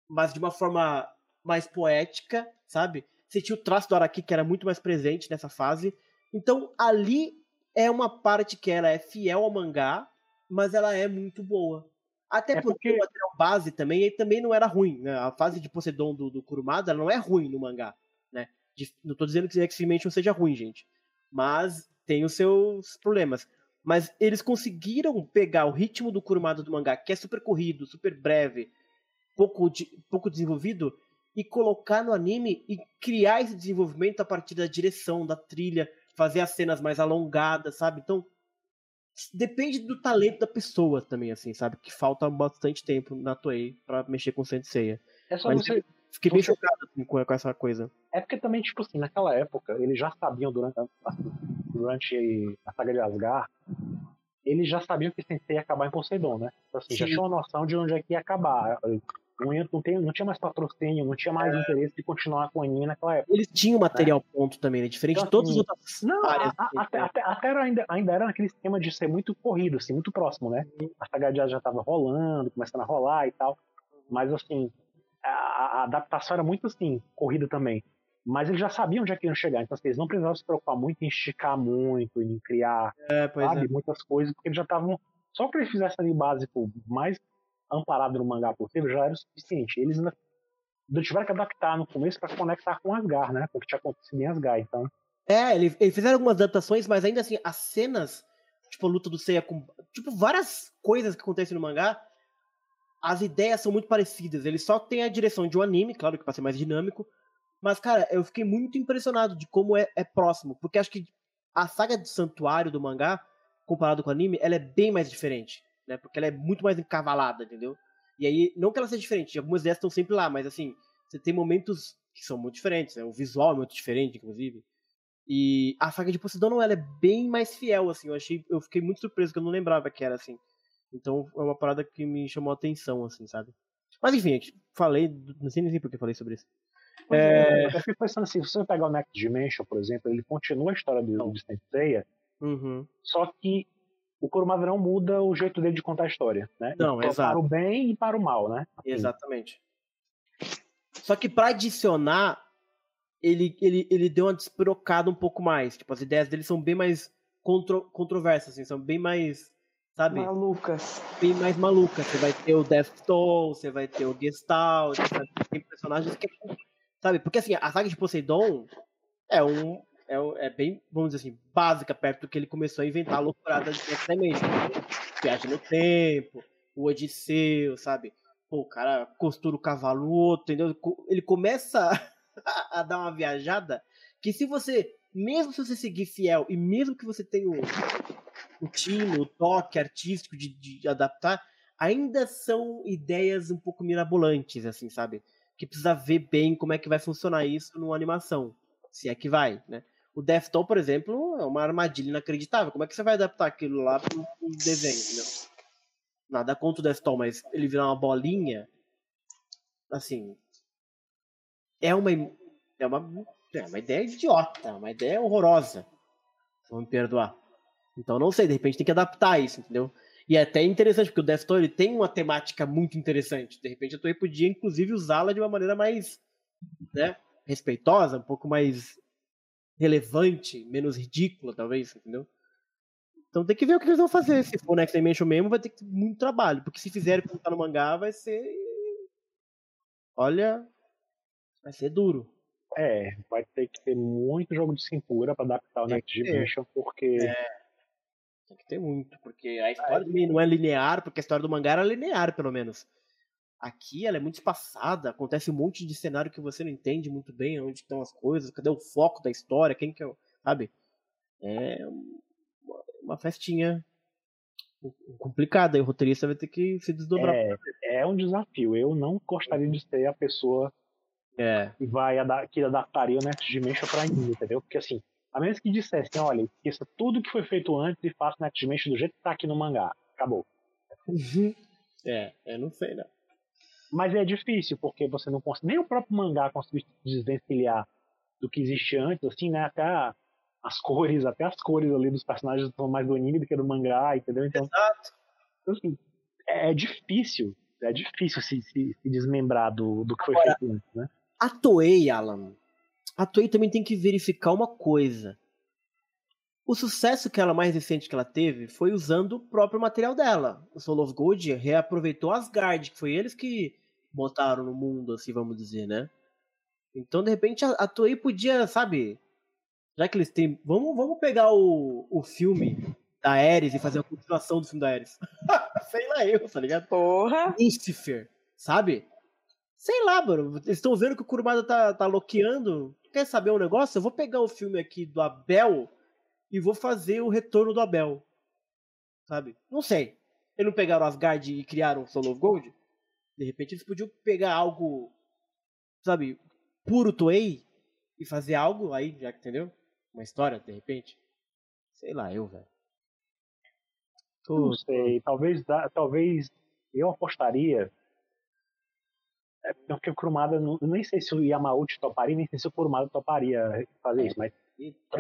mas de uma forma mais poética, sabe? Você tinha o traço do Araki que era muito mais presente nessa fase. Então ali é uma parte que ela é fiel ao mangá, mas ela é muito boa. Até É porque, porque- o material base também, também não era ruim. Né? A fase de Poseidon do, do Kurumada ela não é ruim no mangá. Né? De- não tô dizendo que X-Dimension seja ruim, gente. Mas tem os seus problemas. Mas eles conseguiram pegar o ritmo do Kurumada do mangá, que é super corrido, super breve, pouco, de- pouco desenvolvido, e colocar no anime e criar esse desenvolvimento a partir da direção, da trilha, fazer as cenas mais alongadas, sabe? Então, depende do talento da pessoa também, assim, sabe? Que falta bastante tempo na Toei pra mexer com Senseiya. É só Mas você. Fiquei bem Você- chocado assim, com, com essa coisa. É porque também, tipo assim, naquela época, eles já sabiam durante, a- durante a saga de Asgard, eles já sabiam que Sensei ia acabar em Poseidon, né? Então, assim, já tinha uma noção de onde é que ia acabar. Não, ia- não, tem, não tinha mais patrocínio, não tinha mais interesse de continuar com o anime naquela época. Eles tinham material pronto também, né? Diferente Então, de todas as assim, outras Não, áreas. a- a- até, até, até era ainda, ainda era naquele esquema de ser muito corrido, assim, muito próximo, né? A saga de Asgard já tava rolando, começando a rolar e tal. Mas, assim, a, a adaptação era muito, assim, corrida também. Mas eles já sabiam onde é que iam chegar. Então, assim, eles não precisavam se preocupar muito em esticar muito, em criar É, sabe, é. muitas coisas, porque eles já estavam. Só que eles fizessem ali básico mais amparado no mangá possível já era o suficiente. Eles ainda tiveram que adaptar no começo para conectar com Asgard, né? Porque tinha acontecido em Asgard. Então, É, ele- eles fizeram algumas adaptações, mas ainda assim, as cenas, tipo a luta do Seiya com. Tipo, várias coisas que acontecem no mangá, as ideias são muito parecidas. Ele só tem a direção de um anime, claro que pra ser mais dinâmico. Mas, cara, eu fiquei muito impressionado de como é, é próximo. Porque acho que a saga de Santuário do mangá, comparado com o anime, ela é bem mais diferente. Né? Porque ela é muito mais encavalada, entendeu? E aí, não que ela seja diferente, algumas ideias estão sempre lá, mas assim, você tem momentos que são muito diferentes, né? O visual é muito diferente, inclusive. E a saga de Poseidon, ela é bem mais fiel, assim. Eu achei, eu fiquei muito surpreso que eu não lembrava que era assim. Então é uma parada que me chamou a atenção, assim, sabe? Mas enfim, falei, não sei nem por que falei sobre isso. É. é, Eu fico pensando assim, se você pegar o Next Dimension, por exemplo, ele continua a história do, do Senseiya, Uhum. só que o Kurumada não muda o jeito dele de contar a história, né? Não, Então, exato. Para o bem e para o mal, né? Assim, Exatamente. Só que pra adicionar, ele, ele, ele deu uma despirocada um pouco mais. Tipo, as ideias dele são bem mais contro, controversas, assim, são bem mais, sabe? Malucas. bem mais maluca. Você vai ter o Death Toll, você vai ter o Gestalt, tem personagens que. Sabe? Porque assim, a saga de Poseidon é um. É, é bem, vamos dizer assim, básica perto do que ele começou a inventar a loucurada Next Dimension. Viagem no tempo, o Odisseu, sabe? Pô, o cara costura o cavalo outro, entendeu? Ele começa [LAUGHS] a, dar uma viajada que se você, mesmo se você seguir fiel e mesmo que você tenha o, o o toque artístico de, de adaptar, ainda são ideias um pouco mirabolantes, assim, sabe? Que precisa ver bem como é que vai funcionar isso numa animação. Se é que vai, né? O Death Toll, por exemplo, é uma armadilha inacreditável. Como é que você vai adaptar aquilo lá para um desenho? Nada contra o Death Toll, mas ele virar uma bolinha, assim, é uma é uma é uma ideia idiota, uma ideia horrorosa. Vão me perdoar. Então não sei, de repente tem que adaptar isso, entendeu? E é até interessante, porque o Death ele tem uma temática muito interessante. De repente a Toei podia, inclusive, usá-la de uma maneira mais né, respeitosa, um pouco mais relevante, menos ridícula, talvez, entendeu? Então tem que ver o que eles vão fazer. Se for Next Dimension mesmo, vai ter que ter muito trabalho. Porque se fizerem como tá no mangá, vai ser. Olha. Vai ser duro. É, vai ter que ter muito jogo de cintura para adaptar o Tem Next. Dimension, porque Tem que ter muito. Porque a história também não é linear, porque a história do mangá era linear, pelo menos. Aqui ela é muito espaçada, acontece um monte de cenário que você não entende muito bem onde estão as coisas, cadê o foco da história, quem que é. Sabe? É uma, festinha complicada, e o roteirista vai ter que se desdobrar. é, é um desafio. Eu não gostaria de ser a pessoa É. que vai que adaptaria o Next Dimension para anime, entendeu? Porque assim, a menos que dissessem, olha, esqueça tudo que foi feito antes e faça o Next Dimension do jeito que tá aqui no mangá. Acabou. [LAUGHS] É, eu não sei, não. Mas é difícil, porque você não consegue. Nem o próprio mangá conseguiu se desvencilhar do que existia antes, assim, né? Até as cores, até as cores ali dos personagens são mais do anime do que do mangá, entendeu? Então, Exato. assim, é, é difícil. É difícil se, se- se desmembrar do, do que foi Agora- feito antes, né? A Toei, Alan, a Toei também tem que verificar uma coisa. O sucesso que ela mais recente que ela teve foi usando o próprio material dela. O Soul of Gold reaproveitou Asgard, que foi eles que botaram no mundo, assim, vamos dizer, né? Então, de repente, a, a Toei podia, sabe? Já que eles têm. Vamos, vamos pegar o, o filme da Ares e fazer a continuação do filme da Ares. [LAUGHS] Sei lá eu, tá ligado? Porra! Lucifer, sabe? Sei lá, mano. Eles estão vendo que o Kurumada tá, tá loqueando. Quer saber um negócio? Eu vou pegar o filme aqui do Abel e vou fazer o retorno do Abel. Sabe? Não sei. Eles não pegaram Asgard e criaram o Soul of Gold? De repente eles podiam pegar algo, sabe, puro Toei e fazer algo aí, já que entendeu? Uma história, de repente. Sei lá, eu, velho. Tô- Não sei, talvez, talvez eu apostaria. É porque o Kurumada, nem sei se o Yamauchi toparia, nem sei se o Kurumada toparia fazer isso, mas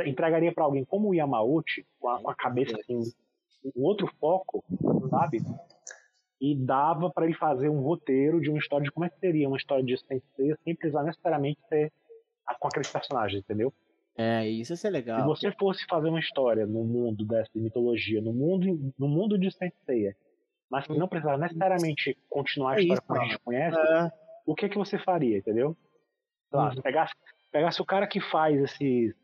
entregaria para alguém como o Yamauchi, com a, com a cabeça assim, um outro foco, sabe? E dava para ele fazer um roteiro de uma história de como é que seria uma história sem ser, sem precisar necessariamente ser com aqueles personagens, entendeu? É, isso ia ser Se legal. você fosse fazer uma história no mundo dessa mitologia, no mundo, no mundo de Senseiya, mas que não precisava necessariamente continuar a É história isso, como a gente conhece, É, o que que você faria, entendeu? Sei lá, Uhum. pegasse, pegasse o cara que faz esses.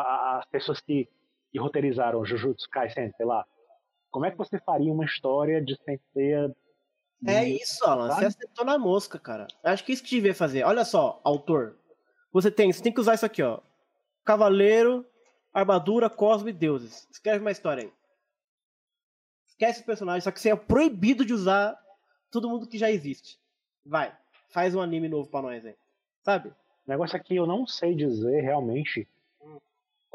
A- as pessoas que, que roteirizaram Jujutsu Kaisen, sei lá. Como é que você faria uma história de Senseiya? É isso, Alan. Você Sabe? acertou na mosca, cara. Eu acho que isso que devia fazer. Olha só, autor. Você tem, você tem que usar isso aqui, ó. Cavaleiro, armadura, cosmo e deuses. Escreve uma história aí. Esquece os personagens, só que você é proibido de usar todo mundo que já existe. Vai, faz um anime novo pra nós aí. Sabe? O negócio aqui eu não sei dizer realmente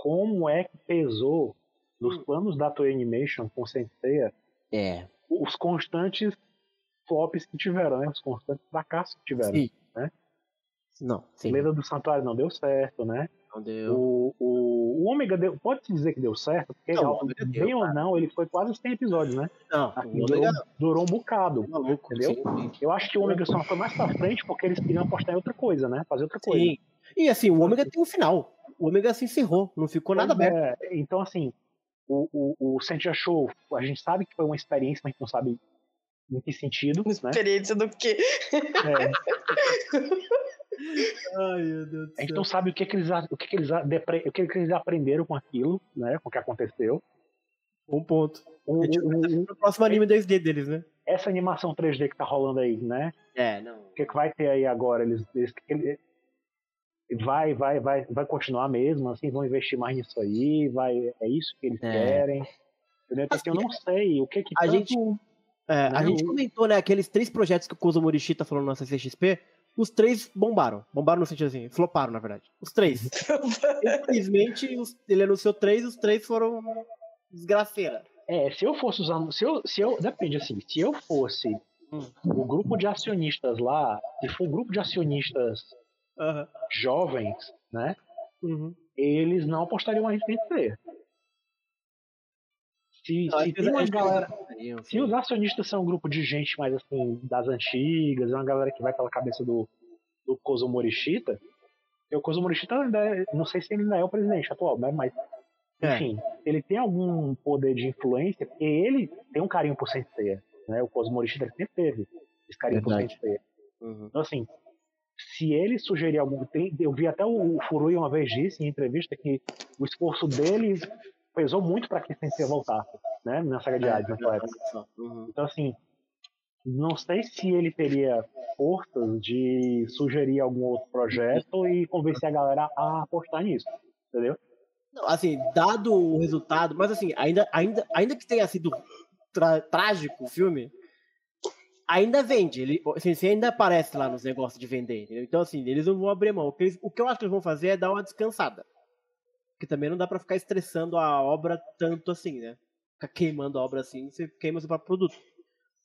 como é que pesou nos Hum. planos da Toei Animation com Senseiya É. os constantes flops que tiveram, né? Os constantes fracassos que tiveram. Sim. Não, sim. Lenda do Santuário não deu certo, né? Não deu. O, o, o Ômega deu, pode-se dizer que deu certo, porque Não, ó, Ômega deu, bem ou não, ele foi quase 100 episódios, né? Não, Assim, durou, durou um bocado. maluco, entendeu? sim. Eu acho que o Ômega só foi mais pra frente porque eles queriam apostar em outra coisa, né? Fazer outra coisa. Sim. E assim, o Ômega tem um final. O Ômega se encerrou, não ficou nada aberto. é, então, assim, o, o, o Sandy achou, a gente sabe que foi uma experiência, mas a gente não sabe em que sentido, né? Experiência do quê? É, [LAUGHS] Ai, meu Deus do a gente não sabe o que, que eles o que, que eles o que, que eles aprenderam com aquilo, né? Com o que aconteceu. Um ponto. O- A gente o- vai o- próximo anime 2D deles, né? essa animação 3D que tá rolando aí, né? É, não. O que, que vai ter aí agora? Eles, eles- ele- vai, vai, vai, vai continuar mesmo, assim, vão investir mais nisso aí, vai, é isso que eles É. querem. Entendeu? Porque eu não sei o que que A tanto- gente- É, a Não. gente comentou, né, aqueles três projetos que o Kozo Morishi tá falando na CCXP, os três bombaram. Bombaram no sentido assim, floparam, na verdade. Os três. [LAUGHS] Infelizmente, os- ele anunciou três, os três foram desgraceira. É, se eu fosse usar. Se eu, se eu, depende assim, se eu fosse Hum. o grupo de acionistas lá, se for um grupo de acionistas Aham. jovens, né? Uhum. Eles não apostariam mais em vencer. Se, se tem uma galera. Se os acionistas são um grupo de gente mais assim, das antigas, é uma galera que vai pela cabeça do, do Kozo Morishita, porque o Kozo Morishita ainda é, não sei se ele ainda é o presidente atual, né? Mas, É. enfim, ele tem algum poder de influência, porque ele tem um carinho por Senseiya, né? O Kozo Morishita sempre teve esse carinho Verdade. por Senseiya. Uhum. Então, assim, se ele sugerir algum. Tem, eu vi até o Furui uma vez disse em entrevista que o esforço dele pesou muito para que Sensei voltasse, né? Na saga de Hades naquela época. Uhum. Então, assim, não sei se ele teria forças de sugerir algum outro projeto e convencer a galera a apostar nisso, entendeu? Não, assim, dado o resultado, mas assim, ainda, ainda, ainda que tenha sido trágico o filme, ainda vende. Ele, assim, você ainda aparece lá nos negócios de vender, entendeu? Então, assim, eles não vão abrir mão. O que, eles- o que eu acho que eles vão fazer é dar uma descansada. Porque também não dá pra ficar estressando a obra tanto assim, né? Ficar queimando a obra assim, você queima o seu próprio produto.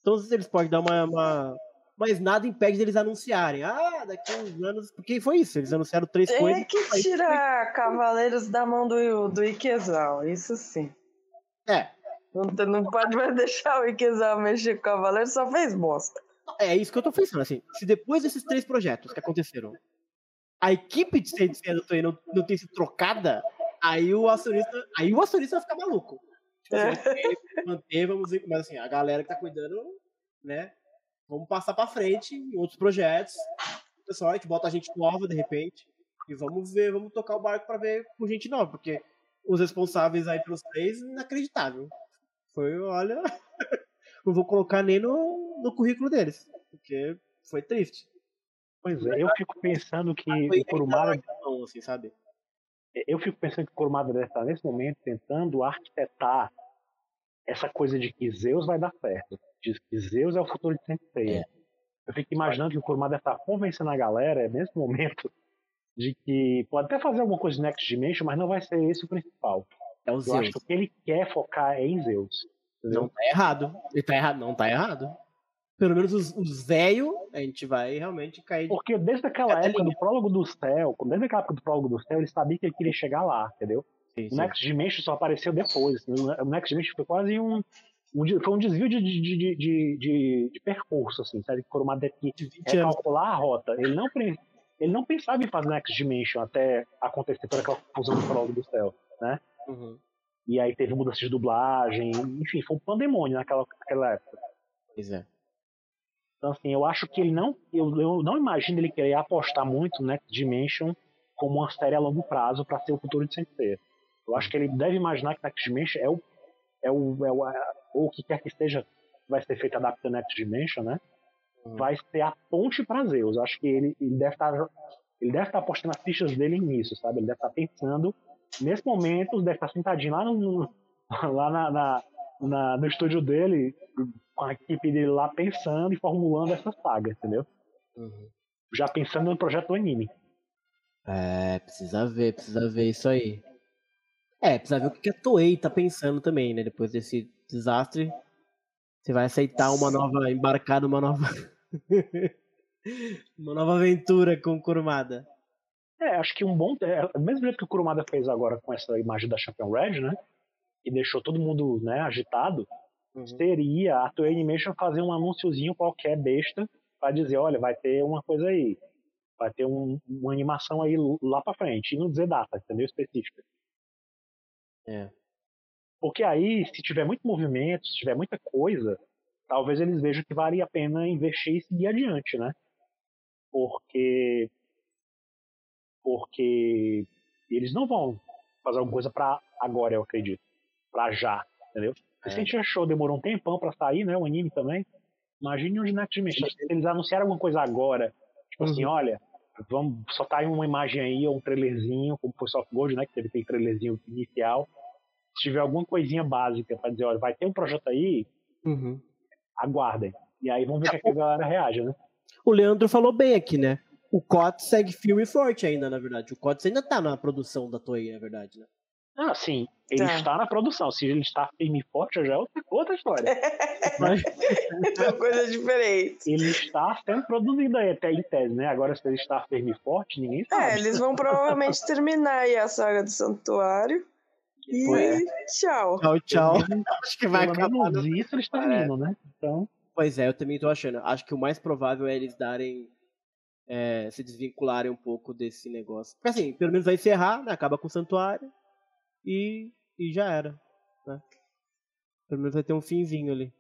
Então, eles podem dar uma, uma- Mas nada impede deles anunciarem. Ah, daqui a uns anos. Porque foi isso, eles anunciaram três Tem coisas. que aí- tirar Cavaleiros da mão do, do Ikezal, isso sim. É, Não, não pode mais [LAUGHS] deixar o Ikezal mexer com o Cavaleiro, só fez bosta. É isso que eu tô pensando, assim. Se depois desses três projetos que aconteceram, a equipe de Sensei do Toei não, não tem sido trocada, aí o acionista. Aí o acionista vai ficar maluco. Tipo assim, ok, manter, vamos ver, mas assim, a galera que tá cuidando, né? Vamos passar pra frente em outros projetos. Pessoal, a gente bota a gente nova de repente. E vamos ver, vamos tocar o barco pra ver com gente nova, porque os responsáveis aí pelos três, inacreditável. Foi, olha. [LAUGHS] não vou colocar nem no, no currículo deles. Porque foi triste. Pois é, eu fico pensando que Foi o Kurumada, Não, assim, sabe? eu fico pensando que o Kurumada deve estar nesse momento tentando arquitetar essa coisa de que Zeus vai dar certo, de que Zeus é o futuro de Sensei. É. Eu fico imaginando que o Kurumada deve estar convencendo a galera nesse momento de que pode até fazer alguma coisa de Next Dimension, mas não vai ser esse o principal. É o Eu Zeus. acho que o que ele quer focar é em Zeus. Entendeu? Não tá errado. Ele tá errado. Não tá errado. Pelo menos os, os velhos, a gente vai realmente cair. Porque desde aquela É, época linha. do prólogo do céu, desde aquela época do prólogo do céu, ele sabia que ele queria chegar lá, entendeu? Sim, O sim. Next Dimension só apareceu depois. assim, O Next Dimension foi quase um, um foi um desvio de, de, de, de, de- percurso, assim, sabe? Que o Kurumada teve que De 20 anos. recalcular a rota. Ele não, ele não pensava em fazer Next Dimension até acontecer toda aquela confusão do prólogo do céu, né? Uhum. E aí teve mudança de dublagem, enfim, foi um pandemônio naquela, naquela época. Pois é. Então, assim, eu acho que ele não. Eu, eu não imagino ele querer apostar muito no Next Dimension como uma série a longo prazo para ser o futuro de Sensei. Eu acho que ele deve imaginar que Next Dimension é o. É o, é o a- ou o que quer que esteja vai ser feito adaptando Next Dimension, né? Uhum. Vai ser a ponte para Zeus. Eu acho que ele, ele deve estar. Ele deve estar apostando as fichas dele nisso, sabe? Ele deve estar pensando. Nesse momento, deve estar sentadinho lá, no, lá na, na- na- no estúdio dele, com a equipe dele lá pensando e formulando essa saga, entendeu? Uhum. Já pensando no projeto do anime. É, precisa ver, precisa ver isso aí. É, precisa ver o que a Toei tá pensando também, né? Depois desse desastre. Você vai aceitar uma nova. embarcar numa nova. [LAUGHS] Uma nova aventura com Kurumada. É, acho que um bom. É, mesmo jeito que o Kurumada fez agora com essa imagem da Champion Red, né? E deixou todo mundo né, agitado. Uhum. Seria a Toei Animation fazer um anúnciozinho qualquer besta pra dizer: olha, vai ter uma coisa aí. Vai ter um- uma animação aí lá pra frente. E não dizer data, entendeu? Específica. É. Porque aí, se tiver muito movimento, se tiver muita coisa, talvez eles vejam que vale a pena investir e seguir adiante, né? Porque. Porque eles não vão fazer alguma coisa pra agora, eu acredito. Pra já, entendeu? É. Se a gente achou, demorou um tempão pra sair, né? O anime também. Imagine onde Next Dimension. Se eles anunciaram alguma coisa agora, tipo assim, Uhum. olha, vamos soltar aí uma imagem aí, ou um trailerzinho, como foi Soft Gold, né? Que teve aquele trailerzinho inicial. Se tiver alguma coisinha básica pra dizer, olha, vai ter um projeto aí, Uhum. aguardem. E aí vamos ver o é que a galera reage, né? O Leandro falou bem aqui, né? O COTS segue firme e forte ainda, na verdade. O COTS ainda tá na produção da Toei, na verdade, né? Ah, sim, ele Tá. está na produção. Se ele está firme e forte, já é outra, outra história. [LAUGHS] Mas, São coisas diferentes. ele está sendo produzido aí até em tese, né? Agora, se ele está firme e forte, ninguém sabe. É, eles vão provavelmente [LAUGHS] terminar aí a saga do santuário. E Pois tchau. tchau, tchau. [LAUGHS] Acho que vai Pelo acabar. menos isso eles terminam, né? Então, Pois é, eu também tô achando. Acho que o mais provável é eles darem. É, se desvincularem um pouco desse negócio. Porque assim, pelo menos vai encerrar, né? Acaba com o santuário. E, e já era. Né? Pelo menos vai ter um finzinho ali.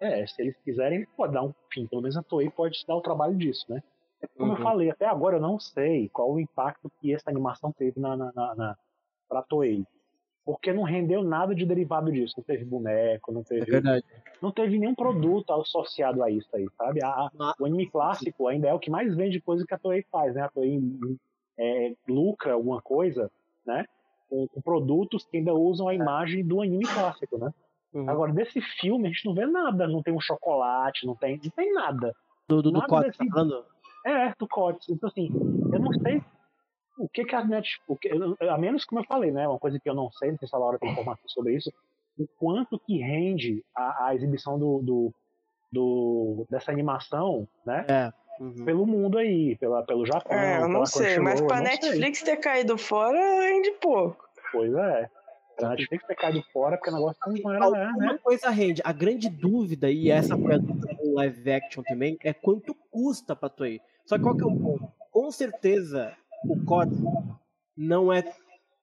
é, se eles quiserem, pode dar um fim. Pelo menos a Toei pode dar o trabalho disso, né? É Como Uhum. eu falei, até agora eu não sei qual o impacto que essa animação teve na, na, na, na pra Toei. Porque não rendeu nada de derivado disso. Não teve boneco, não É teve, verdade. não teve nenhum produto associado a isso aí, sabe? A- o anime clássico ainda é o que mais vende coisa que a Toei faz, né? A Toei é, lucra alguma coisa, né? Com, com produtos que ainda usam a imagem do anime clássico, né? Uhum. Agora, desse filme a gente não vê nada, não tem um chocolate, não tem, não tem nada. Do, do, do nada COTS, tá desse- falando? É, do Cotes. Então, assim, eu não sei o que que a Netflix. que- A menos, como eu falei, né? Uma coisa que eu não sei, não sei se a Laura tem informação sobre isso, o quanto que rende a, a exibição do, do, do- dessa animação, né? É. Uhum. Pelo mundo aí, pela, pelo Japão. É, eu não sei, mas pra não sei. Netflix ter caído fora rende pouco. Pois é. A Netflix ter caído fora porque o negócio não era, Alguma né? coisa rende. A grande dúvida, e essa foi a dúvida do live action também, é quanto custa pra Toei. Só que qual que é o ponto? Com certeza o COD não é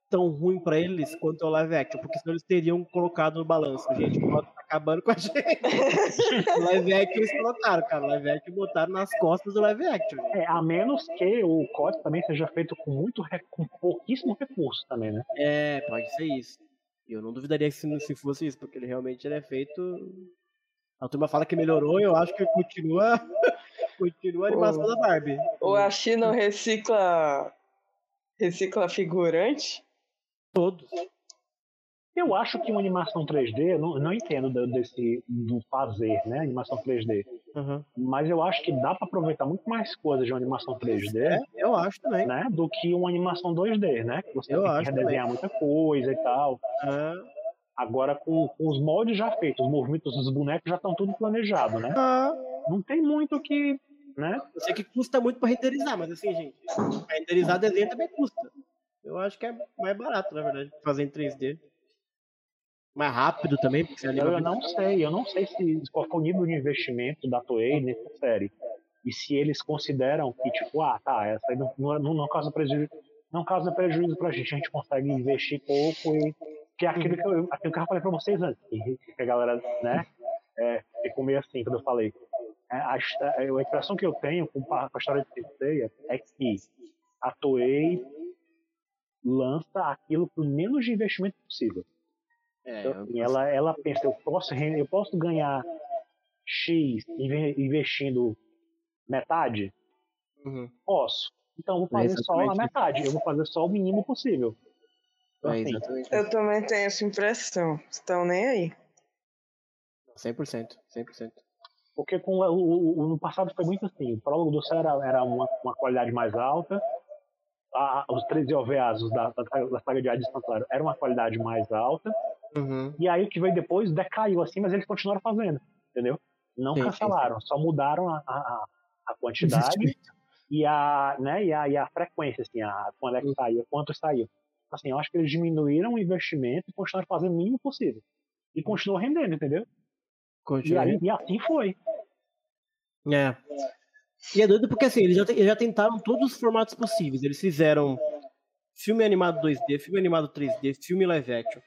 tão ruim pra eles quanto o live action, porque senão eles teriam colocado no balanço. Gente, o COD tá acabando com a gente. [LAUGHS] o live action eles colocaram, cara. O live action botaram nas costas do live action. É, a menos que o COD também seja feito com muito com pouquíssimo recurso também, né? É, pode ser isso. Eu não duvidaria que se, se fosse isso, porque ele realmente ele é feito. A turma fala que melhorou e eu acho que continua. [LAUGHS] continua a animação Ô. da Barbie. Ou a China recicla. recicla figurante? Todos. Eu acho que uma animação 3D, eu não, não entendo do, desse do fazer, né? Animação 3D. Uhum. Mas eu acho que dá pra aproveitar muito mais coisas de uma animação 3D, É, eu acho também. né? Do que uma animação 2D, né? Que você Eu tem que acho redesenhar muita coisa e tal. Ah, Agora, com, com os moldes já feitos, os movimentos dos bonecos já estão tudo planejado, né? ah, Não tem muito que. Né? eu sei que custa muito pra renderizar, mas assim, gente, pra renderizar desenho também custa. Eu acho que é mais barato, na verdade, fazer em 3D. Mais rápido também, porque você Eu, não sei, eu não sei se qual foi o nível de investimento da Toei nessa série. E se eles consideram que, tipo, ah, tá, essa aí não, não, não causa prejuízo, não causa prejuízo pra gente, a gente consegue investir pouco e. Que é aquilo que eu, aquilo que eu falei pra vocês antes, que que a galera, né, é, ficou meio assim quando eu falei. É, a, é, a impressão que eu tenho com a, com a história de Seiya é que a Toei lança aquilo com o menos de investimento possível. É, Então, assim, ela, ela pensa, eu posso, eu posso ganhar X inve- investindo metade? uhum. Posso. Então eu vou É fazer só a metade, eu vou fazer só o mínimo possível. Então, É, assim. Eu também tenho essa impressão. Estão nem aí. 100%, 100%. Porque com o, o- no passado foi muito assim, o prólogo do céu era, era uma, uma qualidade mais alta, a- os 13 OVAs da, da, da saga de Hades Santuário era uma qualidade mais alta, Uhum. e aí o que veio depois decaiu assim, mas eles continuaram fazendo, entendeu? Não Sim, sim, cancelaram, só mudaram a, a- a- quantidade e a, né, e a, e a frequência, assim, a, quando é que saiu, quanto saiu. Assim, eu acho que eles diminuíram o investimento e continuaram fazendo o mínimo possível. E continuou rendendo, entendeu? E, aí, e assim foi. É. E é doido porque assim, eles já, eles já tentaram todos os formatos possíveis. Eles fizeram filme animado 2D, filme animado 3D, filme live action,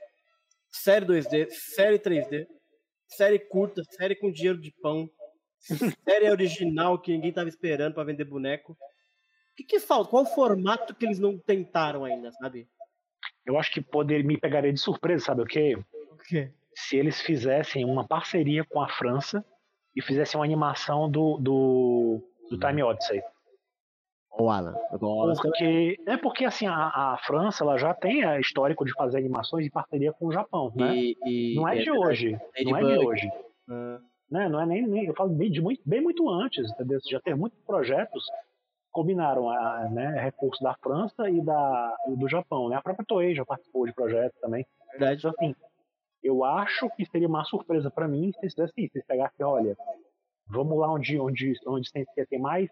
série 2D, série 3D, série curta, série com dinheiro de pão, [LAUGHS] série original que ninguém tava esperando pra vender boneco. O que, que falta? Qual o formato que eles não tentaram ainda, sabe? Eu acho que poder me pegaria de surpresa, sabe o quê? O quê? Se eles fizessem uma parceria com a França e fizessem uma animação do, do, do Time Odyssey. Ô, Alan. Porque, é porque assim, a, a França ela já tem a histórico de fazer animações em parceria com o Japão, né? E, e- não é de verdade. hoje. Não é de hoje. Ah, Né? Não é nem, nem- eu falo bem, de muito, bem muito antes, entendeu? Já tem muitos projetos que combinaram a, né, recursos da França e da, do Japão. Né? A própria Toei já participou de projetos também. verdade. Então, assim, eu acho que seria uma surpresa para mim se eles fizessem isso. Se eles pegassem, olha, vamos lá onde, onde, onde tem, tem mais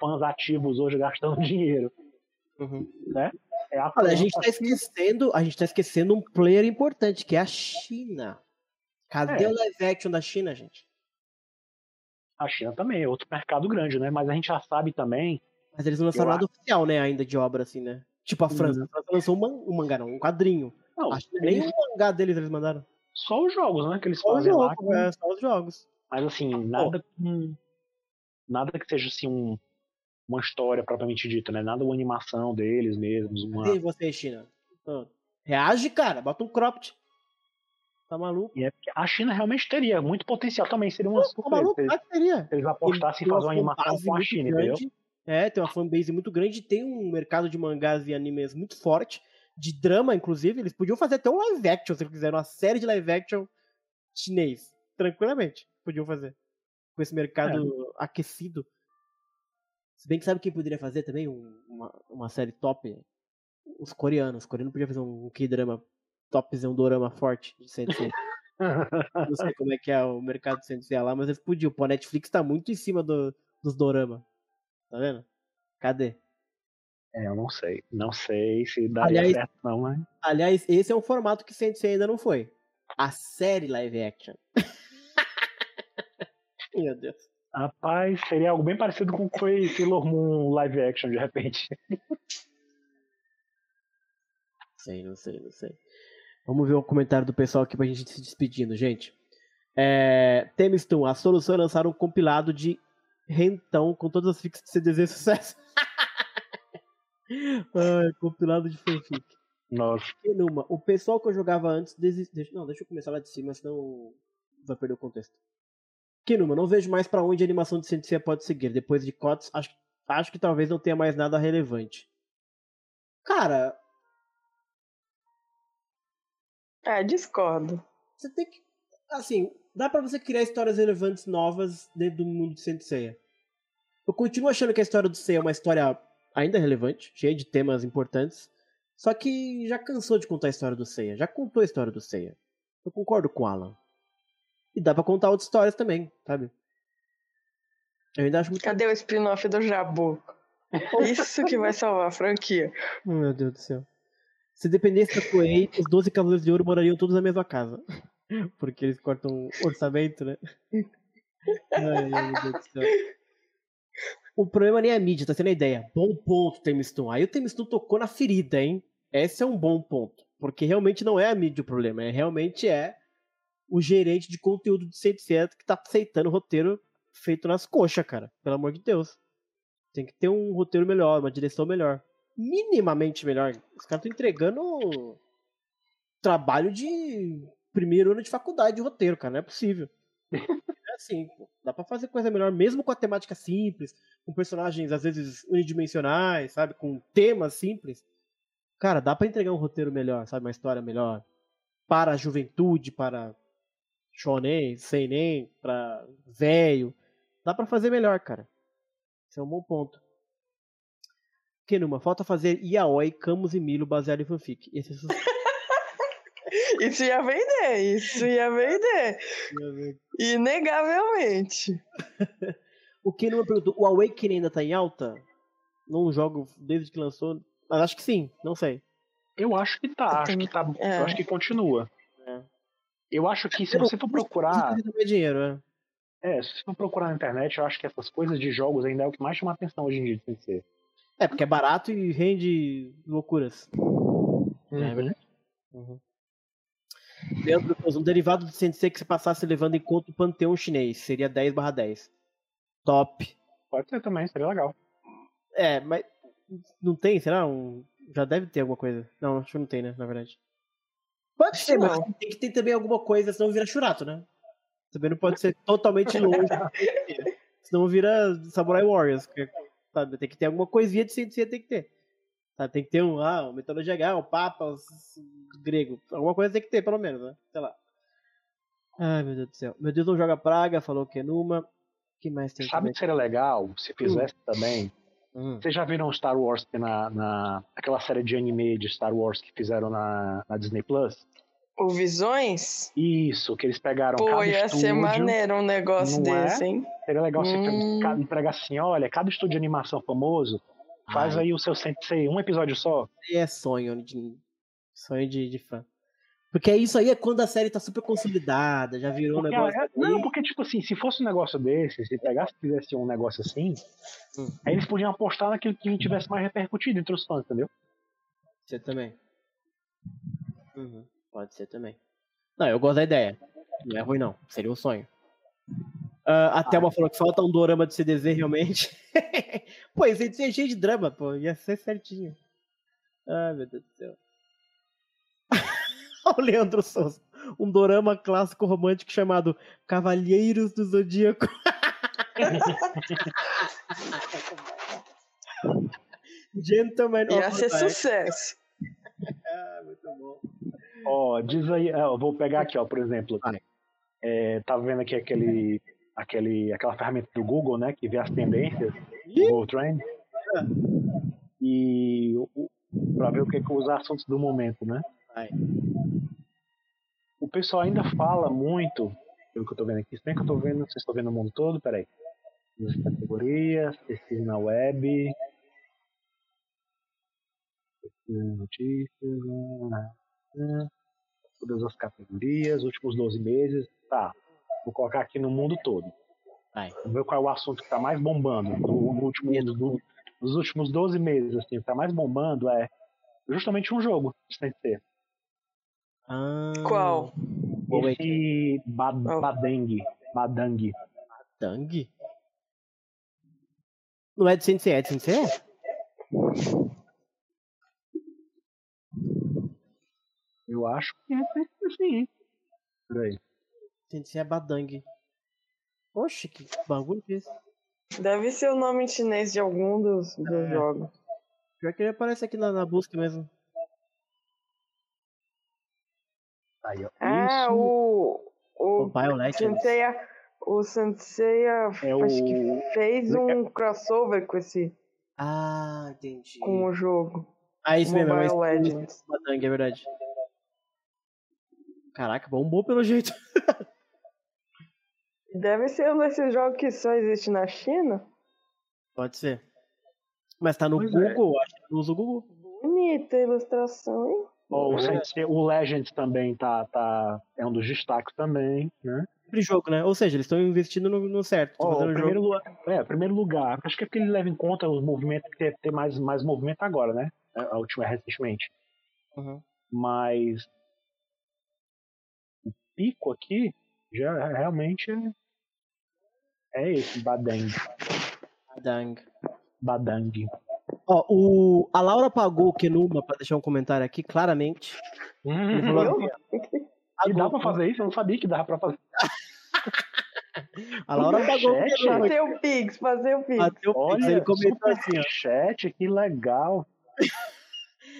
fãs ativos hoje gastando [LAUGHS] dinheiro. Uhum. Né? É a Olha, a gente tá França. esquecendo, a gente tá esquecendo um player importante, que é a China. Cadê É. o live action da China, gente? A China também é outro mercado grande, né? Mas a gente já sabe também. Mas eles não lançaram nada oficial, né, ainda de obra assim, né? Tipo a França. Uhum. A França lançou um, man- um mangá, não, um quadrinho. Não, A China, nem eles- um mangá deles eles mandaram. só os jogos, né? Que eles Só fazem lá. é, só os jogos. Mas assim, nada com. Nada que seja assim um, uma história propriamente dita, né? Nada uma animação deles mesmos. Uma... E você, China? Ah, Reage, cara. Bota um cropped. Tá maluco? E é a China realmente teria muito potencial também, seria uma Tá surpresa. maluco? Se eles, que se eles apostassem em fazer uma animação com a China, entendeu? grande. É, tem uma fanbase muito grande, tem um mercado de mangás e animes muito forte, de drama, inclusive. Eles podiam fazer até um live action, se eles quiserem, uma série de live action chinês. Tranquilamente. Podiam fazer. Com esse mercado É. aquecido. Se bem que sabe quem poderia fazer também um- uma, uma série top? Os coreanos. Os coreanos podiam fazer um K-drama topzão, um dorama forte de Sensei. [LAUGHS] Não sei como é que é o mercado de Sensei lá, mas eles podiam. Pô, a Netflix tá muito em cima do, dos dorama. Tá vendo? Cadê? É, eu não sei. Não sei se daria Aliás- certo, não, mas. Aliás, esse é um formato que Sensei ainda não foi. A série live action. [LAUGHS] Meu Deus. Rapaz, seria algo bem parecido com o que foi [LAUGHS] Sailor Moon live action, de repente. [LAUGHS] Sei, não sei, não sei. Vamos ver o comentário do pessoal aqui pra gente se despedindo, gente. É, Temiston, a solução é lançar um compilado de rentão com todas as fics de CDZ sucesso. Ai, compilado de fanfic. Nossa. E numa, o pessoal que eu jogava antes desistiu. Não, deixa eu começar lá de cima, senão vai perder o contexto. Kinuma, não vejo mais pra onde a animação de Sensei pode seguir. Depois de Cots, acho, acho que talvez não tenha mais nada relevante. Cara, É, discordo. você tem que. Assim, dá pra você criar histórias relevantes novas dentro do mundo de Sensei. Eu continuo achando que a história do Seiya é uma história ainda relevante, cheia de temas importantes. Só que já cansou de contar a história do Seiya. Já contou a história do Seiya. Eu concordo com o Alan. E dá pra contar outras histórias também, sabe? Eu ainda acho muito. Cadê o spin-off do Jabu? [LAUGHS] Isso que vai salvar a franquia. Oh, meu Deus do céu. Se dependesse da Toei, os 12 Cavaleiros de Ouro morariam todos na mesma casa. [LAUGHS] Porque eles cortam orçamento, né? [LAUGHS] Ai, meu Deus do céu. O problema nem é a mídia, tá sendo a ideia. Bom ponto, Temiston. Aí o Temiston tocou na ferida, hein? Esse é um bom ponto. Porque realmente não é a mídia o problema. É, realmente é o gerente de conteúdo de 100% que tá aceitando o roteiro feito nas coxas, cara. Pelo amor de Deus. Tem que ter um roteiro melhor, uma direção melhor. Minimamente melhor. Os caras estão entregando trabalho de primeiro ano de faculdade de roteiro, cara. Não é possível. [LAUGHS] Assim, pô. Dá pra fazer coisa melhor, mesmo com a temática simples, com personagens às vezes unidimensionais, sabe? Com temas simples. Cara, dá pra entregar um roteiro melhor, sabe? Uma história melhor. Para a juventude, para shonen, seinen, pra velho. Dá pra fazer melhor, cara. Esse é um bom ponto. Kenuma, falta fazer Yaoi, Camus e Milo baseado em fanfic. Esse é. Isso ia vender, isso ia vender. Inegavelmente. [LAUGHS] O que não me perguntou, o Awakening ainda tá em alta? Não jogo desde que lançou. Mas acho que sim, não sei. Eu acho que tá, acho que tá. É. Eu acho que continua. É. Eu acho que se você for procurar. Dinheiro, é. É, se você for procurar na internet, eu acho que essas coisas de jogos ainda é o que mais chama atenção hoje em dia de PC. É, porque é barato e rende loucuras. É verdade. Uhum. Leandro, um derivado do Sensei que se passasse levando em conta o panteão chinês, seria 10 barra 10. Top. Pode ser também, seria legal. É, mas não tem, será? Um... Já deve ter alguma coisa. Não, acho que não tem, né, na verdade. Pode Acho ser, mas tem que ter também alguma coisa, senão vira churato, né? Também não pode ser totalmente longe. [LAUGHS] senão vira Samurai Warriors. que- sabe? Tem que ter alguma coisinha de Sensei, tem que ter. Sabe? Tem que ter um, ah, um mitologia grega, um papa, um grego. Alguma coisa tem que ter, pelo menos, né? Sei lá. Ai, meu Deus do céu. Meu Deus não joga praga, falou que é numa. que mais tem? Sabe o que seria legal se fizesse Hum. também? Hum. Vocês já viram Star Wars que na, na aquela série de anime de Star Wars que fizeram na, na Disney Plus? O Visões? Isso, que eles pegaram Pô, cada ia ser estúdio. maneiro um negócio é? desse, hein? Seria legal você Hum. pe- pegar assim, olha, cada estúdio de animação famoso faz Ai. aí o seu sensei, um episódio só. é sonho de sonho de, de fã. Porque isso aí é quando a série tá super consolidada, já virou um Porque, negócio. é- não, porque, tipo assim, se fosse um negócio desse, se pegasse e fizesse um negócio assim, Hum. aí eles podiam apostar naquilo que tivesse mais repercutido entre os fãs, entendeu? Pode ser também. Uhum, Pode ser também. Não, eu gosto da ideia. Não é ruim, não. Seria um sonho. Ah, a Thelma falou que falta um dorama de CDZ realmente. [LAUGHS] pô, esse aí é cheio de drama, pô. Ia ser certinho. Ai, meu Deus do céu. Olha [LAUGHS] o Leandro Souza. Um dorama clássico romântico chamado Cavalheiros do Zodíaco. [LAUGHS] Gentleman Ia ser sucesso. Ah, muito bom. Ó, diz aí, eu vou pegar aqui, ó, por exemplo. É, tava vendo aqui aquele, aquele, aquela ferramenta do Google, né, que vê as tendências, o Google Trend, e o- o- pra ver o que, que os assuntos do momento, né? O pessoal ainda fala muito, pelo que eu tô vendo aqui, se bem que eu tô vendo, vocês estão vendo no mundo todo, peraí. Nas categorias, pesquisa na web, pesquisa em notícias, ah, todas as categorias, últimos 12 meses, tá. Vou colocar aqui no mundo todo. Vai. Vamos ver qual é o assunto que tá mais bombando no, no último, no- nos últimos 12 meses, assim, o que tá mais bombando é justamente um jogo, sem ser. Ah, Qual? Esse ba Oh. Badang. Badang. Tang? Não é de Sensei, é de Sensei? Eu acho que é assim. Por aí. Sensei é Badang. Oxe, que bagulho que é esse? Deve ser o nome chinês de algum dos, dos É. jogos. Pior que ele aparece aqui na, na busca mesmo. Aí, ó. Ah, Isso o. O Mobile Legends. Senseiya. O Senseiya É acho o- que fez um crossover com esse. Ah, entendi. com o jogo. Ah, isso mesmo, é Mobile mais Legends. É verdade. Caraca, bombou pelo jeito. [LAUGHS] Deve ser um desses jogos que só existe na China. Pode ser. Mas tá no Pois é. Google, acho que não usa o Google. Bonita a ilustração, hein? O, É. Sensei- o Legends também tá, tá. É um dos destaques também, né? Sempre jogo, né? Ou seja, eles estão investindo no, no certo. Estão Ó, o fazendo primeiro, jogo. lugar, é, primeiro lugar. Acho que é porque ele leva em conta os movimentos que tem, tem mais, mais movimento agora, né? A a última recentemente. Uhum. Mas o pico aqui já realmente é, é esse, Badang. Badang. Badang. Ó, o, a Laura pagou o Kenuma pra deixar um comentário aqui, claramente. Ele falou Eu? assim, E dá pra fazer isso? Eu não sabia que dava pra fazer. [LAUGHS] A Laura pagou o? Kenuma. Fazer o Pix, fazer o Pix. Bateu o Pix, Olha, ele comentou assim, ó. chat, que legal.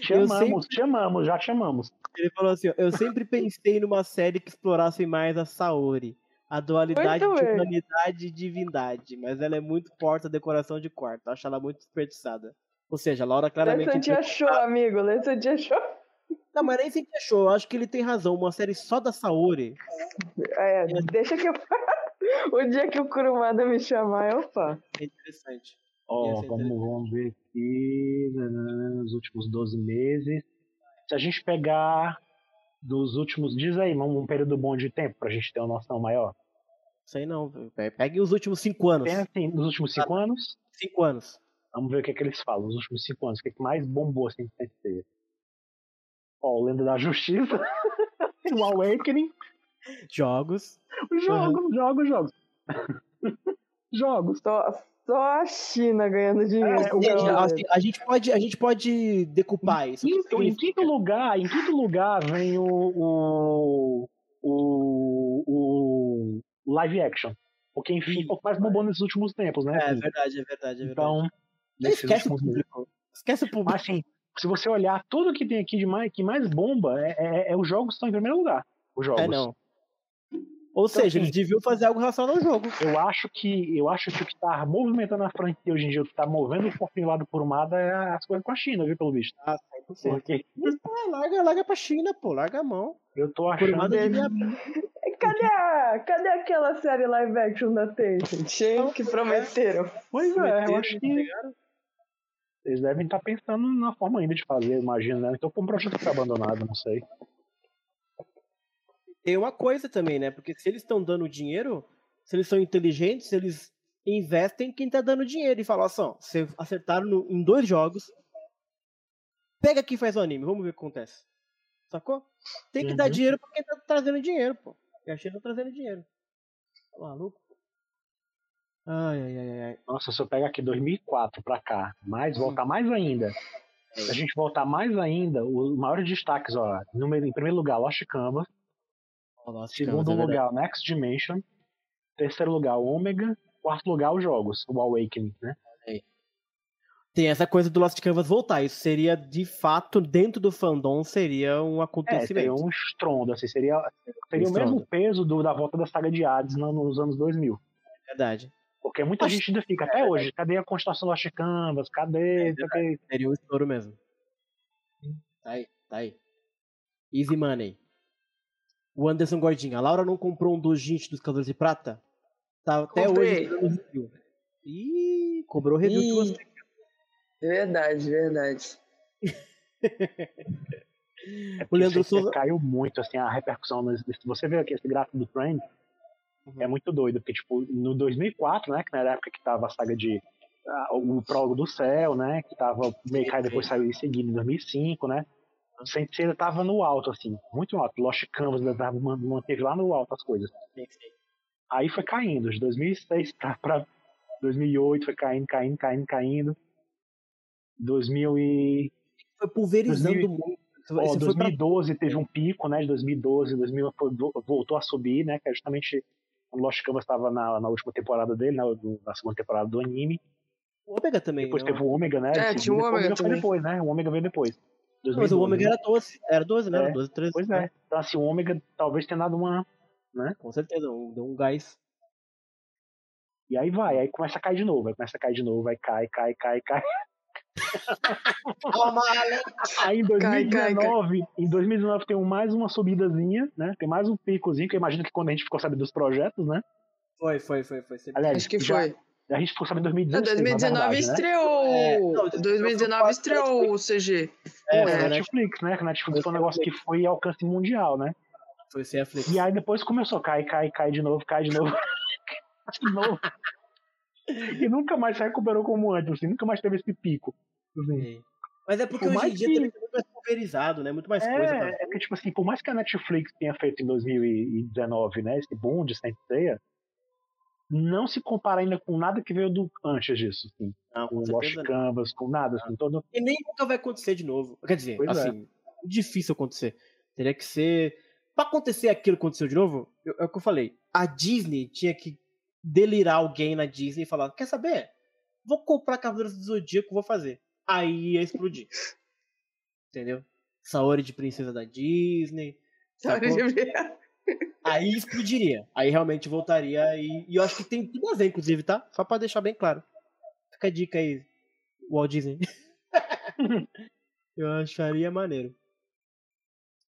Chamamos, chamamos, já chamamos. Ele falou assim, ó, eu sempre pensei numa série que explorasse mais a Saori. A dualidade Muito de bem. humanidade e divindade. Mas ela é muito porta decoração de quarto. Acho ela muito desperdiçada. Ou seja, a Laura claramente... Te achou, amigo. Te achou. Não, mas nem sempre achou. Eu acho que ele tem razão. Uma série só da Saori. É, deixa que eu. [LAUGHS] O dia que o Kurumada me chamar, eu faço. É interessante. Ó, ser vamos, vamos ver aqui. nananana, Nos últimos 12 meses. Se a gente pegar dos últimos. Diz aí, um, um período bom de tempo pra gente ter uma noção maior. Sei não. Pe- Pegue os últimos cinco anos. Pensa assim, nos últimos 5 anos. Cinco anos. Vamos ver o que, é que eles falam. Nos últimos 5 anos, o que, é que mais bombou assim de Sensei? Ó, o Lenda da Justiça. [LAUGHS] o Awakening. Jogos. Jogos, jogos, jogos. [LAUGHS] jogos. Só, só a China ganhando dinheiro. É, jogo. assim, a, gente pode, a gente pode decupar isso. Quinto, em quinto lugar, em quinto lugar vem o, o, o, o live action. Porque, enfim, o que mais bombou nesses últimos tempos, né? É Assim, verdade, é verdade, é verdade. então, esquece o público. Esquece o público. Mas assim, se você olhar tudo que tem aqui de mais, que mais bomba, é, é, é os jogos que estão em primeiro lugar. Os jogos. É, não. Ou seja, assim- eles deviam fazer algo relacionado ao jogo. Eu acho que eu acho que o que tá movimentando a franquia hoje em dia, o que tá movendo o fofinho lá do Kurumada é as coisas com a China, viu, pelo visto. Ah, 100%. Porque Ah, larga, larga pra China, pô. Larga a mão. eu tô achando. Kurumada devia... Cadê, a, cadê aquela série live action da Tencent? Hein, que prometeram. Pois é, eu acho tá que eles devem estar pensando na forma ainda de fazer, eu imagino, né? Então foi um projeto que tá abandonado, não sei. Tem uma coisa também, né? Porque se eles estão dando dinheiro, se eles são inteligentes, eles investem em quem tá dando dinheiro e falam assim, ó, vocês acertaram no- em dois jogos, pega aqui e faz o anime, vamos ver o que acontece. Sacou? Tem que dar Uhum. dinheiro pra quem tá trazendo dinheiro, pô. E a China tá trazendo dinheiro. Tá maluco? Ai, ai, ai, ai. Nossa, se eu pegar aqui 2004 pra cá, mais voltar mais ainda, se a gente voltar mais ainda, os maiores destaques, ó, número, em primeiro lugar, Lost Canvas, Lost segundo é lugar, Next Dimension, terceiro lugar, Omega, quarto lugar, os jogos, o Awakening, né? Tem essa coisa do Lost Canvas voltar. Isso seria, de fato, dentro do fandom, seria um É, acontecimento. seria um estrondo, assim, seria, seria o estrondo. mesmo peso do, da volta da saga de Hades no- nos anos 2000. Verdade. Porque muita Acho- gente ainda fica, até hoje, cadê a continuação do Lost Canvas? Cadê? O quê. Seria um estouro mesmo. Tá aí, tá aí. Easy money. O Anderson Gordinho. A Laura não comprou um dos gente dos Cavaleiros de Prata? Tá até Comprei. hoje review. Ih, cobrou review de Ih. você. Verdade, verdade. É O Leandro isso Souza- caiu muito, assim, a repercussão. nesse- Se você vê aqui esse gráfico do Trend, Uhum. é muito doido, porque, tipo, no 2004, né, que na época que tava a saga de ah, o prólogo do céu, né, que tava meio que aí depois saiu em seguida em 2005, né, o Sensei ainda tava no alto, assim, muito alto. Lost Canvas tava, man- manteve lá no alto as coisas. Aí foi caindo, de 2006 pra, pra 2008 foi caindo, caindo, caindo, caindo. 2000 e... Foi pulverizando 2000 muito. Ó, Esse foi pra 2012 teve um pico, né? De 2012, 2000 foi- vo- voltou a subir, né? Que é justamente quando Lost Canvas estava na, na última temporada dele, na, na segunda temporada do anime. o Ômega também. Depois não? teve o Ômega, né? É, tinha o depois Ômega foi depois, né? O Ômega veio depois. Não, Mas o 2012, Ômega né? era 12. Era 12, né? Era É, 12, 13. Pois é. Então, assim, o Ômega talvez tenha dado uma. Com certeza, um- deu um gás. E aí vai, aí começa a cair de novo, aí começa a cair de novo, aí cai, cai, cai, cai. Aí em Cai, cai, 2019, em 2019 tem mais uma subidazinha, né? Tem mais um picozinho, que eu imagino que quando a gente ficou sabendo dos projetos, né? Foi, foi, foi, foi. Aliás, Acho que já- foi. A gente ficou sabendo em Não, 2016, na 2019 verdade, né? estreou. É, não, 2019 estreou o CG. É, né? Netflix, né? Que a Netflix foi um negócio que foi alcance mundial, né? Foi sem a Flix. E aí depois começou, cai, cai, cai de novo, cai de novo. [LAUGHS] de novo. E nunca mais se recuperou como antes, assim, nunca mais teve esse pico. Assim. Mas é porque Por hoje mais em dia que- também tá muito mais pulverizado, né? Muito mais coisa. pra- É, é que, tipo assim, por mais que a Netflix tenha feito em 2019, né, esse boom de Saint Seiya, não se compara ainda com nada que veio do, antes disso, assim, Não, com com não. Canvas, com nada, assim, todo... E nem nunca vai acontecer de novo. Quer dizer, Pois é. assim, difícil acontecer. Teria que ser. Pra acontecer aquilo que aconteceu de novo, eu- é o que eu falei. A Disney tinha que delirar alguém na Disney e falar: quer saber? Vou comprar Cavaleiros do Zodíaco, vou fazer. Aí ia explodir. [LAUGHS] Entendeu? Saori de princesa da Disney. sacou? Aí explodiria. Aí realmente voltaria e, e eu acho que tem tudo a ver, inclusive, tá? Só pra deixar bem claro. Fica a dica aí, Walt Disney. [LAUGHS] eu acharia maneiro.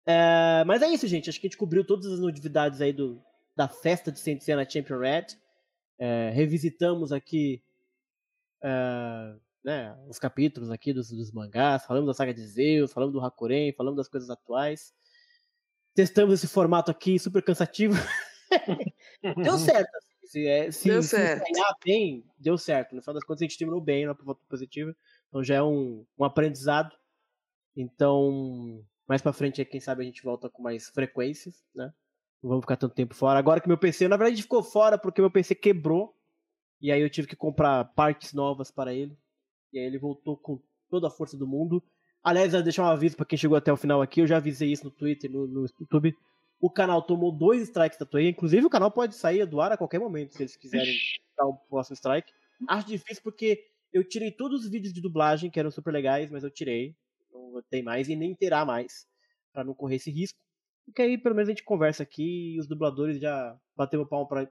É, mas é isso, gente. Acho que a gente cobriu todas as novidades aí do, da festa de Sentsena Champion Red. É, revisitamos aqui é, né, os capítulos aqui dos, dos, mangás, falamos da saga de Zeus, falamos do Hakuren, falamos das coisas atuais. Testamos esse formato aqui super cansativo. [LAUGHS] deu certo. Assim, se, é, se, deu se certo. bem, deu certo. No final das contas, a gente terminou bem na ponto positiva. Então já é um, um aprendizado. Então, mais pra frente, quem sabe a gente volta com mais frequências, né? Não vamos ficar tanto tempo fora. Agora que meu PC, na verdade, ficou fora porque meu PC quebrou. E aí eu tive que comprar partes novas para ele. E aí ele voltou com toda a força do mundo. Aliás, eu deixar um aviso para quem chegou até o final aqui. Eu já avisei isso no Twitter, no, no YouTube. O canal tomou dois strikes da Toei. Inclusive, o canal pode sair do ar a qualquer momento, se eles quiserem dar o um próximo strike. Acho difícil porque eu tirei todos os vídeos de dublagem, que eram super legais, mas eu tirei. Não tem mais e nem terá mais. para não correr esse risco. Porque aí pelo menos a gente conversa aqui e os dubladores já bateu o palmo pra,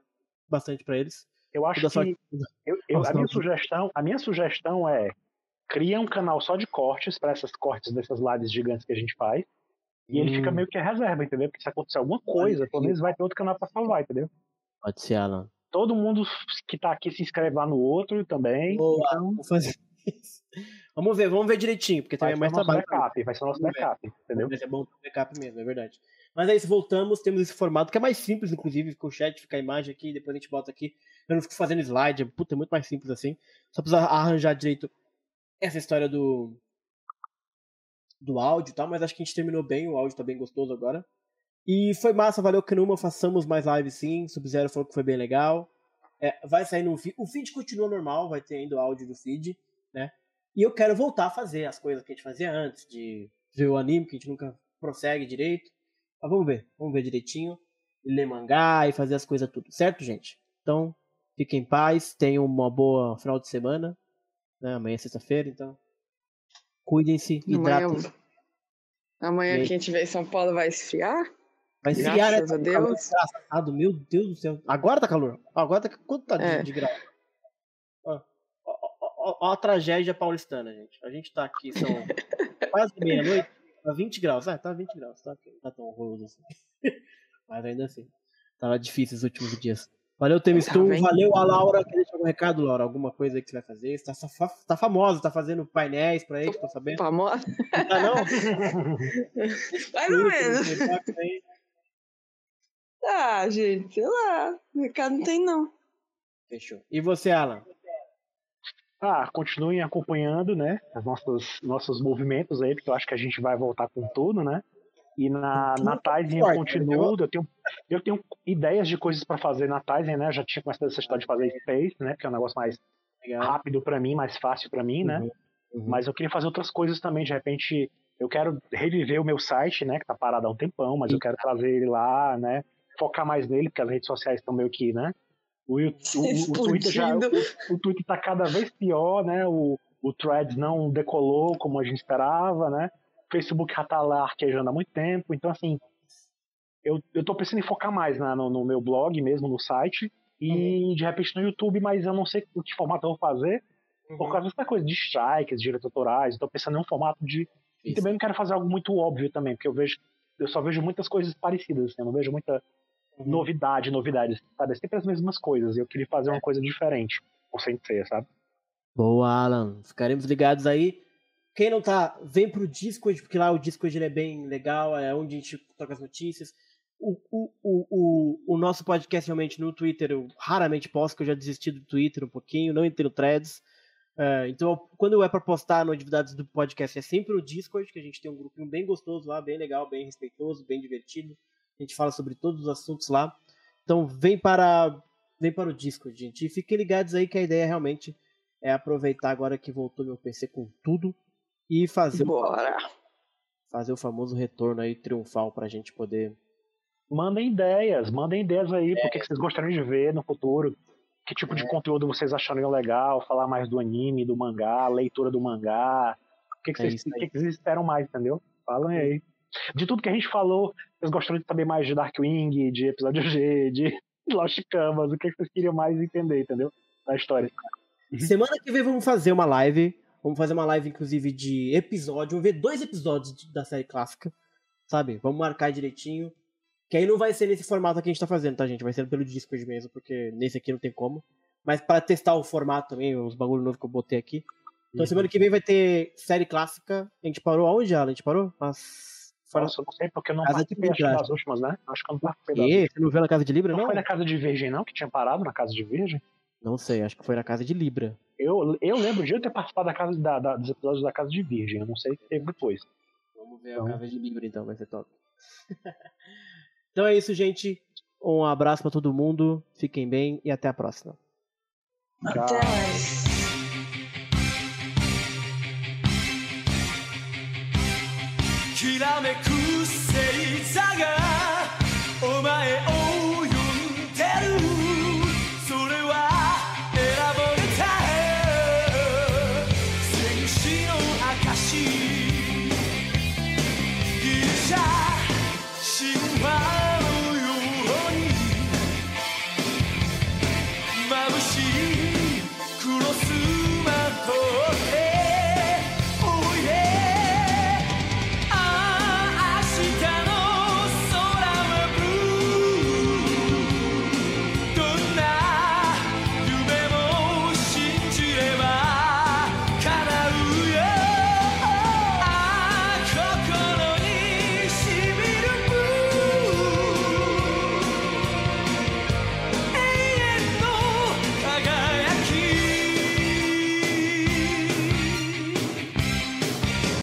bastante para eles. Eu acho que eu, eu, a minha sugestão, a minha sugestão é cria um canal só de cortes para essas cortes dessas lives gigantes que a gente faz. E ele hum. fica meio que a reserva, entendeu? Porque se acontecer alguma coisa, pelo menos vai ter outro canal para salvar, entendeu? Pode ser, Alan. Todo mundo que tá aqui se inscreve lá no outro também. Boa, então... vou fazer isso. Vamos ver, vamos ver direitinho, porque também é mais trabalho. Backup, vai ser o nosso backup, entendeu? Vai ser bom backup mesmo, é verdade. Mas é isso, voltamos, temos esse formato que é mais simples, inclusive, fica o chat, fica a imagem aqui, depois a gente bota aqui. Eu não fico fazendo slide, puta, é muito mais simples assim. Só precisa arranjar direito essa história do do áudio e tal, mas acho que a gente terminou bem, o áudio tá bem gostoso agora. E foi massa, valeu Kanuma, façamos mais lives sim, Sub-Zero falou que foi bem legal. É, vai sair no o feed continua normal, vai ter ainda o áudio do feed, né? E eu quero voltar a fazer as coisas que a gente fazia antes, de ver o anime, que a gente nunca prossegue direito. Mas vamos ver, vamos ver direitinho. Ler mangá e fazer as coisas tudo, certo, gente? Então, fiquem em paz, tenham uma boa final de semana. Né? Amanhã é sexta-feira, então. Cuidem-se, hidratem. Amanhã, amanhã que a gente vê em São Paulo vai esfriar? Vai esfriar, Graças né? a Deus. Engraçado, meu Deus do céu. Agora tá calor. Agora tá. Quanto tá de, É. de grau? Ó, ó, ó, ó a tragédia paulistana, gente. A gente tá aqui, são [LAUGHS] quase meia-noite. Tá 20 graus. Ah, tá 20 graus. Tá, tá tão horroroso assim. [LAUGHS] Mas ainda assim. Tava difícil os últimos dias. Valeu, Temistum. vendo? Valeu a Laura. Quer deixar algum recado, Laura? Alguma coisa aí que você vai fazer? Você tá, fa- tá famosa, tá fazendo painéis pra aí, tô sabendo. Famosa? Tá não? [LAUGHS] Mais ou menos. Ah, gente, sei lá. Mercado não tem, não. Fechou. E você, Alan? Ah, continuem acompanhando, né, os nossos, nossos movimentos aí, porque eu acho que a gente vai voltar com tudo, né? E na, na tudo Tizen eu continuo, eu tenho, eu tenho ideias de coisas pra fazer na Tizen, né? Eu já tinha começado essa história de fazer Space, né? Que é um negócio mais rápido pra mim, mais fácil pra mim, né? Uhum, uhum. Mas eu queria fazer outras coisas também, de repente eu quero reviver o meu site, né, que tá parado há um tempão, mas eu quero trazer ele lá, né, focar mais nele, porque as redes sociais estão meio que, né, o, [LAUGHS] o, o, o Twitter já, o, o Twitter tá cada vez pior, né, o, o Threads não decolou como a gente esperava, né, Facebook já tá lá arquejando há muito tempo, então assim, eu, eu tô pensando em focar mais né, no, no meu blog mesmo, no site, e de repente no YouTube, mas eu não sei o que formato eu vou fazer, por causa dessa coisa de strikes, direitos autorais, estou pensando em um formato de. E Isso. também não quero fazer algo muito óbvio também, porque eu vejo. Eu só vejo muitas coisas parecidas, assim, eu não vejo muita Uhum. novidade, novidade, sabe? É sempre as mesmas coisas. E eu queria fazer uma coisa diferente, com Sensei, sabe? Boa, Alan. Ficaremos ligados aí. Quem não tá, vem pro Discord, porque lá o Discord ele é bem legal, é onde a gente troca as notícias. O, o, o, o, nosso podcast realmente no Twitter eu raramente posto, que eu já desisti do Twitter um pouquinho, não entrei no Threads. É, então, quando é pra postar novidades do podcast, é sempre o Discord, que a gente tem um grupinho bem gostoso lá, bem legal, bem respeitoso, bem divertido. A gente fala sobre todos os assuntos lá. Então, vem para, vem para o Discord, gente. E fiquem ligados aí que a ideia realmente é aproveitar agora que voltou meu PC com tudo e fazer, Bora. fazer o famoso retorno aí triunfal pra gente poder. Mandem ideias, mandem ideias aí, porque que vocês gostariam de ver no futuro. Que tipo de conteúdo vocês achariam legal, falar mais do anime, do mangá, leitura do mangá. O que, que, É vocês, o que, que vocês esperam mais, entendeu? Falem aí. De tudo que a gente falou, vocês gostariam de saber mais de Darkwing, de episódio G, de [LAUGHS] Lost Canvas, o que, que vocês queriam mais entender, entendeu? Da história. Semana que vem vamos fazer uma live. Vamos fazer uma live, inclusive, de episódio. Vamos ver dois episódios de- da série clássica. Sabe? Vamos marcar direitinho. Que aí não vai ser nesse formato que a gente tá fazendo, tá, gente? Vai ser pelo Discord mesmo, porque nesse aqui não tem como. Mas para testar o formato também, os bagulho novo que eu botei aqui. Então Uhum. semana que vem vai ter série clássica. A gente parou aonde, Alan? A gente parou? Mas... Fora... Nossa, eu não sei porque eu não participei das últimas, né? Acho que eu não participei das últimas. você não viu na Casa de Libra, Não não? foi na casa de Virgem, não? Que tinha parado na casa de Virgem? Não sei, acho que foi na Casa de Libra. Eu, eu lembro de eu ter participado da casa, da, da- dos episódios da casa de Virgem. Eu não sei o que teve depois. Vamos ver Então. a Casa de Libra então, vai ser top. [LAUGHS] então é isso, gente. Um abraço pra todo mundo. Fiquem bem e até a próxima. Tchau. Até mais. きらめく星座が